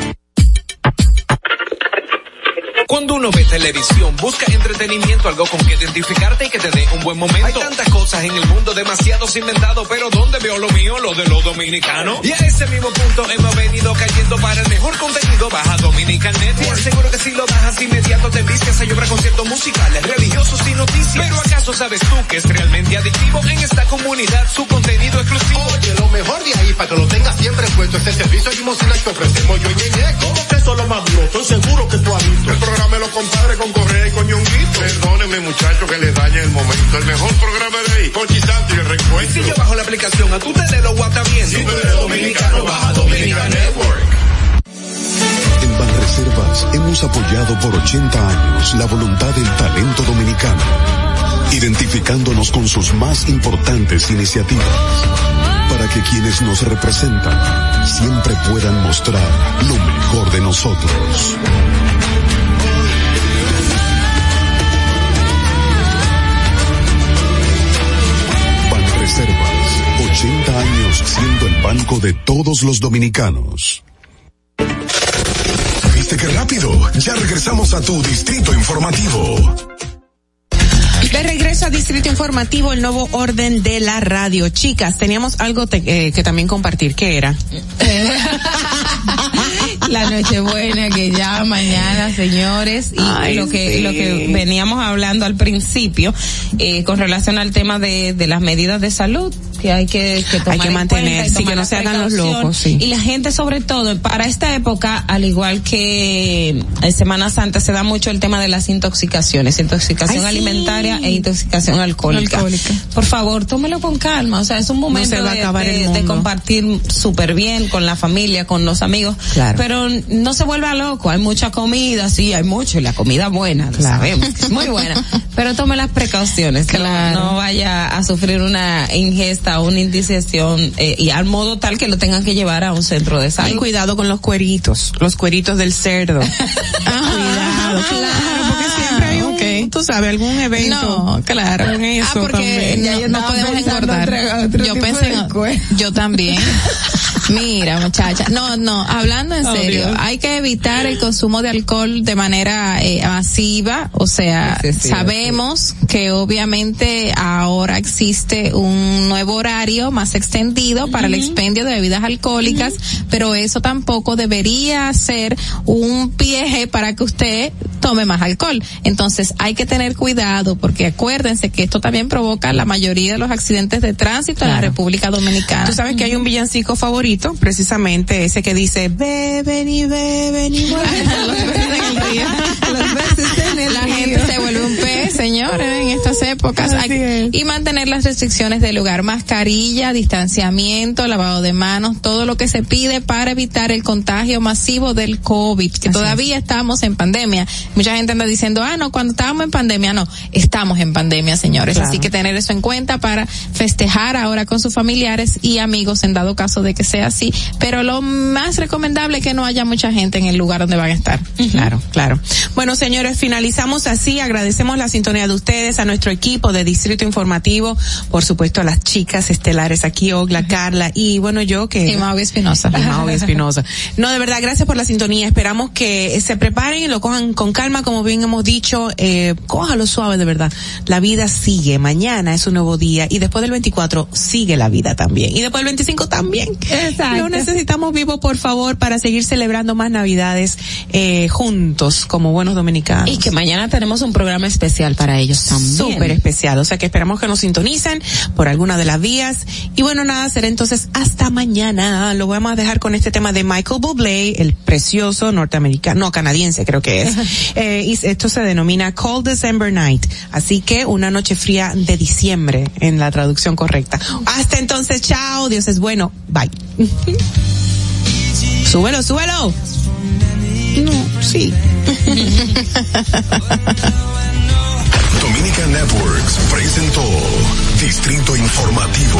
Cuando uno ve televisión, busca entretenimiento, algo con que identificarte y que te dé un buen momento. Hay tantas cosas en el mundo, demasiados inventados, pero ¿dónde veo lo mío? Lo de los dominicanos. Y a ese mismo punto hemos venido cayendo para el mejor contenido. Baja Dominican Network. Y aseguro que si lo bajas inmediato te vistes a llorar conciertos musicales, religiosos y noticias. Pero ¿acaso sabes tú que es realmente adictivo en esta comunidad su contenido exclusivo? Oye, lo mejor de ahí, para que lo tengas siempre puesto, este servicio limosina que ofrecemos yo y Ñeñe. ¿Cómo que eso es lo más duro? Estoy seguro que tú has visto. El programa de los compadres con Correa y Coñonguito. Perdónenme, muchachos, que les dañe el momento. El mejor programa de ahí, Conchi Santo y el reencuentro. Si yo bajo la aplicación, a tú te le lo guata viendo. Si tú eres dominicano, baja Dominica Network. En Banreservas hemos apoyado por 80 años la voluntad del talento dominicano, identificándonos con sus más importantes iniciativas, para que quienes nos representan siempre puedan mostrar lo mejor de nosotros. Banreservas, 80 años siendo el banco de todos los dominicanos. ¿Viste qué rápido? Ya regresamos a tu distrito informativo. De regreso a Distrito Informativo, el nuevo orden de la radio. Chicas, teníamos algo te- eh, que también compartir. ¿Qué era? la Nochebuena que ya mañana, señores, y Ay, lo que sí. lo que veníamos hablando al principio eh, con relación al tema de, de las medidas de salud que hay que, que tomar hay que mantener, sí, que no se hagan los locos, sí. Y la gente sobre todo, para esta época, al igual que en Semana Santa, se da mucho el tema de las intoxicaciones, intoxicación alimentaria e intoxicación alcohólica. Por favor, tómelo con calma, o sea, es un momento de, compartir súper bien con la familia, con los amigos, pero no se vuelva loco, hay mucha comida, sí, hay mucho, y la comida buena, lo sabemos, es muy buena, pero tome las precauciones, que no vaya a sufrir una ingesta una indigestión eh, y al modo tal que lo tengan que llevar a un centro de salud. Y cuidado con los cueritos, los cueritos del cerdo. cuidado, claro, tú sabes, algún evento. No, claro. Eso ah, porque no, no, podemos engordar. yo pensé, yo también. Mira, muchacha, no, no, hablando en serio, hay que evitar el consumo de alcohol de manera eh, masiva, o sea, sabemos que obviamente ahora existe un nuevo horario más extendido para el expendio de bebidas alcohólicas, pero eso tampoco debería ser un pie para que usted tome más alcohol. Entonces, hay que tener cuidado porque acuérdense que esto también provoca la mayoría de los accidentes de tránsito en la República Dominicana. Tú sabes que hay un villancico favorito precisamente ese que dice, beben y beben y La gente se vuelve un pez, señores, en estas épocas. y mantener las restricciones del lugar, mascarilla, distanciamiento, lavado de manos, todo lo que se pide para evitar el contagio masivo del COVID, que todavía estamos en pandemia. Mucha gente anda diciendo, ah, no, cuando estábamos en pandemia, no, estamos en pandemia, señores. Así que tener eso en cuenta para festejar ahora con sus familiares y amigos en dado caso de que sea así, pero lo más recomendable es que no haya mucha gente en el lugar donde van a estar. Claro, claro. Bueno, señores, finalizamos así. Agradecemos la sintonía de ustedes, a nuestro equipo de Distrito Informativo, por supuesto a las chicas estelares aquí, Ogla, Carla y bueno, yo que... Y Maui Espinosa. Y Espinosa. No, de verdad, gracias por la sintonía. Esperamos que se preparen y lo cojan con calma, como bien hemos dicho. Eh, cójalo suave, de verdad. La vida sigue. Mañana es un nuevo día y después del 24 sigue la vida también. Y después del 25 también. Lo necesitamos vivo, por favor, para seguir celebrando más Navidades eh, juntos como buenos dominicanos. Y que mañana tenemos un programa especial para ellos también. Súper especial. O sea que esperamos que nos sintonicen por alguna de las vías. Y bueno, nada, será entonces hasta mañana. Lo vamos a dejar con este tema de Michael Bublé, el precioso norteamericano, no canadiense creo que es. eh, y esto se denomina Cold December Night. Así que una noche fría de diciembre en la traducción correcta. Hasta entonces, chao. Dios es bueno. Bye. súbelo, súbelo. No, sí. Dominica Networks presentó Distrito Informativo.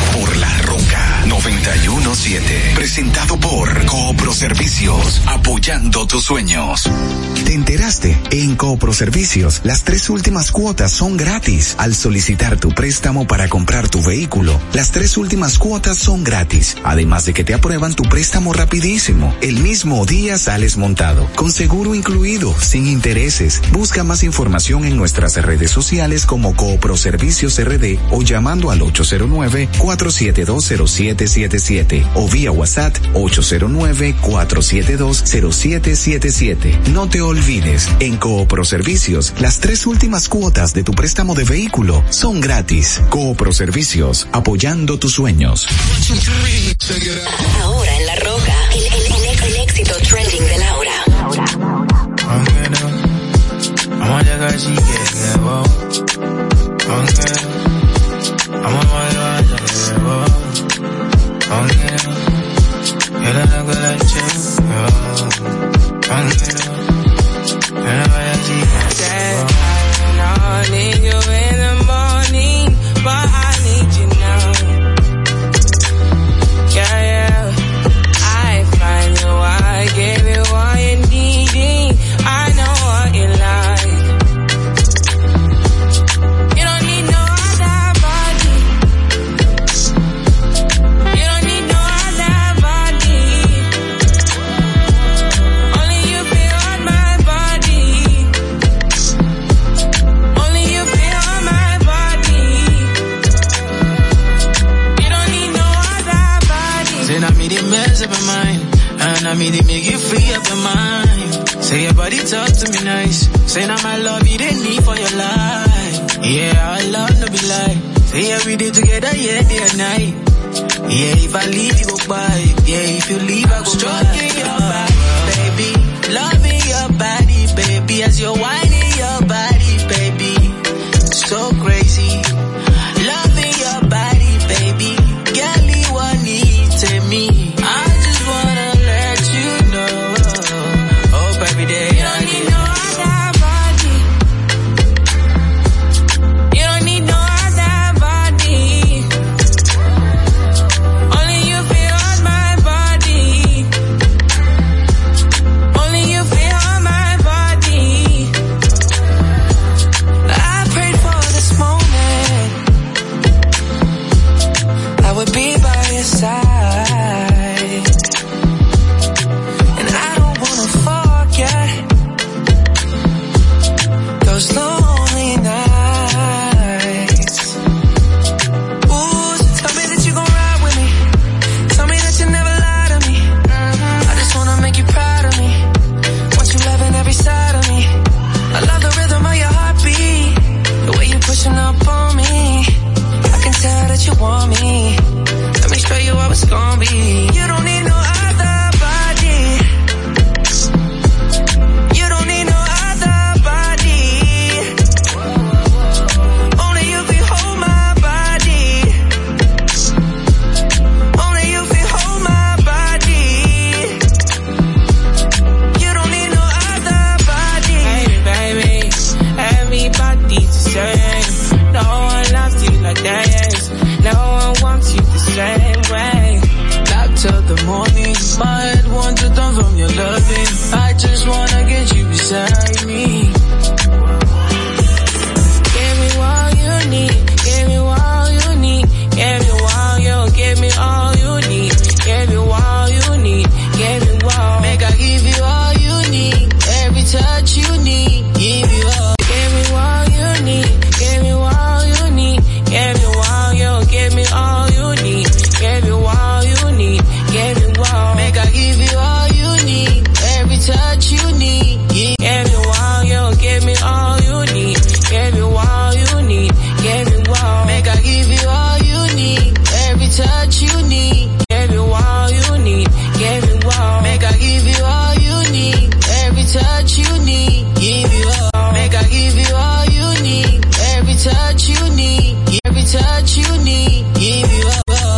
917. Presentado por Coopro Servicios, apoyando tus sueños. ¿Te enteraste? En Coopro Servicios, las tres últimas cuotas son gratis. Al solicitar tu préstamo para comprar tu vehículo, las tres últimas cuotas son gratis. Además de que te aprueban tu préstamo rapidísimo. El mismo día sales montado, con seguro incluido, sin intereses. Busca más información en nuestras redes sociales como Coopro Servicios RD o llamando al 809-4720777 o vía WhatsApp 809-4720777. No te olvides, en Coopro Servicios, las tres últimas cuotas de tu préstamo de vehículo son gratis. Coopro Servicios, apoyando tus sueños. Ahora en La Roca, el, el, el, el éxito trending de Laura. I'ma llegar si